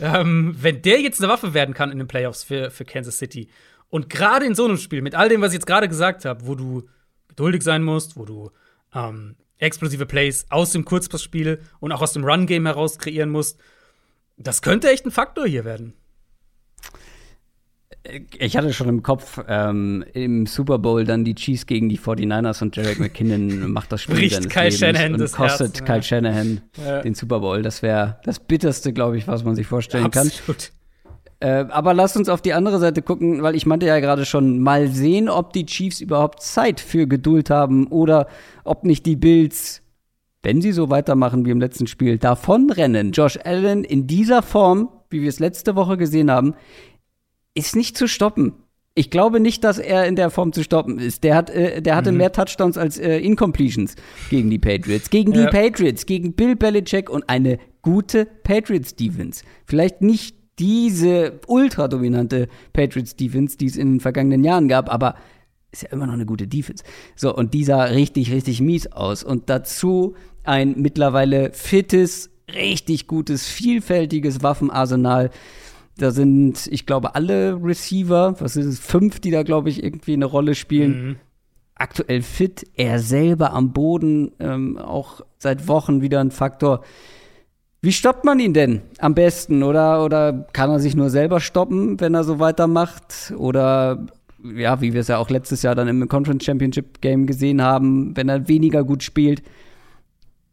Ähm, wenn der jetzt eine Waffe werden kann in den Playoffs für, für Kansas City und gerade in so einem Spiel, mit all dem, was ich jetzt gerade gesagt habe, wo du geduldig sein musst, wo du ähm, explosive Plays aus dem Kurzpassspiel und auch aus dem Run-Game heraus kreieren musst, das könnte echt ein Faktor hier werden ich hatte schon im Kopf, ähm, im Super Bowl dann die Chiefs gegen die 49ers und Jarek McKinnon macht das Spiel Bricht seines Kyle Lebens Shanahan und kostet Herz, Kyle ja. Shanahan ja. den Super Bowl. Das wäre das Bitterste, glaube ich, was man sich vorstellen Absolut. kann. Äh, aber lasst uns auf die andere Seite gucken, weil ich meinte ja gerade schon, mal sehen, ob die Chiefs überhaupt Zeit für Geduld haben oder ob nicht die Bills, wenn sie so weitermachen wie im letzten Spiel, davonrennen. Josh Allen in dieser Form, wie wir es letzte Woche gesehen haben, ist nicht zu stoppen. Ich glaube nicht, dass er in der Form zu stoppen ist. Der, hat, äh, der hatte mhm. mehr Touchdowns als äh, Incompletions gegen die Patriots. Gegen die ja. Patriots, gegen Bill Belichick und eine gute Patriots Defense. Vielleicht nicht diese ultra dominante Patriots Defense, die es in den vergangenen Jahren gab, aber ist ja immer noch eine gute Defense. So, und die sah richtig, richtig mies aus. Und dazu ein mittlerweile fittes, richtig gutes, vielfältiges Waffenarsenal da sind, ich glaube, alle Receiver, was ist es, fünf, die da, glaube ich, irgendwie eine Rolle spielen. Mhm. Aktuell fit, er selber am Boden, ähm, auch seit Wochen wieder ein Faktor. Wie stoppt man ihn denn am besten? Oder, oder kann er sich nur selber stoppen, wenn er so weitermacht? Oder ja, wie wir es ja auch letztes Jahr dann im Conference Championship Game gesehen haben, wenn er weniger gut spielt,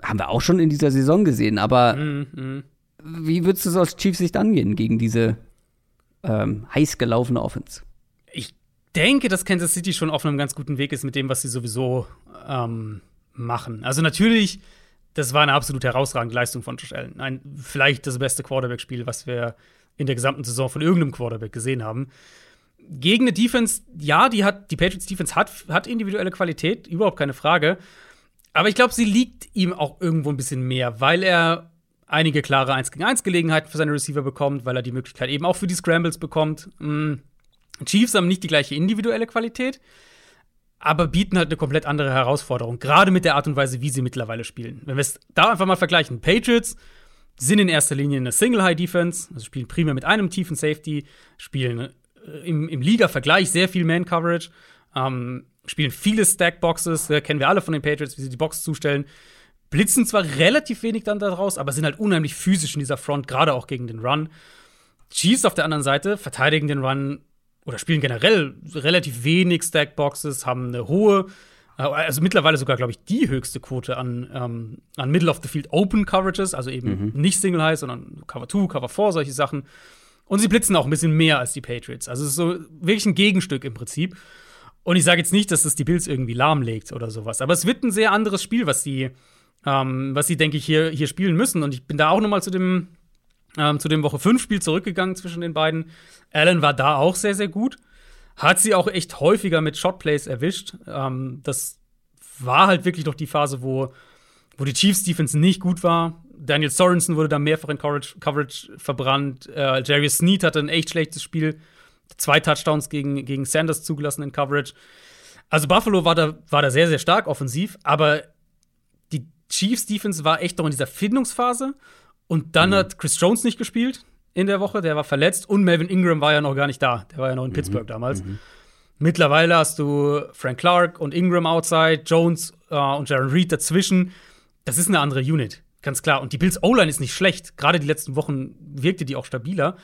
haben wir auch schon in dieser Saison gesehen. Aber mhm. Wie würdest du es aus Chiefs Sicht angehen gegen diese ähm, heiß gelaufene Offense? Ich denke, dass Kansas City schon auf einem ganz guten Weg ist mit dem, was sie sowieso ähm, machen. Also natürlich, das war eine absolut herausragende Leistung von Josh Allen. Ein, vielleicht das beste Quarterback-Spiel, was wir in der gesamten Saison von irgendeinem Quarterback gesehen haben. Gegen eine Defense, ja, die hat, die Patriots Defense hat, hat individuelle Qualität, überhaupt keine Frage. Aber ich glaube, sie liegt ihm auch irgendwo ein bisschen mehr, weil er einige klare 1 gegen 1 Gelegenheiten für seine Receiver bekommt, weil er die Möglichkeit eben auch für die Scrambles bekommt. Mm. Chiefs haben nicht die gleiche individuelle Qualität, aber bieten halt eine komplett andere Herausforderung, gerade mit der Art und Weise, wie sie mittlerweile spielen. Wenn wir es da einfach mal vergleichen, Patriots sind in erster Linie eine Single-High-Defense, also spielen primär mit einem tiefen Safety, spielen äh, im, im Liga-Vergleich sehr viel Man-Coverage, ähm, spielen viele Stack-Boxes, äh, kennen wir alle von den Patriots, wie sie die Box zustellen. Blitzen zwar relativ wenig dann daraus, aber sind halt unheimlich physisch in dieser Front, gerade auch gegen den Run. Chiefs auf der anderen Seite verteidigen den Run oder spielen generell relativ wenig Stackboxes, haben eine hohe, äh, also mittlerweile sogar, glaube ich, die höchste Quote an, ähm, an Middle of the Field Open Coverages, also eben mhm. nicht Single High, sondern Cover 2, Cover 4, solche Sachen. Und sie blitzen auch ein bisschen mehr als die Patriots. Also es ist so wirklich ein Gegenstück im Prinzip. Und ich sage jetzt nicht, dass das die Bills irgendwie lahmlegt oder sowas, aber es wird ein sehr anderes Spiel, was sie, ähm, was sie, denke ich, hier, hier spielen müssen. Und ich bin da auch noch mal zu dem ähm, zu dem Woche 5 Spiel zurückgegangen zwischen den beiden. Allen war da auch sehr, sehr gut. Hat sie auch echt häufiger mit Shotplays erwischt. Ähm, das war halt wirklich noch die Phase, wo, wo die Chiefs Defense nicht gut war. Daniel Sorensen wurde da mehrfach in Coverage, Coverage verbrannt. Äh, Jerry Sneed hatte ein echt schlechtes Spiel. Zwei Touchdowns gegen, gegen Sanders zugelassen in Coverage. Also Buffalo war da, war da sehr, sehr stark offensiv, aber die Chiefs Defense war echt noch in dieser Findungsphase. Und dann mhm. hat Chris Jones nicht gespielt in der Woche, der war verletzt und Melvin Ingram war ja noch gar nicht da. Der war ja noch in mhm. Pittsburgh damals. Mhm. Mittlerweile hast du Frank Clark und Ingram outside, Jones äh, und Jaron Reed dazwischen. Das ist eine andere Unit, ganz klar. Und die Bills O-Line ist nicht schlecht. Gerade die letzten Wochen wirkte die auch stabiler.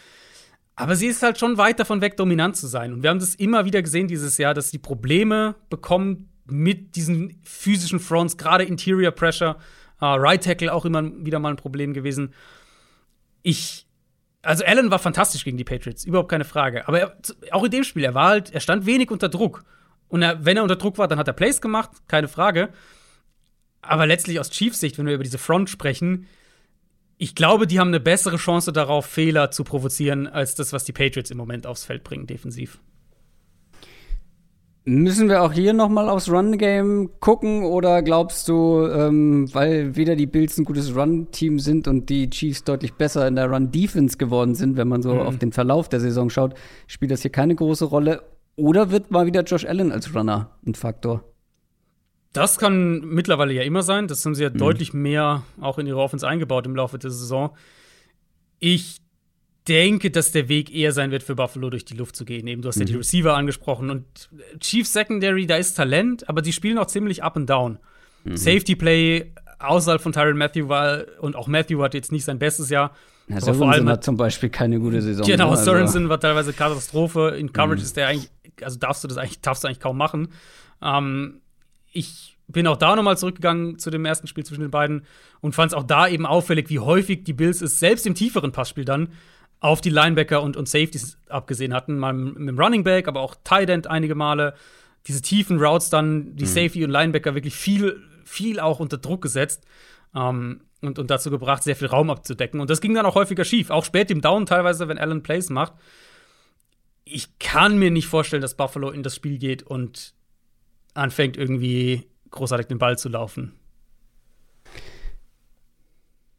Aber sie ist halt schon weit davon weg, dominant zu sein. Und wir haben das immer wieder gesehen dieses Jahr, dass sie Probleme bekommen mit diesen physischen Fronts, gerade Interior Pressure. Uh, right Tackle auch immer wieder mal ein Problem gewesen. Ich, also Allen war fantastisch gegen die Patriots, überhaupt keine Frage. Aber er, auch in dem Spiel, er war halt, er stand wenig unter Druck. Und er, wenn er unter Druck war, dann hat er Plays gemacht, keine Frage. Aber letztlich aus Chiefs Sicht, wenn wir über diese Front sprechen, ich glaube, die haben eine bessere Chance darauf, Fehler zu provozieren, als das, was die Patriots im Moment aufs Feld bringen, defensiv. Müssen wir auch hier noch mal aufs Run-Game gucken oder glaubst du, ähm, weil weder die Bills ein gutes Run-Team sind und die Chiefs deutlich besser in der Run-Defense geworden sind, wenn man so mhm. auf den Verlauf der Saison schaut, spielt das hier keine große Rolle? Oder wird mal wieder Josh Allen als Runner ein Faktor? Das kann mittlerweile ja immer sein. Das haben sie ja mhm. deutlich mehr auch in ihre Offense eingebaut im Laufe der Saison. Ich denke, dass der Weg eher sein wird für Buffalo durch die Luft zu gehen. Eben, du hast mhm. ja die mhm. Receiver angesprochen und Chief Secondary, da ist Talent, aber die spielen auch ziemlich up and down. Mhm. Safety Play außerhalb von Tyron Matthew war und auch Matthew hat jetzt nicht sein bestes Jahr. Ja, aber vor allem hat zum Beispiel keine gute Saison. Genau, also. Sorensen war teilweise Katastrophe. In Coverage mhm. ist der eigentlich, also darfst du das eigentlich, darfst du eigentlich kaum machen. Ähm, ich bin auch da nochmal zurückgegangen zu dem ersten Spiel zwischen den beiden und fand es auch da eben auffällig, wie häufig die Bills es selbst im tieferen Passspiel dann auf die Linebacker und, und Safeties abgesehen hatten. Mal mit dem Running Back, aber auch Tight End einige Male. Diese tiefen Routes dann, die mhm. Safety und Linebacker wirklich viel, viel auch unter Druck gesetzt. Ähm, und, und dazu gebracht, sehr viel Raum abzudecken. Und das ging dann auch häufiger schief. Auch spät im Down teilweise, wenn Allen Plays macht. Ich kann mir nicht vorstellen, dass Buffalo in das Spiel geht und anfängt irgendwie großartig den Ball zu laufen.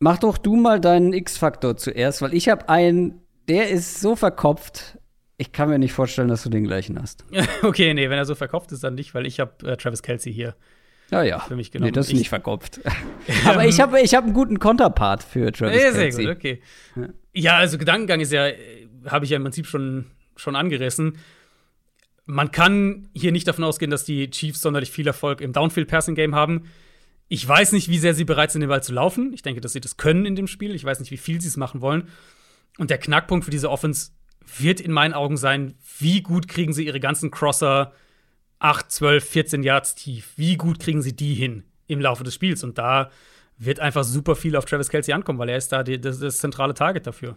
Mach doch du mal deinen X-Faktor zuerst, weil ich habe einen, der ist so verkopft. Ich kann mir nicht vorstellen, dass du den gleichen hast. okay, nee, wenn er so verkopft ist, dann nicht, weil ich habe äh, Travis Kelsey hier. Ja, ja. Für mich genommen. Nee, das ist ich, nicht verkopft. Aber ich habe ich hab einen guten Konterpart für Travis ja, Kelsey. Sehr gut, okay. Ja. ja, also Gedankengang ist ja, äh, habe ich ja im Prinzip schon, schon angerissen. Man kann hier nicht davon ausgehen, dass die Chiefs sonderlich viel Erfolg im Downfield-Passing-Game haben. Ich weiß nicht, wie sehr sie bereit sind, den Ball zu laufen. Ich denke, dass sie das können in dem Spiel. Ich weiß nicht, wie viel sie es machen wollen. Und der Knackpunkt für diese Offense wird in meinen Augen sein, wie gut kriegen sie ihre ganzen Crosser 8, 12, 14 Yards tief? Wie gut kriegen sie die hin im Laufe des Spiels? Und da wird einfach super viel auf Travis Kelsey ankommen, weil er ist da die, das, das zentrale Target dafür.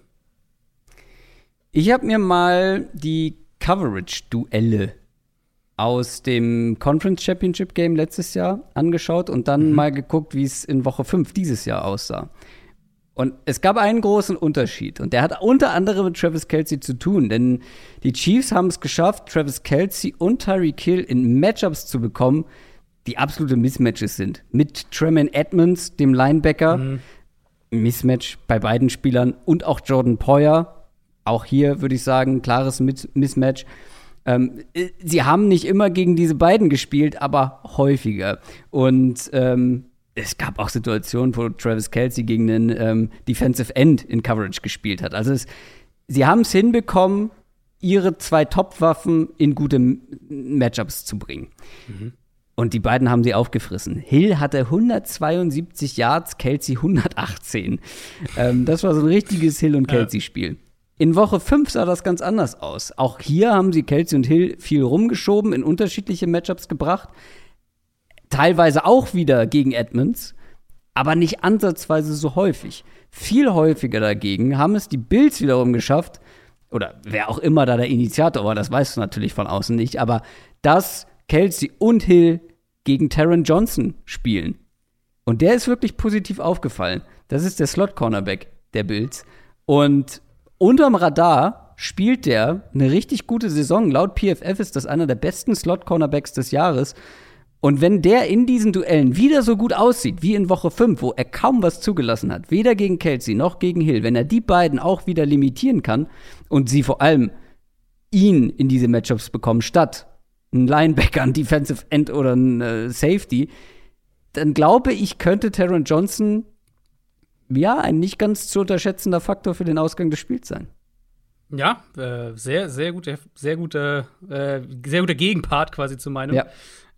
Ich habe mir mal die Coverage-Duelle aus dem Conference Championship Game letztes Jahr angeschaut und dann mhm. mal geguckt, wie es in Woche 5 dieses Jahr aussah. Und es gab einen großen Unterschied und der hat unter anderem mit Travis Kelsey zu tun, denn die Chiefs haben es geschafft, Travis Kelsey und Tyreek Hill in Matchups zu bekommen, die absolute Mismatches sind. Mit Tremaine Edmonds, dem Linebacker, mhm. Mismatch bei beiden Spielern und auch Jordan Poyer, auch hier würde ich sagen, klares Mismatch. Ähm, sie haben nicht immer gegen diese beiden gespielt, aber häufiger. Und ähm, es gab auch Situationen, wo Travis Kelsey gegen einen ähm, Defensive End in Coverage gespielt hat. Also es, sie haben es hinbekommen, ihre zwei Top-Waffen in gute Matchups zu bringen. Mhm. Und die beiden haben sie aufgefressen. Hill hatte 172 Yards, Kelsey 118. ähm, das war so ein richtiges Hill- und Kelsey-Spiel. In Woche 5 sah das ganz anders aus. Auch hier haben sie Kelsey und Hill viel rumgeschoben, in unterschiedliche Matchups gebracht teilweise auch wieder gegen Edmonds, aber nicht ansatzweise so häufig. Viel häufiger dagegen haben es die Bills wiederum geschafft, oder wer auch immer da der Initiator war, das weißt du natürlich von außen nicht, aber dass Kelsey und Hill gegen Taron Johnson spielen. Und der ist wirklich positiv aufgefallen. Das ist der Slot-Cornerback der Bills. Und unterm Radar spielt der eine richtig gute Saison. Laut PFF ist das einer der besten Slot-Cornerbacks des Jahres. Und wenn der in diesen Duellen wieder so gut aussieht wie in Woche 5, wo er kaum was zugelassen hat, weder gegen Kelsey noch gegen Hill, wenn er die beiden auch wieder limitieren kann und sie vor allem ihn in diese Matchups bekommen, statt ein Linebacker, ein Defensive End oder ein äh, Safety, dann glaube ich, könnte Taron Johnson ja ein nicht ganz zu unterschätzender Faktor für den Ausgang des Spiels sein. Ja, äh, sehr, sehr guter, sehr guter, äh, sehr guter Gegenpart quasi zu meinem. Ja.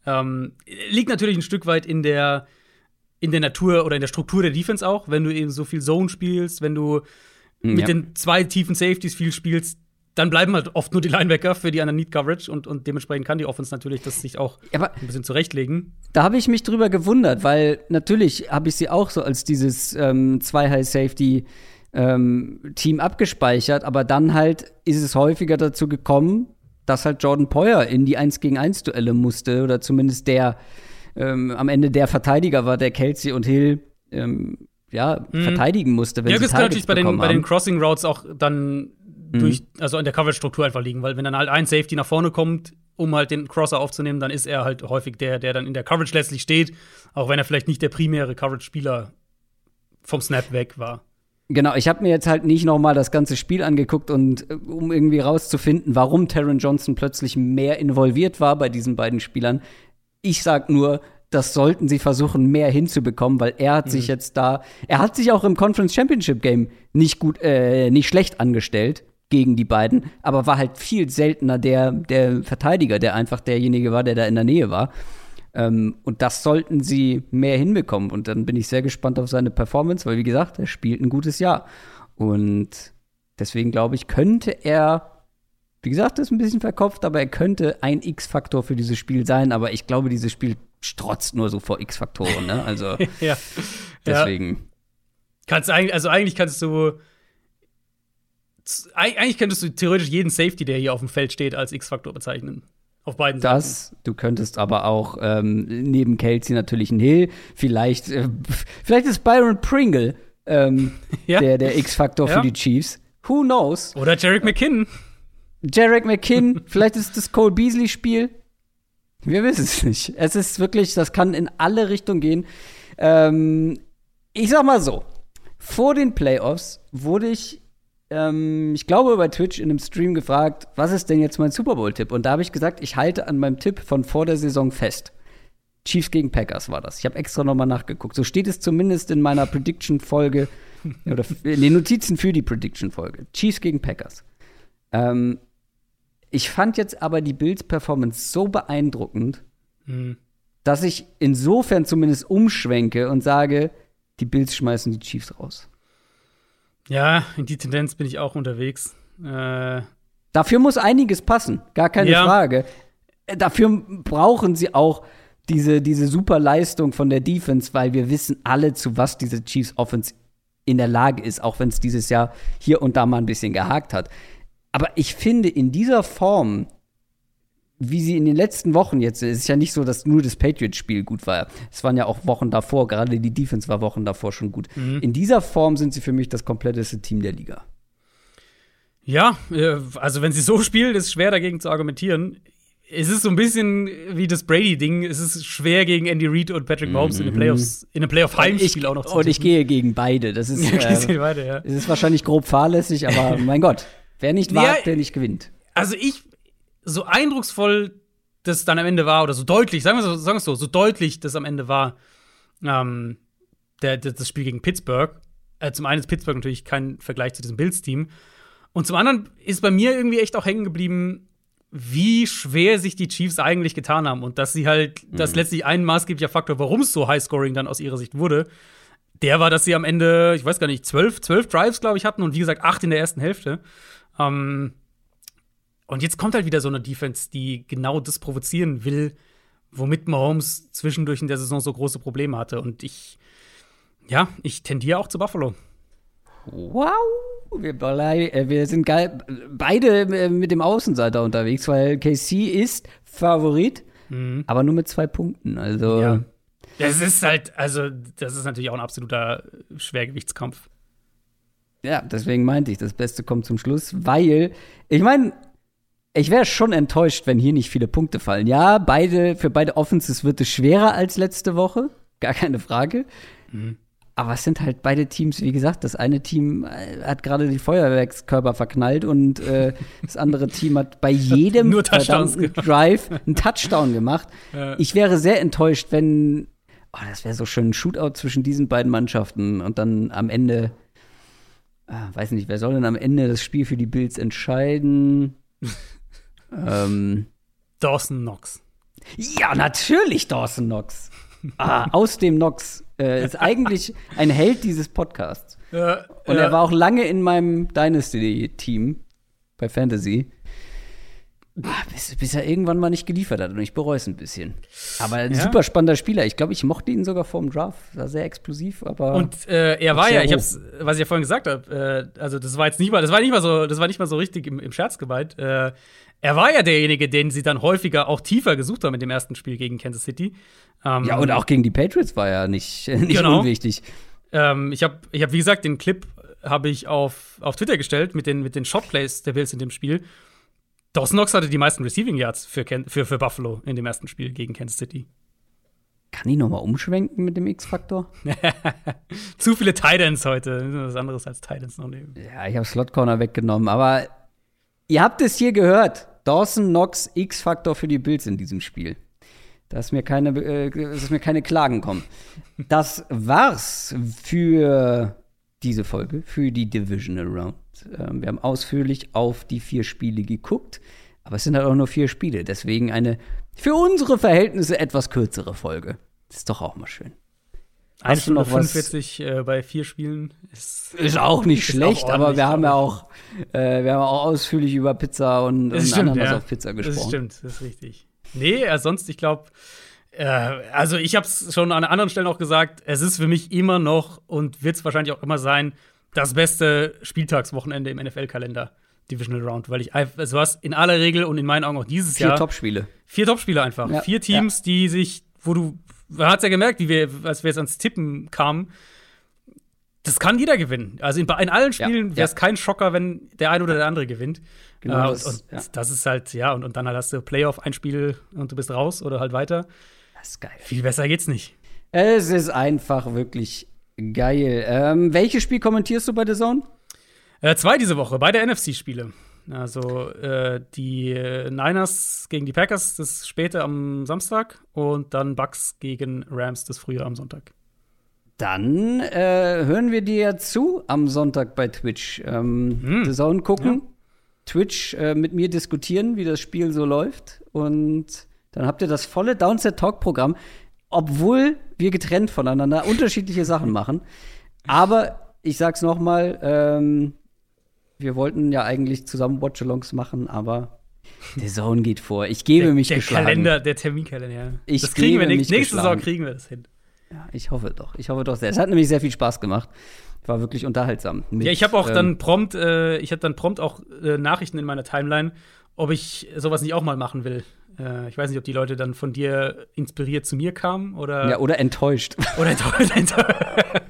Ähm, liegt natürlich ein Stück weit in der, in der Natur oder in der Struktur der Defense auch, wenn du eben so viel Zone spielst, wenn du mhm, mit ja. den zwei tiefen Safeties viel spielst, dann bleiben halt oft nur die Linebacker für die anderen Need Coverage und, und dementsprechend kann die Offense natürlich das sich auch Aber ein bisschen zurechtlegen. Da habe ich mich drüber gewundert, weil natürlich habe ich sie auch so als dieses ähm, zwei High Safety ähm, Team abgespeichert, aber dann halt ist es häufiger dazu gekommen, dass halt Jordan Poyer in die 1 gegen 1 Duelle musste oder zumindest der ähm, am Ende der Verteidiger war, der Kelsey und Hill ähm, ja, mhm. verteidigen musste. Wenn ja, das kann natürlich bei den, bei den Crossing Routes auch dann mhm. durch, also in der Coverage-Struktur einfach liegen, weil wenn dann halt ein Safety nach vorne kommt, um halt den Crosser aufzunehmen, dann ist er halt häufig der, der dann in der Coverage letztlich steht, auch wenn er vielleicht nicht der primäre Coverage-Spieler vom Snap weg war. Genau, ich habe mir jetzt halt nicht noch mal das ganze Spiel angeguckt und äh, um irgendwie rauszufinden, warum Taron Johnson plötzlich mehr involviert war bei diesen beiden Spielern. Ich sag nur, das sollten sie versuchen, mehr hinzubekommen, weil er hat mhm. sich jetzt da, er hat sich auch im Conference Championship Game nicht gut, äh, nicht schlecht angestellt gegen die beiden, aber war halt viel seltener der, der Verteidiger, der einfach derjenige war, der da in der Nähe war. Ähm, und das sollten sie mehr hinbekommen. Und dann bin ich sehr gespannt auf seine Performance, weil, wie gesagt, er spielt ein gutes Jahr. Und deswegen glaube ich, könnte er, wie gesagt, ist ein bisschen verkopft, aber er könnte ein X-Faktor für dieses Spiel sein. Aber ich glaube, dieses Spiel strotzt nur so vor X-Faktoren. Ne? Also ja. deswegen. Ja. Kannst eigentlich, also eigentlich kannst du eigentlich könntest du theoretisch jeden Safety, der hier auf dem Feld steht, als X-Faktor bezeichnen. Auf beiden Seiten. Das, du könntest aber auch ähm, neben Kelsey natürlich einen Hill, vielleicht, äh, vielleicht ist Byron Pringle ähm, ja. der, der X-Faktor ja. für die Chiefs. Who knows? Oder Jarek McKinn. Jarek McKinn, vielleicht ist das Cole Beasley-Spiel. Wir wissen es nicht. Es ist wirklich, das kann in alle Richtungen gehen. Ähm, ich sag mal so: Vor den Playoffs wurde ich ähm, ich glaube, bei Twitch in einem Stream gefragt, was ist denn jetzt mein Super Bowl-Tipp? Und da habe ich gesagt, ich halte an meinem Tipp von vor der Saison fest. Chiefs gegen Packers war das. Ich habe extra nochmal nachgeguckt. So steht es zumindest in meiner Prediction-Folge oder in den Notizen für die Prediction-Folge. Chiefs gegen Packers. Ähm, ich fand jetzt aber die Bills-Performance so beeindruckend, mhm. dass ich insofern zumindest umschwenke und sage, die Bills schmeißen die Chiefs raus. Ja, in die Tendenz bin ich auch unterwegs. Äh Dafür muss einiges passen, gar keine ja. Frage. Äh, dafür brauchen sie auch diese, diese super Leistung von der Defense, weil wir wissen alle, zu was diese Chiefs Offense in der Lage ist, auch wenn es dieses Jahr hier und da mal ein bisschen gehakt hat. Aber ich finde, in dieser Form, wie sie in den letzten Wochen jetzt, es ist ja nicht so, dass nur das Patriots-Spiel gut war. Es waren ja auch Wochen davor, gerade die Defense war Wochen davor schon gut. Mhm. In dieser Form sind sie für mich das kompletteste Team der Liga. Ja, äh, also wenn sie so spielen, ist es schwer dagegen zu argumentieren. Es ist so ein bisschen wie das Brady-Ding. Es ist schwer gegen Andy Reid und Patrick Mahomes in den Playoffs, in einem Playoff-Heimspiel auch noch Mhm. Und ich tippen. gehe gegen beide. Das ist, Ja, äh, weiter, ja. ist wahrscheinlich grob fahrlässig, aber mein Gott, wer nicht Ja, wagt, der nicht gewinnt. Also ich, so eindrucksvoll das dann am Ende war, oder so deutlich, sagen wir so, sagen wir es so, so deutlich das am Ende war, ähm, der, der, das Spiel gegen Pittsburgh. Äh, zum einen ist Pittsburgh natürlich kein Vergleich zu diesem Bills-Team. Und zum anderen ist bei mir irgendwie echt auch hängen geblieben, wie schwer sich die Chiefs eigentlich getan haben und dass sie halt, das letztlich ein maßgeblicher Faktor, warum es so High-Scoring dann aus ihrer Sicht wurde, der war, dass sie am Ende, ich weiß gar nicht, zwölf, zwölf Drives, glaube ich, hatten und wie gesagt, acht in der ersten Hälfte. Ähm, und jetzt kommt halt wieder so eine Defense, die genau das provozieren will, womit Mahomes zwischendurch in der Saison so große Probleme hatte. Und ich, ja, ich tendiere auch zu Buffalo. Wow, wir, äh, wir sind geil, beide äh, mit dem Außenseiter unterwegs, weil KC ist Favorit, aber nur mit zwei Punkten. Also Ja. Das ist halt, also, das ist natürlich auch ein absoluter Schwergewichtskampf. Ja, deswegen meinte ich, das Beste kommt zum Schluss, weil, ich meine, ich wäre schon enttäuscht, wenn hier nicht viele Punkte fallen. Ja, beide, für beide Offenses wird es schwerer als letzte Woche, gar keine Frage. Aber es sind halt beide Teams, wie gesagt, das eine Team äh, hat gerade die Feuerwerkskörper verknallt und äh, das andere Team hat bei jedem Nur verdammten Drive einen Touchdown gemacht. Ja. Ich wäre sehr enttäuscht, wenn, oh, das wäre so schön ein Shootout zwischen diesen beiden Mannschaften und dann am Ende ah, weiß nicht, wer soll denn am Ende das Spiel für die Bills entscheiden? ähm, Dawson Knox. ja, natürlich Dawson Knox. Ah, aus dem Knox. Äh, ist eigentlich ein Held dieses Podcasts. Ja, Und er war auch lange in meinem Dynasty-Team bei Fantasy. Ah, Bis, bis er irgendwann mal nicht geliefert hat und ich bereue es ein bisschen. Aber ein Ja. super spannender Spieler. Ich glaube, ich mochte ihn sogar vorm Draft. War sehr explosiv, aber. Und äh, er war ja, ich hoch. hab's, was ich ja vorhin gesagt habe, äh, also das war jetzt nicht mal, das war nicht mal so, das war nicht mal so richtig im, im Scherz gemeint. Äh, er war ja derjenige, den sie dann häufiger auch tiefer gesucht haben in dem ersten Spiel gegen Kansas City. Ähm, ja, und auch gegen die Patriots war er nicht, nicht Genau. unwichtig. Ähm, ich habe, ich hab, wie gesagt, den Clip habe ich auf, auf Twitter gestellt mit den, mit den Shotplays der Bills in dem Spiel. Dawson Knox hatte die meisten Receiving Yards für, Ken für, für Buffalo in dem ersten Spiel gegen Kansas City. Kann ich noch mal umschwenken mit dem X-Faktor? Zu viele Titans heute. Was anderes als Titans noch nehmen. Ja, ich habe Slot Corner weggenommen, aber ihr habt es hier gehört. Dawson Knox X-Faktor für die Bills in diesem Spiel. Dass mir keine, äh, dass mir keine Klagen kommen. Das war's für diese Folge, für die Divisional Round. Ähm, wir haben ausführlich auf die vier Spiele geguckt, aber es sind halt auch nur vier Spiele. Deswegen eine für unsere Verhältnisse etwas kürzere Folge. Das ist doch auch mal schön. Eine noch Stunde was- 45 äh, bei vier Spielen ist. Ist auch nicht Ist schlecht, auch aber wir haben ja auch, äh, wir haben auch ausführlich über Pizza und, Das und stimmt, Ananas ja. auf Pizza Das gesprochen. stimmt, das ist richtig. Nee, äh, sonst, ich glaube, äh, also ich habe es schon an anderen Stellen auch gesagt, es ist für mich immer noch und wird es wahrscheinlich auch immer sein, das beste Spieltagswochenende im NFL-Kalender, Divisional Round, weil ich einfach, also hast in aller Regel und in meinen Augen auch dieses Vier Jahr Topspiele. vier Topspiele einfach. Ja, vier Teams, die sich, wo du, man hat's ja gemerkt, wie wir, als wir jetzt ans Tippen kamen, das kann jeder gewinnen. Also in, in allen Ja, Spielen wäre es ja. kein Schocker, wenn der eine oder der andere gewinnt. Genau äh, das, und und ja. das ist halt, ja, und, und dann halt hast du Playoff, ein Spiel und du bist raus oder halt weiter. Das ist geil. Viel besser geht's nicht. Es ist einfach wirklich geil. Ähm, welches Spiel kommentierst du bei The Zone? Äh, zwei diese Woche, beide NFC-Spiele. Also äh, die Niners gegen die Packers, das späte am Samstag und dann Bucks gegen Rams, das frühe am Sonntag. Dann äh, hören wir dir zu am Sonntag bei Twitch. Ähm, Hm. The Zone gucken, Twitch äh, mit mir diskutieren, wie das Spiel so läuft. Und dann habt ihr das volle Downset Talk-Programm, obwohl wir getrennt voneinander unterschiedliche Sachen machen. Aber ich sag's noch mal, ähm, wir wollten ja eigentlich zusammen Watchalongs machen, aber The Zone geht vor. Ich gebe der, mich der geschlagen. Kalender, der Terminkalender, ja. Ich das kriegen wir nicht. Nächste Saison geschlagen. kriegen wir das hin. Ja, ich hoffe doch. Ich hoffe doch sehr. Es hat nämlich sehr viel Spaß gemacht. War wirklich unterhaltsam. Mit, Ja, ich habe auch ähm, dann prompt, äh, ich hatte dann prompt auch äh, Nachrichten in meiner Timeline, ob ich sowas nicht auch mal machen will. Äh, ich weiß nicht, ob die Leute dann von dir inspiriert zu mir kamen oder. Ja, oder enttäuscht. Oder enttäuscht. enttäuscht.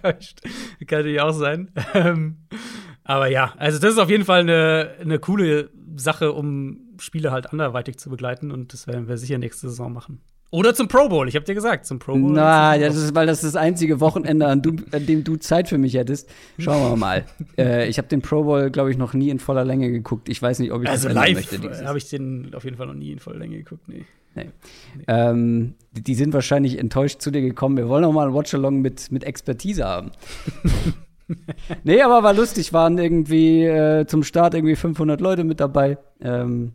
Kann natürlich auch sein. Ähm, aber ja, also das ist auf jeden Fall eine, eine coole Sache, um Spiele halt anderweitig zu begleiten und das werden wir sicher nächste Saison machen. Oder zum Pro Bowl, ich habe dir gesagt, zum Pro Bowl. Na, das ist, weil das das einzige Wochenende, an, du, an dem du Zeit für mich hättest. Schauen wir mal. äh, ich habe den Pro Bowl, glaube ich, noch nie in voller Länge geguckt. Ich weiß nicht, ob ich also das live möchte. habe ich den auf jeden Fall noch nie in voller Länge geguckt, nee. Nee. nee. Ähm, die sind wahrscheinlich enttäuscht zu dir gekommen. Wir wollen noch mal ein Watch-Along mit, mit Expertise haben. nee, aber war lustig. Waren irgendwie äh, zum Start irgendwie 500 Leute mit dabei. Ähm,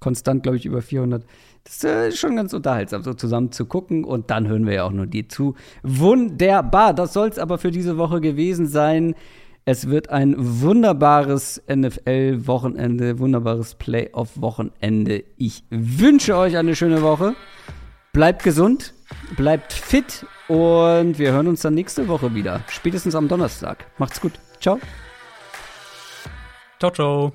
konstant, glaube ich, über 400. Das äh, ist schon ganz unterhaltsam, so zusammen zu gucken. Und dann hören wir ja auch nur die zu. Wunderbar. Das soll es aber für diese Woche gewesen sein. Es wird ein wunderbares NFL-Wochenende, wunderbares Playoff-Wochenende. Ich wünsche euch eine schöne Woche. Bleibt gesund, bleibt fit und wir hören uns dann nächste Woche wieder. Spätestens am Donnerstag. Macht's gut. Ciao. Ciao, ciao.